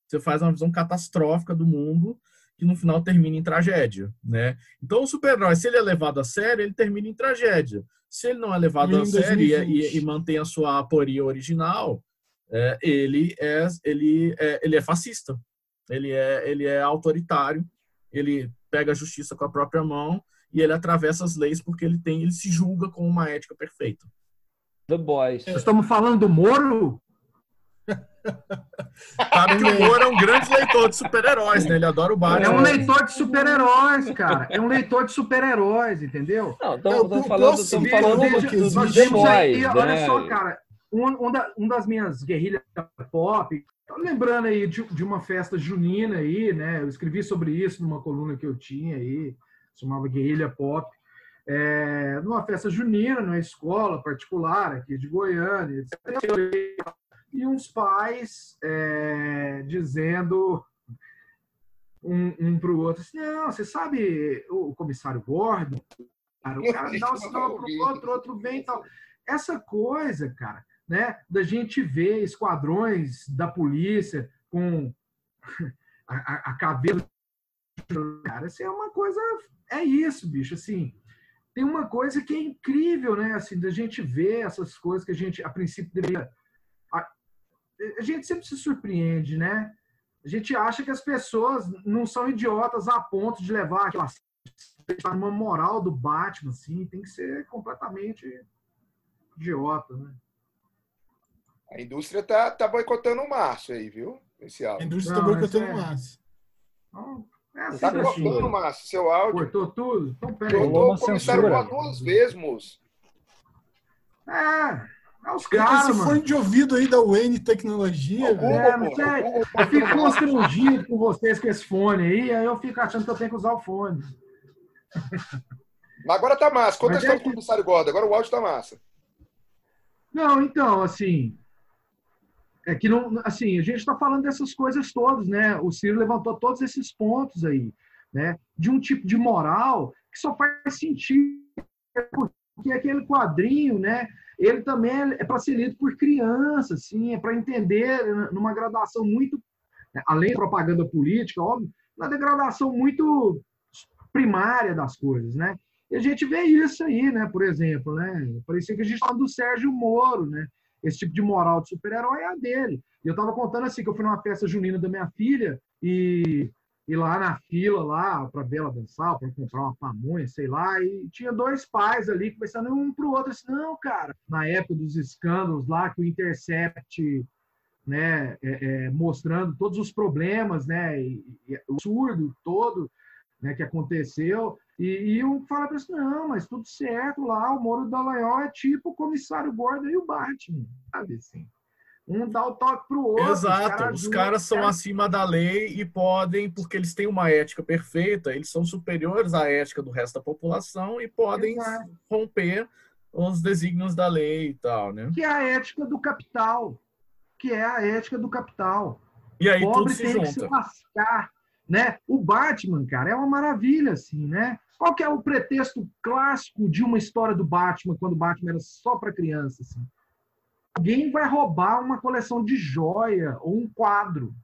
Você faz uma visão catastrófica do mundo que no final termina em tragédia, né? Então o super-herói, se ele é levado a sério, ele termina em tragédia. Se ele não é levado a sério e, 2020. e- e mantém a sua aporia original, é, ele é ele é ele é fascista. Ele é ele é autoritário. Ele pega a justiça com a própria mão e ele atravessa as leis porque ele tem ele se julga com uma ética perfeita. The Boys. Nós estamos falando do Moro? Sabe que o Moro é um grande leitor de super-heróis, né? Ele adora o É Batman. um leitor de super-heróis, cara. É um leitor de super-heróis, entendeu? Não, estamos falando, ver, falando existe- dos The Temos aí, Boys, olha né? só, cara, um, um, da- um das minhas guerrilhas pop, tô lembrando aí de, de uma festa junina aí, né? Eu escrevi sobre isso numa coluna que eu tinha aí, chamava Guerrilha Pop. É, numa festa junina, numa escola particular aqui de Goiânia, etc. e uns pais é, dizendo um, um para o outro assim, não, você sabe o comissário Gordon? Cara, o cara dá um sinal pro outro, outro vem e tal. Essa coisa, cara, né, da gente ver esquadrões da polícia com a, a, a cabeça, cara, isso é uma coisa, é isso, bicho, assim, tem uma coisa que é incrível, né, assim, da gente ver essas coisas que a gente, a princípio, deveria... A, a gente sempre se surpreende, né? A gente acha que as pessoas não são idiotas a ponto de levar aquela tá numa moral do Batman, assim, tem que ser completamente idiota, né? A indústria tá, tá boicotando o Márcio aí, viu? Esse A áudio. indústria Não, está boicotando é- massa. Então, é assim, Tá assim, cortando, Márcio, seu áudio. cortou tudo? Então, peraí. Cortou o comissário censura. Duas vezes, moço. É, é os Esse caras, fone de ouvido aí da Wayne Tecnologia, velho. É, não sei. Eu fico constrangido com vocês com esse fone aí, aí eu fico achando que eu tenho que usar o fone. Mas agora tá massa. Conta a Mas história é do que- comissário Gordon. Agora o áudio tá massa. Não, então, assim. É que não. Assim, a gente está falando dessas coisas todas, né? O Ciro levantou todos esses pontos aí, né? De um tipo de moral que só faz sentido. Porque aquele quadrinho, né? Ele também é para ser lido por crianças, assim, é para entender numa gradação muito. Além da propaganda política, óbvio, uma degradação muito primária das coisas, né? E a gente vê isso aí, né? Por exemplo, né? Parecia que a gente estava do Sérgio Moro, né? Esse tipo de moral de super-herói é a dele. E eu estava contando assim que eu fui numa festa junina da minha filha e, e lá na fila lá para ver ela dançar, para comprar uma pamonha, sei lá, e tinha dois pais ali conversando um pro outro assim, não, cara, na época dos escândalos lá que o Intercept né, é, é, mostrando todos os problemas, né, e, e o surdo todo, né, que aconteceu, e, e fala para assim, não, mas tudo certo lá, o Moro Dallagnol é tipo o comissário Gordon e o Batman, sabe assim? Um dá o toque pro outro. Exato, os caras são caras- acima da lei e podem, porque eles têm uma ética perfeita, eles são superiores à ética do resto da população e podem Exato. romper os desígnios da lei e tal, né? que é a ética do capital, que é a ética do capital. E aí tudo pobre se tem que se junta. lascar, né? O Batman, cara, é uma maravilha, assim, né? Qual que é o pretexto clássico de uma história do Batman quando o Batman era só para criança, assim? Alguém vai roubar uma coleção de joia ou um quadro.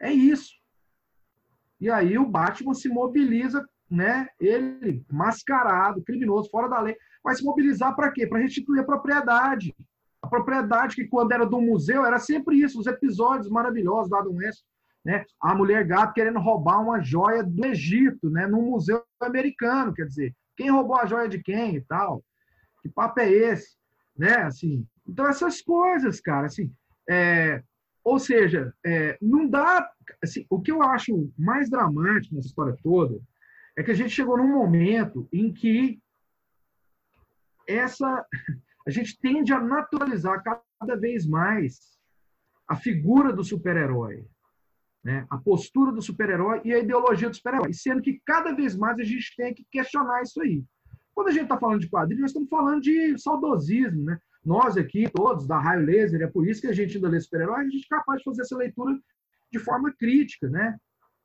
É isso. E aí o Batman se mobiliza, né? Ele, mascarado, criminoso, fora da lei, vai se mobilizar para quê? Para restituir a propriedade. A propriedade que, quando era do museu, era sempre isso, os episódios maravilhosos do West, né? A mulher gato querendo roubar uma joia do Egito, né? Num museu americano, quer dizer, quem roubou a joia de quem e tal? Que papo é esse? Né? Assim, então, essas coisas, cara, assim, é, ou seja, é, não dá. Assim, o que eu acho mais dramático nessa história toda é que a gente chegou num momento em que essa a gente tende a naturalizar cada vez mais a figura do super-herói. Né? a postura do super-herói e a ideologia do super-herói, sendo que cada vez mais a gente tem que questionar isso aí. Quando a gente está falando de quadrinhos, nós estamos falando de saudosismo, né? Nós aqui, todos, da Raio Laser, é por isso que a gente ainda lê super-herói, a gente é capaz de fazer essa leitura de forma crítica, né?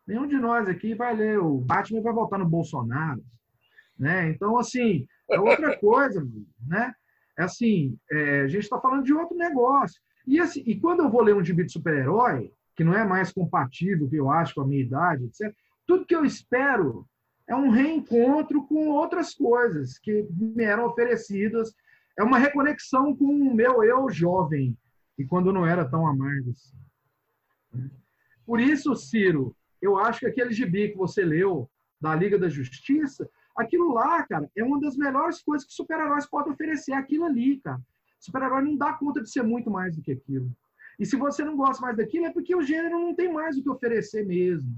Nenhum de nós aqui vai ler o Batman e vai votar no Bolsonaro, né? Então, assim, é outra coisa, né? É assim, é, a gente está falando de outro negócio. E, assim, e quando eu vou ler um gibi de super-herói, que não é mais compatível, que eu acho, com a minha idade, etc., tudo que eu espero é um reencontro com outras coisas que me eram oferecidas. É uma reconexão com o meu eu jovem, e quando não era tão amargo assim. Por isso, Ciro, eu acho que aquele gibi que você leu da Liga da Justiça, aquilo lá, cara, é uma das melhores coisas que super-heróis podem oferecer. Aquilo ali, cara. Super-herói não dá conta de ser muito mais do que aquilo. E se você não gosta mais daquilo, é porque o gênero não tem mais o que oferecer mesmo.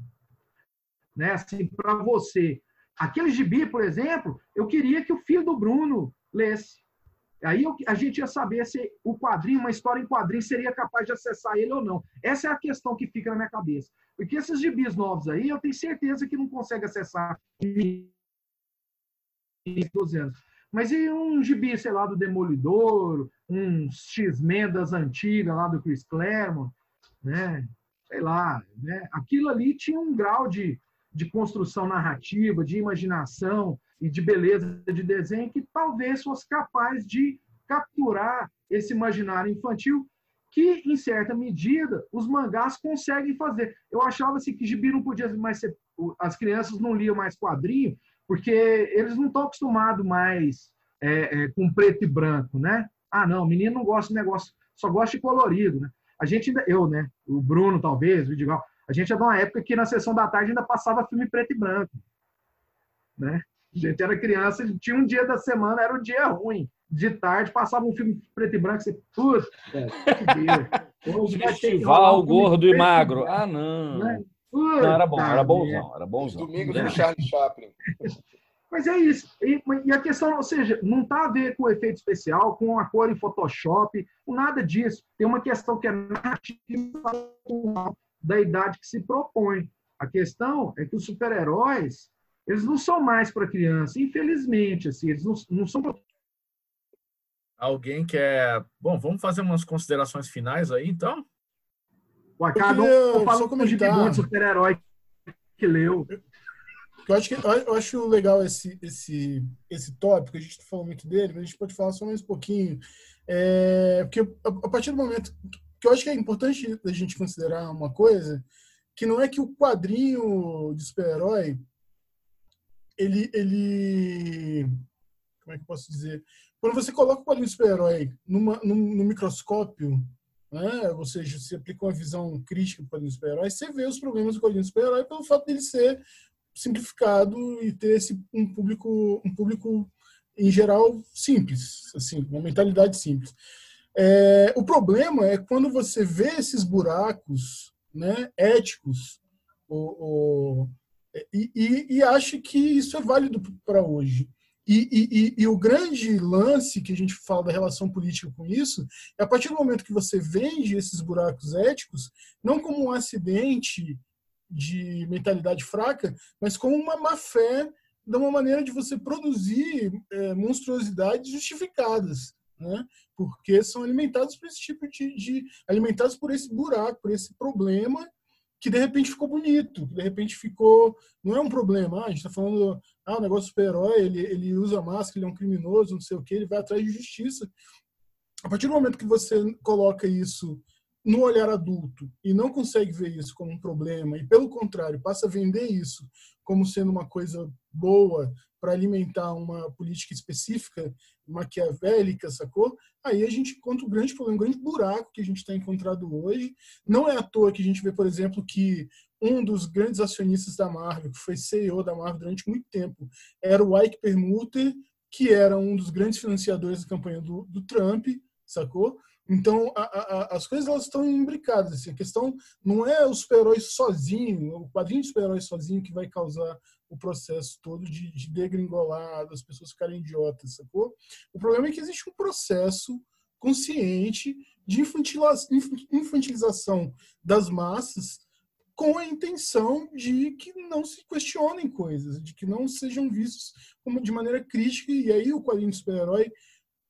Né? Assim, para você. Aquele gibi, por exemplo, eu queria que o filho do Bruno lesse. Aí eu, a gente ia saber se o quadrinho, uma história em quadrinho, seria capaz de acessar ele ou não. Essa é a questão que fica na minha cabeça. Porque esses gibis novos aí, eu tenho certeza que não consegue acessar em 12 anos. Mas e um gibi, sei lá, do Demolidor, um X-Men das antigas lá do Chris Claremont, né? Sei lá, né? Aquilo ali tinha um grau de, de construção narrativa, de imaginação e de beleza de desenho que talvez fosse capaz de capturar esse imaginário infantil que, em certa medida, os mangás conseguem fazer. Eu achava assim, que gibi não podia mais ser... As crianças não liam mais quadrinho, porque eles não estão acostumados mais é, é, com preto e branco, né? Ah, não, o menino não gosta de negócio, só gosta de colorido, né? A gente ainda, eu, né? O Bruno, talvez, o Vidigal, a gente é de uma época que na sessão da tarde ainda passava filme preto e branco, né? A gente era criança, tinha um dia da semana, era um dia ruim. De tarde passava um filme preto e branco, você, puta, que dia. Festival gordo e magro. Ah, não. Né? Não, era bom, era bonzão, era bonzão. Domingos do Charlie Chaplin. Mas é isso. E, e, a questão, ou seja, não está a ver com efeito especial, com a cor em Photoshop, com nada disso. Tem uma questão que é narrativa da idade que se propõe. A questão é que os super-heróis, eles não são mais para criança, infelizmente. Assim, eles não, não são pra... Alguém quer. Bom, vamos fazer umas considerações finais aí, então? O um falou como de super-herói que leu. Eu acho, que, eu acho legal esse, esse, esse tópico, a gente falou muito dele, mas a gente pode falar só mais um pouquinho. É, porque a, partir do momento que eu acho que é importante a gente considerar uma coisa, que não é que o quadrinho de super-herói, ele, ele. Como é que eu posso dizer? Quando você coloca o quadrinho de super-herói num, num microscópio, né? ou seja, você aplica uma visão crítica para o super-herói, você vê os problemas do quadrinho super-herói pelo fato dele ser simplificado e ter esse, um público um público em geral simples, assim, uma mentalidade simples. É, o problema é quando você vê esses buracos né, éticos ou, ou, e, e, e, acha que isso é válido para hoje. E, e, o grande lance que a gente fala da relação política com isso é a partir do momento que você vende esses buracos éticos, não como um acidente de mentalidade fraca, mas com uma má fé de uma maneira de você produzir é, monstruosidades justificadas, né? Porque são alimentados por esse tipo de, de, alimentados por esse buraco, por esse problema que de repente ficou bonito, de repente ficou não é um problema. Ah, a gente está falando ah, o negócio super-herói, ele, ele usa máscara, ele é um criminoso, não sei o que, ele vai atrás de justiça. A partir do momento que você coloca isso no olhar adulto e não consegue ver isso como um problema e pelo contrário passa a vender isso como sendo uma coisa boa para alimentar uma política específica maquiavélica, sacou? Aí a gente encontra um grande problema, um grande buraco que a gente está encontrado hoje. Não é à toa que a gente vê, por exemplo, que um dos grandes acionistas da Marvel, que foi CEO da Marvel durante muito tempo, era o Ike Perlmutter, que era um dos grandes financiadores da campanha do, do Trump, sacou? Então, a, a, as coisas elas estão imbricadas. Assim. A questão não é o super-herói sozinho, o quadrinho de super-herói sozinho que vai causar o processo todo de, de degringolar, pessoas ficarem idiotas, sacou? O problema é que existe um processo consciente de infantilização das massas com a intenção de que não se questionem coisas, de que não sejam vistos como de maneira crítica. E aí o quadrinho de super-herói,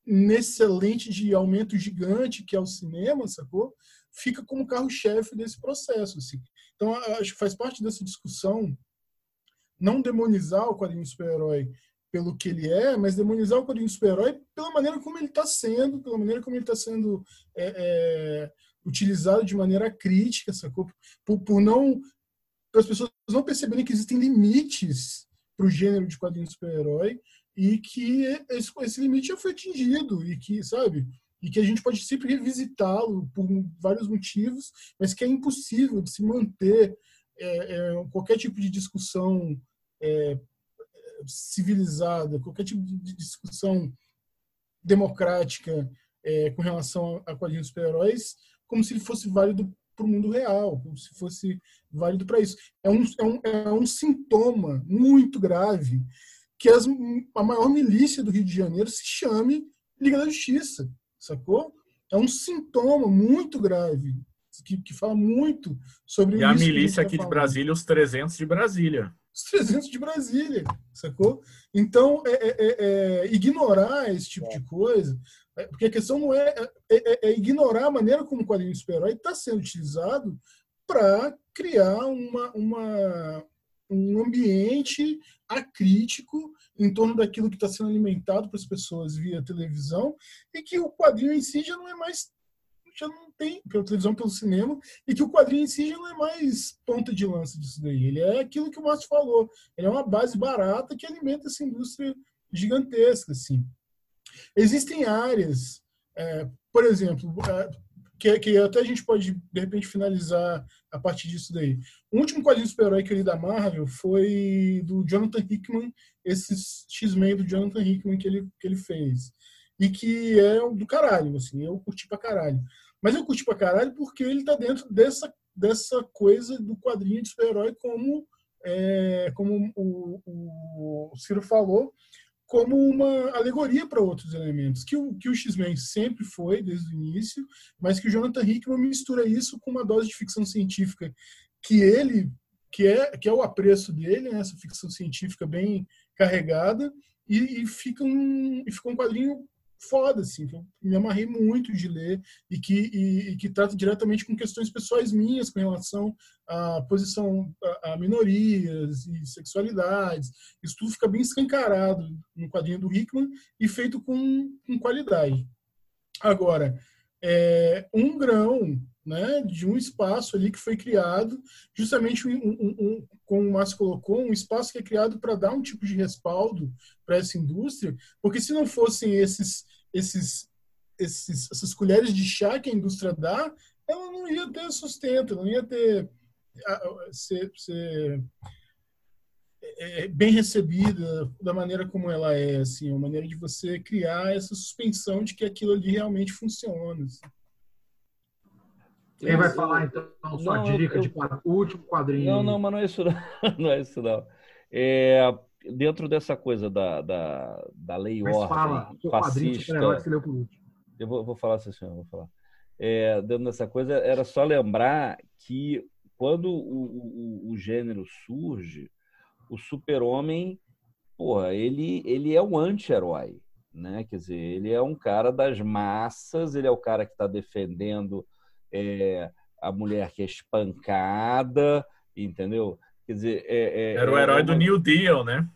nesse lente de aumento gigante que é o cinema, sacou? Fica como carro-chefe desse processo. Assim. Então, acho que faz parte dessa discussão não demonizar o quadrinho super-herói pelo que ele é, mas demonizar o quadrinho super-herói pela maneira como ele está sendo, pela maneira como ele está sendo é, é, utilizado de maneira crítica, sacou? Por, por não para as pessoas não perceberem que existem limites para o gênero de quadrinho super-herói e que esse, esse limite já foi atingido e que, sabe, e que a gente pode sempre revisitá-lo por vários motivos, mas que é impossível de se manter é, é, qualquer tipo de discussão é, civilizada, qualquer tipo de discussão democrática é, com relação a quadrinhos super-heróis, como se ele fosse válido para o mundo real, como se fosse válido para isso. É um, é, um, é um sintoma muito grave que as, a maior milícia do Rio de Janeiro se chame Liga da Justiça, sacou? É um sintoma muito grave, que, que fala muito sobre e. E a milícia tá aqui de Brasília, os 300 de Brasília os 300 de Brasília, sacou? Então, é, é, é, é ignorar esse tipo de coisa, é, porque a questão não é, é, é ignorar a maneira como o quadrinho super-herói está sendo utilizado para criar uma, uma, um ambiente acrítico em torno daquilo que está sendo alimentado para as pessoas via televisão e que o quadrinho em si já não é mais já não tem pela televisão, pelo cinema, e que o quadrinho em si já não é mais ponta de lança disso daí. Ele é aquilo que o Márcio falou. Ele é uma base barata que alimenta essa indústria gigantesca, assim. Existem áreas, é, por exemplo, é, que, que, até a gente pode, de repente, finalizar a partir disso daí. O último quadrinho super-herói que eu li da Marvel foi do Jonathan Hickman, esse X-Men do Jonathan Hickman que ele, que ele fez. E que é do caralho, assim, eu curti pra caralho. Mas eu curti pra caralho porque ele tá dentro dessa, dessa coisa do quadrinho de super-herói como, é, como o, o, Ciro falou, como uma alegoria para outros elementos, que o, que o X-Men sempre foi desde o início, mas que o Jonathan Hickman mistura isso com uma dose de ficção científica que ele, que é, que é o apreço dele, né, essa ficção científica bem carregada, e, e, fica um, e fica um quadrinho foda, assim, que eu me amarrei muito de ler e que, e, e, que trata diretamente com questões pessoais minhas com relação à posição a, a, minorias e sexualidades. Isso tudo fica bem escancarado no quadrinho do Hickman e feito com, com qualidade. Agora, é, um grão né, de um espaço ali que foi criado, justamente, um, um, um, como o Márcio colocou, um espaço que é criado para dar um tipo de respaldo para essa indústria, porque se não fossem esses, esses, esses, essas colheres de chá que a indústria dá, ela não ia ter sustento, não ia ter ser, ser é, é, bem recebida da maneira como ela é, assim, a maneira de você criar essa suspensão de que aquilo ali realmente funciona. Assim. Quem vai falar então sua não, dica eu, de último quadrinho? Não, não, mas não é isso não. não é isso não. É, dentro dessa coisa da, da, da lei mas ordem fala, fascista... que leu por último. Eu vou, vou falar assim, senhor, vou falar. É, dentro dessa coisa, era só lembrar que quando o, o, o gênero surge, o super-homem, porra, ele, ele é um anti-herói, né? Quer dizer, ele é um cara das massas, ele é o cara que está defendendo é, a mulher que é espancada, entendeu? Quer dizer, é, é, era o é herói uma... do New Deal, né?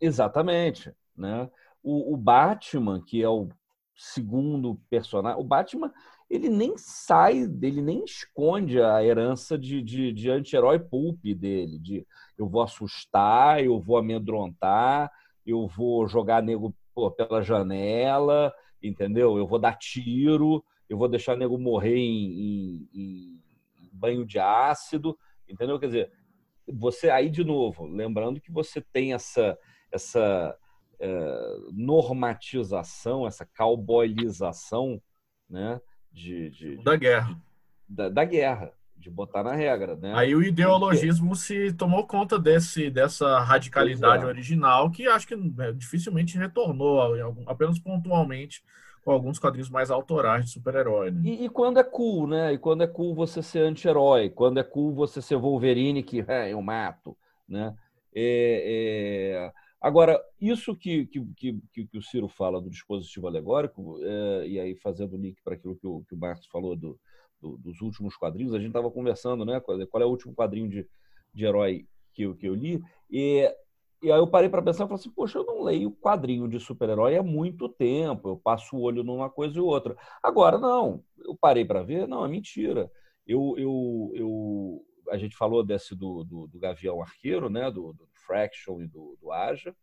Exatamente, né? O, o, Batman, que é o segundo personagem, o Batman, ele nem sai, ele nem esconde a herança de, de, de anti-herói pulp dele, de eu vou assustar, eu vou amedrontar, eu vou jogar nego pô, pela janela, entendeu? Eu vou dar tiro, eu vou deixar o nego morrer em, em, em, banho de ácido, entendeu? Quer dizer, você aí de novo, lembrando que você tem essa essa é, normatização, essa cowboyização, né, de, de da guerra, de, da, da, guerra, de botar na regra, né? Aí o ideologismo se tomou conta desse, dessa radicalidade é. original, que acho que né, dificilmente retornou, apenas pontualmente, com alguns quadrinhos mais autorais de super-herói. Né? E, e quando é cool, né? E quando é cool você ser anti-herói, quando é cool você ser Wolverine, que é, eu mato, né? É, é, Agora, isso que, que, que, que- o Ciro fala do dispositivo alegórico, é, e aí fazendo o link para aquilo que o, que o Marcos falou do, do- dos últimos quadrinhos, a gente estava conversando, né? Qual qual é o último quadrinho de, de herói que que eu li? E, e aí eu parei para pensar e falei assim, poxa, eu não leio quadrinho de super-herói há muito tempo, eu passo o olho numa coisa e outra. Agora, não, eu parei para ver, não, é mentira. Eu, eu, eu, a gente falou desse do, do, do Gavião Arqueiro, né? do, do Fraction e do, do Aja,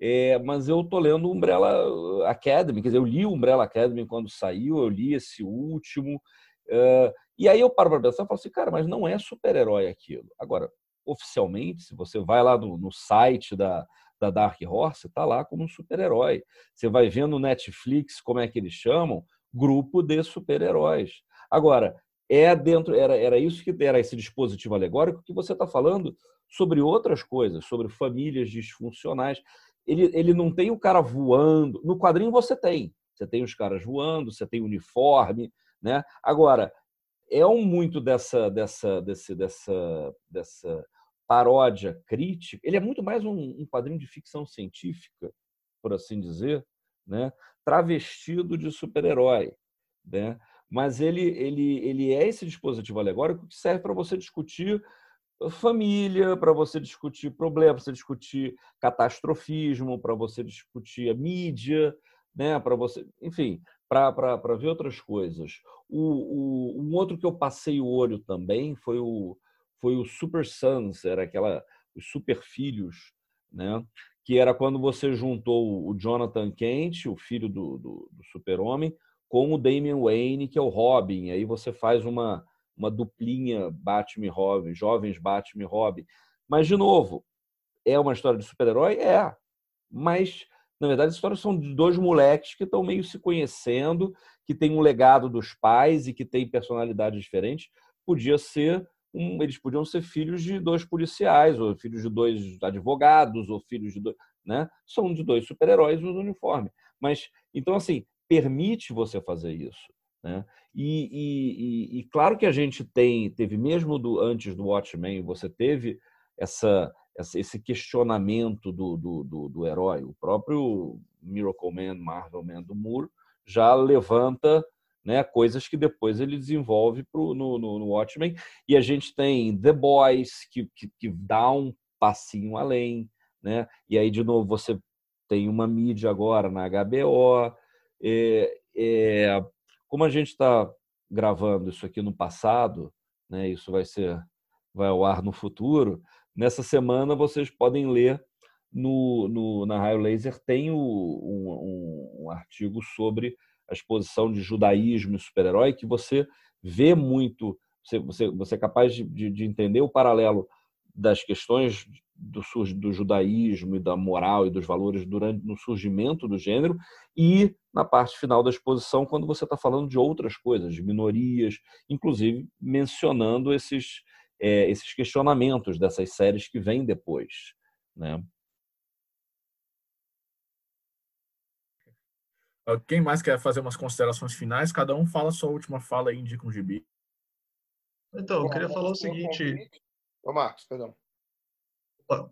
é, mas eu tô lendo Umbrella Academy, quer dizer, eu li Umbrella Academy quando saiu, eu li esse último, é, e aí eu paro para pensar e falo assim, cara, mas não é super-herói aquilo. Agora, oficialmente, se você vai lá no, no site da, da Dark Horse, tá lá como um super-herói. Você vai ver no Netflix, como é que eles chamam, grupo de super-heróis. Agora, é dentro, era, era isso que era esse dispositivo alegórico que você está falando sobre outras coisas, sobre famílias disfuncionais. Ele, ele não tem o cara voando. No quadrinho você tem. Você tem os caras voando, você tem uniforme, né? Agora, é um muito dessa dessa desse, dessa dessa paródia crítica. Ele é muito mais um, um quadrinho de ficção científica, por assim dizer, né? Travestido de super-herói, né? Mas ele ele ele é esse dispositivo alegórico que serve para você discutir família, para você discutir problemas, para você discutir catastrofismo, para você discutir a mídia, né? Para você, enfim, para ver outras coisas. O, o, um outro que eu passei o olho também foi o, foi o Super Sons, era aquela os super filhos, né? Que era quando você juntou o Jonathan Kent, o filho do, do, do Super-Homem, com o Damian Wayne, que é o Robin. Aí você faz uma uma duplinha Batman e Robin, jovens Batman e Robin. Mas de novo, é uma história de super-herói, é. Mas na verdade, as histórias são de dois moleques que estão meio se conhecendo, que têm um legado dos pais e que têm personalidades diferentes. Podia ser um, eles podiam ser filhos de dois policiais, ou filhos de dois advogados, ou filhos de dois, né? São de dois super-heróis no uniforme. Mas então assim permite você fazer isso, né? E, e, e, e claro que a gente tem teve mesmo do antes do Watchmen você teve essa esse questionamento do, do, do, do, herói. O próprio Miracle Man, Marvel Man do Moore já levanta né, coisas que depois ele desenvolve pro, no, no, no Watchmen. E a gente tem The Boys, que, que, que dá um passinho além. Né? E aí, de novo, você tem uma mídia agora na HBO. É, é, como a gente está gravando isso aqui no passado, né, isso vai ser vai ao ar no futuro, Nessa semana vocês podem ler no, no na Raio Laser tem o, um, um, um, artigo sobre a exposição de judaísmo e super-herói que você vê muito, você, você, você é capaz de, de, de entender o paralelo das questões do, do judaísmo e da moral e dos valores durante no surgimento do gênero e na parte final da exposição quando você está falando de outras coisas, de minorias, inclusive mencionando esses é, esses questionamentos dessas séries que vêm depois. Né? Quem mais quer fazer umas considerações finais? Cada um fala a sua última fala e indica um gibi. Então, eu queria falar o seguinte. Ô, Marcos, perdão.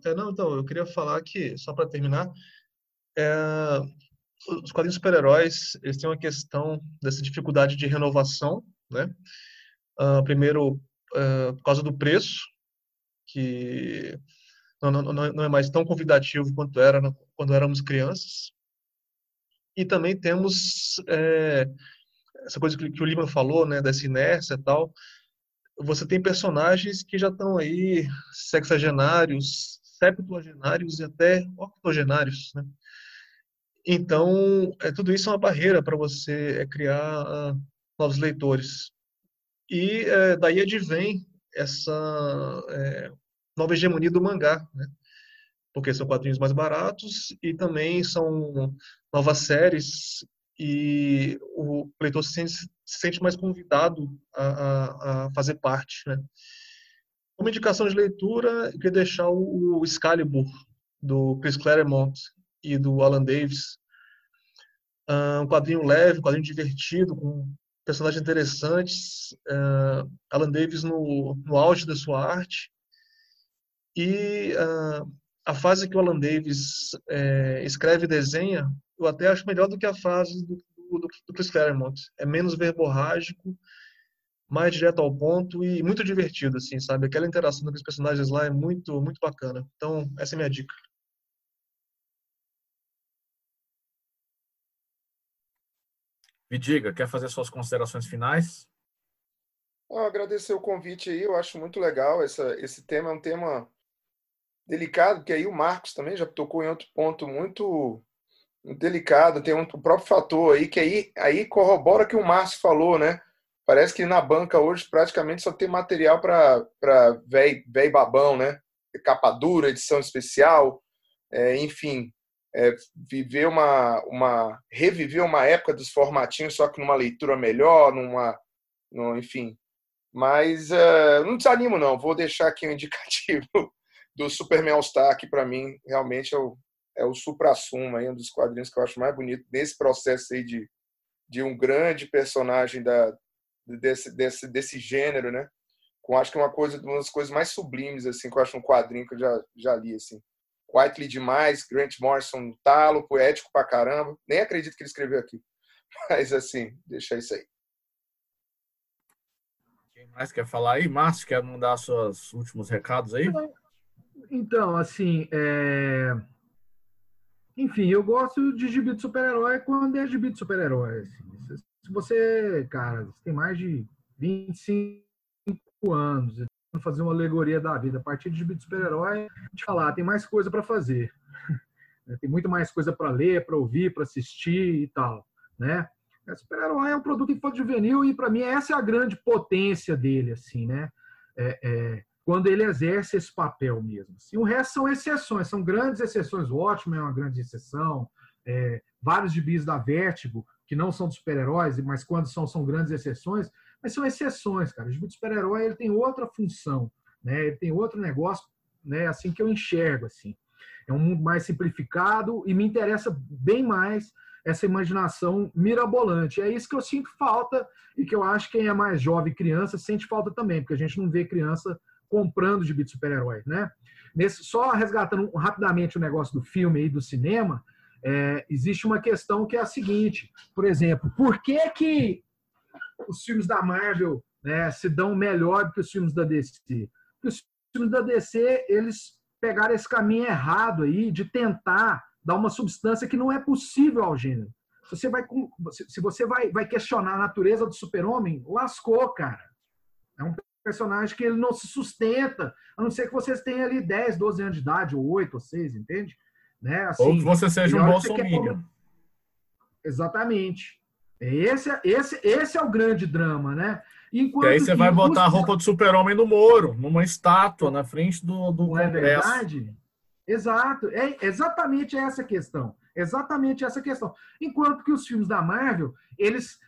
É, não, então, eu queria falar que, só para terminar, é, os quadrinhos super-heróis, eles têm uma questão dessa dificuldade de renovação, né? Uh, primeiro, uh, por causa do preço, que não, não, não é mais tão convidativo quanto era quando éramos crianças. E também temos é, essa coisa que, que o Lima falou, né, dessa inércia e tal. Você tem personagens que já estão aí sexagenários, septuagenários e até octogenários, né? Então, é, tudo isso é uma barreira para você é, criar uh, novos leitores. E é, daí advém essa é, nova hegemonia do mangá, né? Porque são quadrinhos mais baratos e também são novas séries e o leitor se sente, se sente mais convidado a, a, a, fazer parte. Né? Como indicação de leitura, eu queria deixar o, o Excalibur, do Chris Claremont e do Alan Davis. Um quadrinho leve, um quadrinho divertido, com personagens interessantes. Uh, Alan Davis no, no auge da sua arte. E uh, a fase que o Alan Davis é, escreve e desenha, eu até acho melhor do que a fase do, do, do Chris Claremont. É menos verborrágico, mais direto ao ponto e muito divertido, assim, sabe? Aquela interação com os personagens lá é muito, muito bacana. Então, essa é a minha dica. Me diga, quer fazer suas considerações finais? Eu agradecer o convite aí, eu acho muito legal. Essa, esse tema é um tema delicado, que aí o Marcos também já tocou em outro ponto muito delicado. Tem um, o próprio fator aí, que aí, aí corrobora que o Márcio falou, né? Parece que na banca hoje praticamente só tem material para velho babão, né? Capa dura, edição especial, é, enfim é, viver uma, uma reviver uma época dos formatinhos só que numa leitura melhor numa enfim mas uh, não desanimo não vou deixar aqui um indicativo do Superman All Star que para mim realmente é o, é o supra-sumo aí um dos quadrinhos que eu acho mais bonito nesse processo aí de, de um grande personagem da desse, desse, desse gênero né com acho que é uma coisa uma das coisas mais sublimes assim que eu acho um quadrinho que eu já já li assim Whiteley demais, Grant Morrison no talo, poético pra caramba. Nem acredito que ele escreveu aqui. Mas assim, deixa isso aí. Quem mais quer falar aí? Márcio, quer mandar seus últimos recados aí? Então, assim, é... enfim, eu gosto de gibi de super-herói quando é gibi de super-herói. Assim. Se você, cara, tem mais de 25 anos, fazer uma alegoria da vida. A partir de gibi de super-herói, te falar, tem mais coisa para fazer. tem muito mais coisa para ler, para ouvir, para assistir e tal, né? Super-herói é um produto infanto-juvenil e para mim essa é a grande potência dele, assim, né? É, é, quando ele exerce esse papel mesmo. Assim. O resto são exceções, são grandes exceções. O Watchmen é uma grande exceção. É, vários gibis da Vertigo, que não são super-heróis, mas quando são, são grandes exceções mas são exceções, cara. O gibi super-herói ele tem outra função, né? Ele tem outro negócio, né? Assim que eu enxergo, assim. É um mundo mais simplificado e me interessa bem mais essa imaginação mirabolante. É isso que eu sinto falta e que eu acho que quem é mais jovem, criança, sente falta também, porque a gente não vê criança comprando gibi de super-herói, né? Nesse, só resgatando rapidamente o negócio do filme e do cinema, é, existe uma questão que é a seguinte, por exemplo, por que que os filmes da Marvel né, se dão melhor do que os filmes da DC. Porque os filmes da DC, eles pegaram esse caminho errado aí de tentar dar uma substância que não é possível ao gênero. Se você vai, se você vai, vai questionar a natureza do super-homem, lascou, cara. É um personagem que ele não se sustenta, a não ser que vocês tenham ali 10, 12 anos de idade, ou 8, ou 6, entende? Né? Assim, ou que você seja um bolsominion. Exatamente. Esse, esse, esse é o grande drama, né? Enquanto e aí você vai botar a roupa do super-homem no Moro, numa estátua na frente do, do Não é verdade? Exato. É exatamente essa questão. Exatamente essa questão. Enquanto que os filmes da Marvel, eles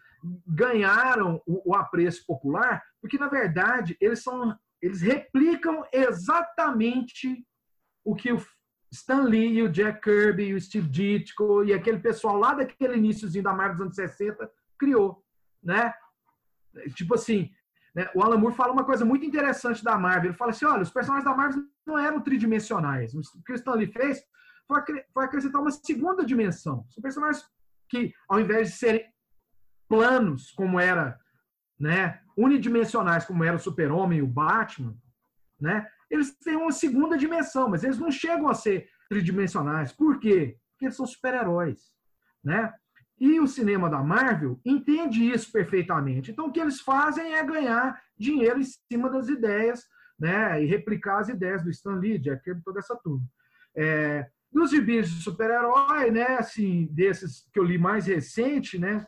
ganharam o, o apreço popular, porque, na verdade, eles são eles replicam exatamente o que o Stan Lee, o Jack Kirby, o Steve Ditko e aquele pessoal lá daquele iníciozinho da Marvel dos anos 60 criou, né? Tipo assim, né? o Alan Moore fala uma coisa muito interessante da Marvel. Ele fala assim, olha, os personagens da Marvel não eram tridimensionais. O que o Stan Lee fez foi acrescentar uma segunda dimensão. São personagens que, ao invés de serem planos, como era, né, unidimensionais, como era o Super-Homem e o Batman, né, eles têm uma segunda dimensão, mas eles não chegam a ser tridimensionais. Por quê? Porque eles são super-heróis, né? E o cinema da Marvel entende isso perfeitamente. Então, o que eles fazem é ganhar dinheiro em cima das ideias, né? E replicar as ideias do Stan Lee, Jack Kirby, toda essa turma. É, dos gibis de super-herói, né? Assim, desses que eu li mais recente, né?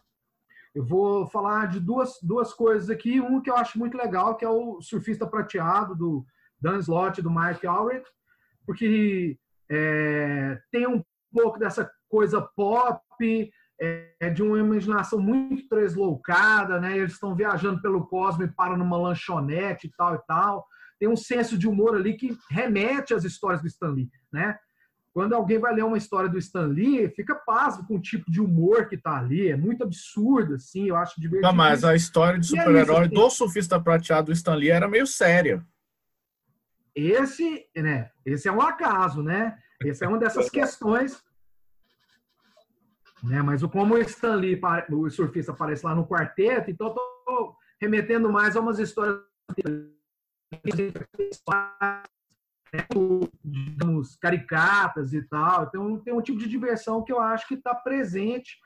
Eu vou falar de duas, duas coisas aqui. Um que eu acho muito legal, que é o Surfista Prateado, do Dan Slott do Mark Allred, porque é, tem um pouco dessa coisa pop, é, é de uma imaginação muito tresloucada, né? Eles estão viajando pelo cosmos e param numa lanchonete e tal e tal. Tem um senso de humor ali que remete às histórias do Stan Lee, né? Quando alguém vai ler uma história do Stan Lee, fica pasmo com o tipo de humor que tá ali. É muito absurdo, assim, eu acho divertido. Não, mas a história de é super-herói do surfista prateado do Stan Lee era meio séria. Esse, né? Esse é um acaso, né? Esse é uma dessas questões. Né? Mas como o Stan Lee, o surfista, aparece lá no quarteto, então eu tô remetendo mais a umas histórias digamos, caricatas e tal. Então tem um tipo de diversão que eu acho que está presente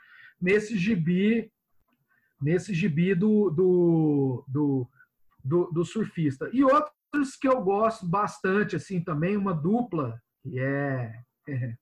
nesse gibi, nesse gibi do, do, do, do, do surfista. E outros que eu gosto bastante, assim, também, uma dupla, que é.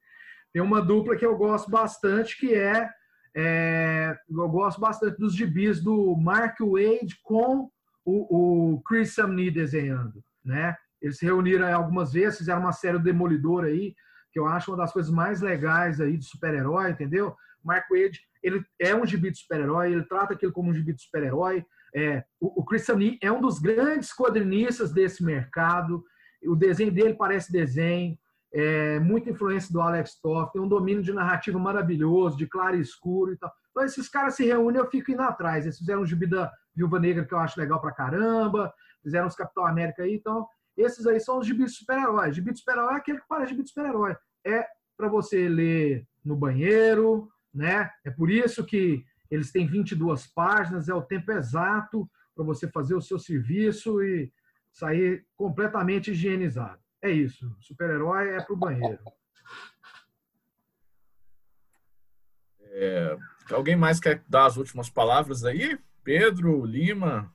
tem uma dupla que eu gosto bastante, que é. é, eu gosto bastante dos gibis do Mark Wade com o, o Chris Samney desenhando, né? Eles se reuniram algumas vezes, fizeram uma série do Demolidor aí, que eu acho uma das coisas mais legais aí de super-herói, entendeu? Mark Wade, ele é um gibi de super-herói, ele trata aquilo como um gibi de super-herói. É, o, o Chris Samney é um dos grandes quadrinistas desse mercado. O desenho dele parece desenho, é, muita influência do Alex Toff, tem um domínio de narrativa maravilhoso, de claro e escuro e tal. Então, esses caras se reúnem eu fico indo atrás. Eles fizeram um gibi da Viúva Negra que eu acho legal pra caramba, fizeram os Capitão América aí, então esses aí são os gibis super-herói. Gibi de super-herói é aquele que parece gibi de super-herói. É para você ler no banheiro, né? É por isso que eles têm 22 páginas, é o tempo exato para você fazer o seu serviço e sair completamente higienizado. É isso. Super-herói é para o banheiro. É, alguém mais quer dar as últimas palavras aí? Pedro, Lima?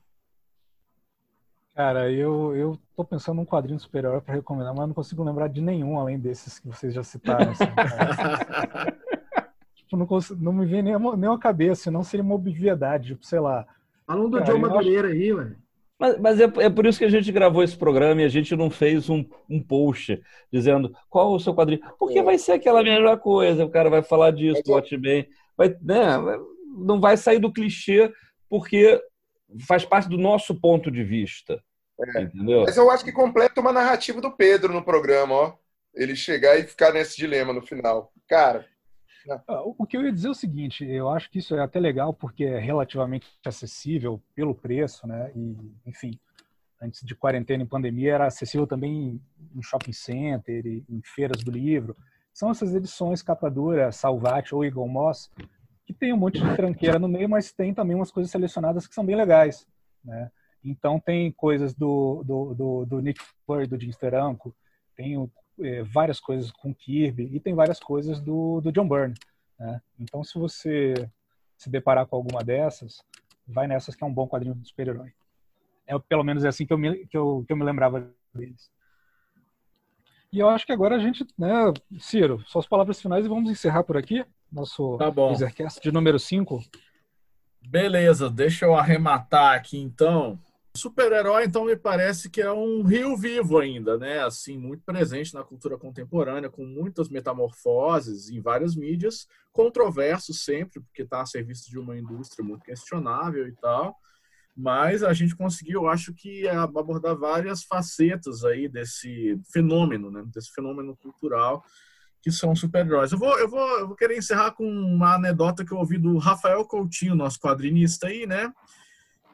Cara, eu, eu tô pensando num quadrinho de super-herói para recomendar, mas não consigo lembrar de nenhum além desses que vocês já citaram. Assim, tipo, não, consigo, não me vem nem, nem a cabeça, senão seria uma obviedade, tipo, sei lá. Fala um do Cara, Joe eu acho- Madureira aí, ué. Mas, mas é, é por isso que a gente gravou esse programa e a gente não fez um, um post dizendo qual o seu quadrinho. Porque vai ser aquela mesma coisa, o cara vai falar disso, do Watchmen, vai, né, vai- não vai sair do clichê porque faz parte do nosso ponto de vista. Entendeu? Mas eu acho que completa uma narrativa do Pedro no programa, ó. Ele chegar e ficar nesse dilema no final. Cara, Ah, O que eu ia dizer é o seguinte, eu acho que isso é até legal porque é relativamente acessível pelo preço, né? E, enfim, antes de quarentena e pandemia era acessível também em shopping center, e em feiras do livro. São essas edições capa dura, Salvati ou Eagle Moss, que tem um monte de tranqueira no meio, mas tem também umas coisas selecionadas que são bem legais, né? Então tem coisas do, do, do, do Nick Fury, do Jim Steranko, tem eh, várias coisas com Kirby e tem várias coisas do, do John Byrne. Né? Então, se você se deparar com alguma dessas, vai nessas que é um bom quadrinho de super-herói. É pelo menos é assim que eu me, que eu, que eu me lembrava deles. E eu acho que agora a gente, né, Ciro, suas palavras finais e vamos encerrar por aqui nosso Tá de número 5. Beleza, deixa eu arrematar aqui então. Super-herói, então, me parece que é um rio vivo ainda, né? Assim, muito presente na cultura contemporânea, com muitas metamorfoses em várias mídias, controverso sempre, porque está a serviço de uma indústria muito questionável e tal. Mas a gente conseguiu, acho que, abordar várias facetas aí desse fenômeno, né? Desse fenômeno cultural que são super-heróis. Eu vou, eu, vou, eu vou querer encerrar com uma anedota que eu ouvi do Rafael Coutinho, nosso quadrinista aí, né?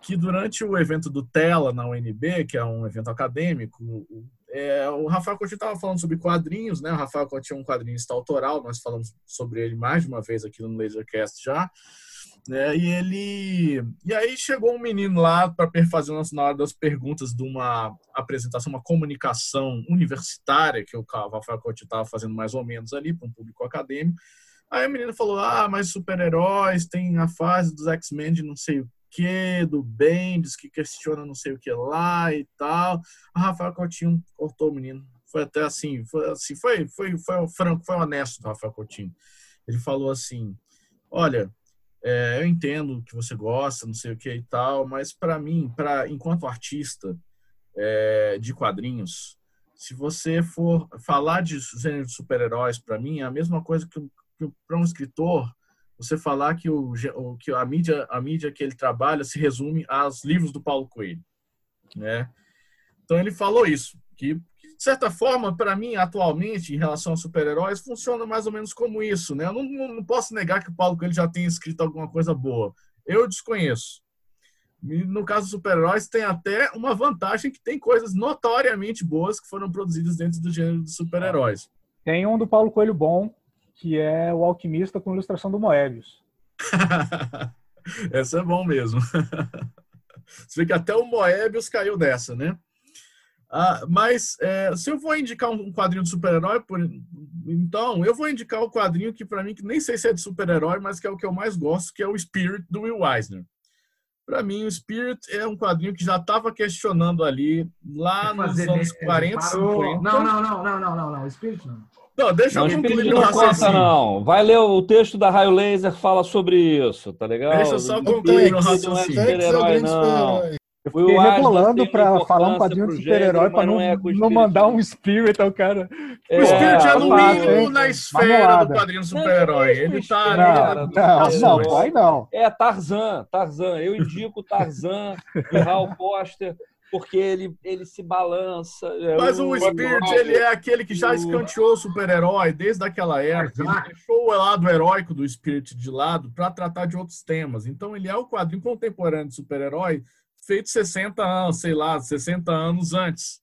Que durante o evento do Tela na UNB, que é um evento acadêmico, é, o Rafael Coutinho estava falando sobre quadrinhos, né? O Rafael Coutinho é um quadrinista autoral, nós falamos sobre ele mais de uma vez aqui no Lasercast já. Né? E ele. E aí chegou um menino lá para fazer na hora das perguntas de uma apresentação, uma comunicação universitária que o Rafael Coutinho estava fazendo mais ou menos ali para um público acadêmico. Aí a menina falou: Ah, mas super-heróis tem a fase dos X-Men de não sei o que, do Bendis, que questiona não sei o que lá e tal. O Rafael Coutinho cortou o menino. Foi até assim, foi assim, foi, foi, foi franco, foi honesto do Rafael Coutinho. Ele falou assim: Olha, é, eu entendo que você gosta, não sei o que e tal, mas para mim, para enquanto artista é, de quadrinhos, se você for falar de gênero de super-heróis, para mim é a mesma coisa que, que para um escritor você falar que, o, que a, mídia, a mídia que ele trabalha se resume aos livros do Paulo Coelho. Né? Então ele falou isso, que de certa forma, para mim, atualmente, em relação a super-heróis, funciona mais ou menos como isso. Né? Eu não, não, posso negar que o Paulo Coelho já tenha escrito alguma coisa boa. Eu desconheço. No caso dos super-heróis, tem até uma vantagem que tem coisas notoriamente boas que foram produzidas dentro do gênero dos super-heróis. Tem um do Paulo Coelho bom, que é O Alquimista com ilustração do Moebius. Essa é bom mesmo. Você vê que até o Moebius caiu dessa, né? Ah, mas é, se eu vou indicar um quadrinho de super-herói, então eu vou indicar o quadrinho que para mim que nem sei se é de super-herói, mas que é o que eu mais gosto, que é o Spirit do Will Eisner. Para mim, o Spirit é um quadrinho que já estava questionando ali lá nos anos 40, 50. Não, não, não, não, não, não, não, o Spirit não. Não, deixa não, eu concluir não conta, não. Vai ler o texto da Raio Laser, fala sobre isso, tá legal? Deixa eu só concluir o raciocínio. Não é super-herói, não. Eu fiquei rebolando pra falar um quadrinho de super-herói pra não, é não mandar um Spirit ao cara. É, o Spirit é no mínimo na esfera do quadrinho super-herói. Ele tá Não, não, não, vai não. É Tarzan, Tarzan. Eu indico Tarzan e Hal Foster porque ele, ele se balança. É Mas o, o Spirit, ele é aquele que já escanteou o super-herói desde aquela época. Ele deixou o lado heróico do Spirit de lado para tratar de outros temas. Então, ele é o quadrinho contemporâneo de super-herói feito 60 anos, sei lá, 60 anos antes.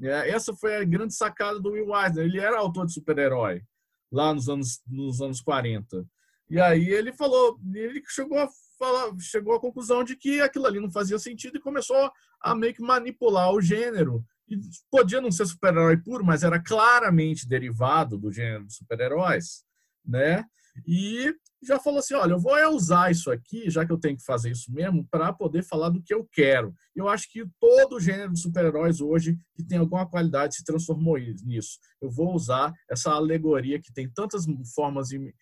É, essa foi a grande sacada do Will Eisner. Ele era autor de super-herói lá nos anos, nos anos 40. E aí ele falou, ele chegou a falar, chegou à conclusão de que aquilo ali não fazia sentido e começou a meio que manipular o gênero. E podia não ser super-herói puro, mas era claramente derivado do gênero de super-heróis, né? E já falou assim: olha, eu vou usar isso aqui, já que eu tenho que fazer isso mesmo, para poder falar do que eu quero. Eu acho que todo o gênero de super-heróis hoje que tem alguma qualidade se transformou nisso. Eu vou usar essa alegoria que tem tantas formas e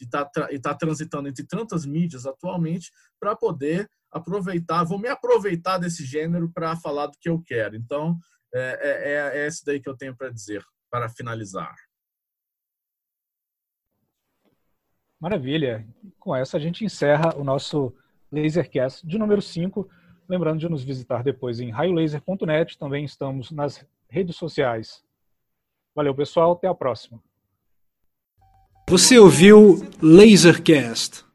está tá transitando entre tantas mídias atualmente para poder aproveitar, vou me aproveitar desse gênero para falar do que eu quero. Então, é, é, é esse daí que eu tenho para dizer, para finalizar. Maravilha. Com essa a gente encerra o nosso Lasercast de número 5. Lembrando de nos visitar depois em raiolaser.net. Também estamos nas redes sociais. Valeu, pessoal. Até a próxima. Você ouviu Lasercast.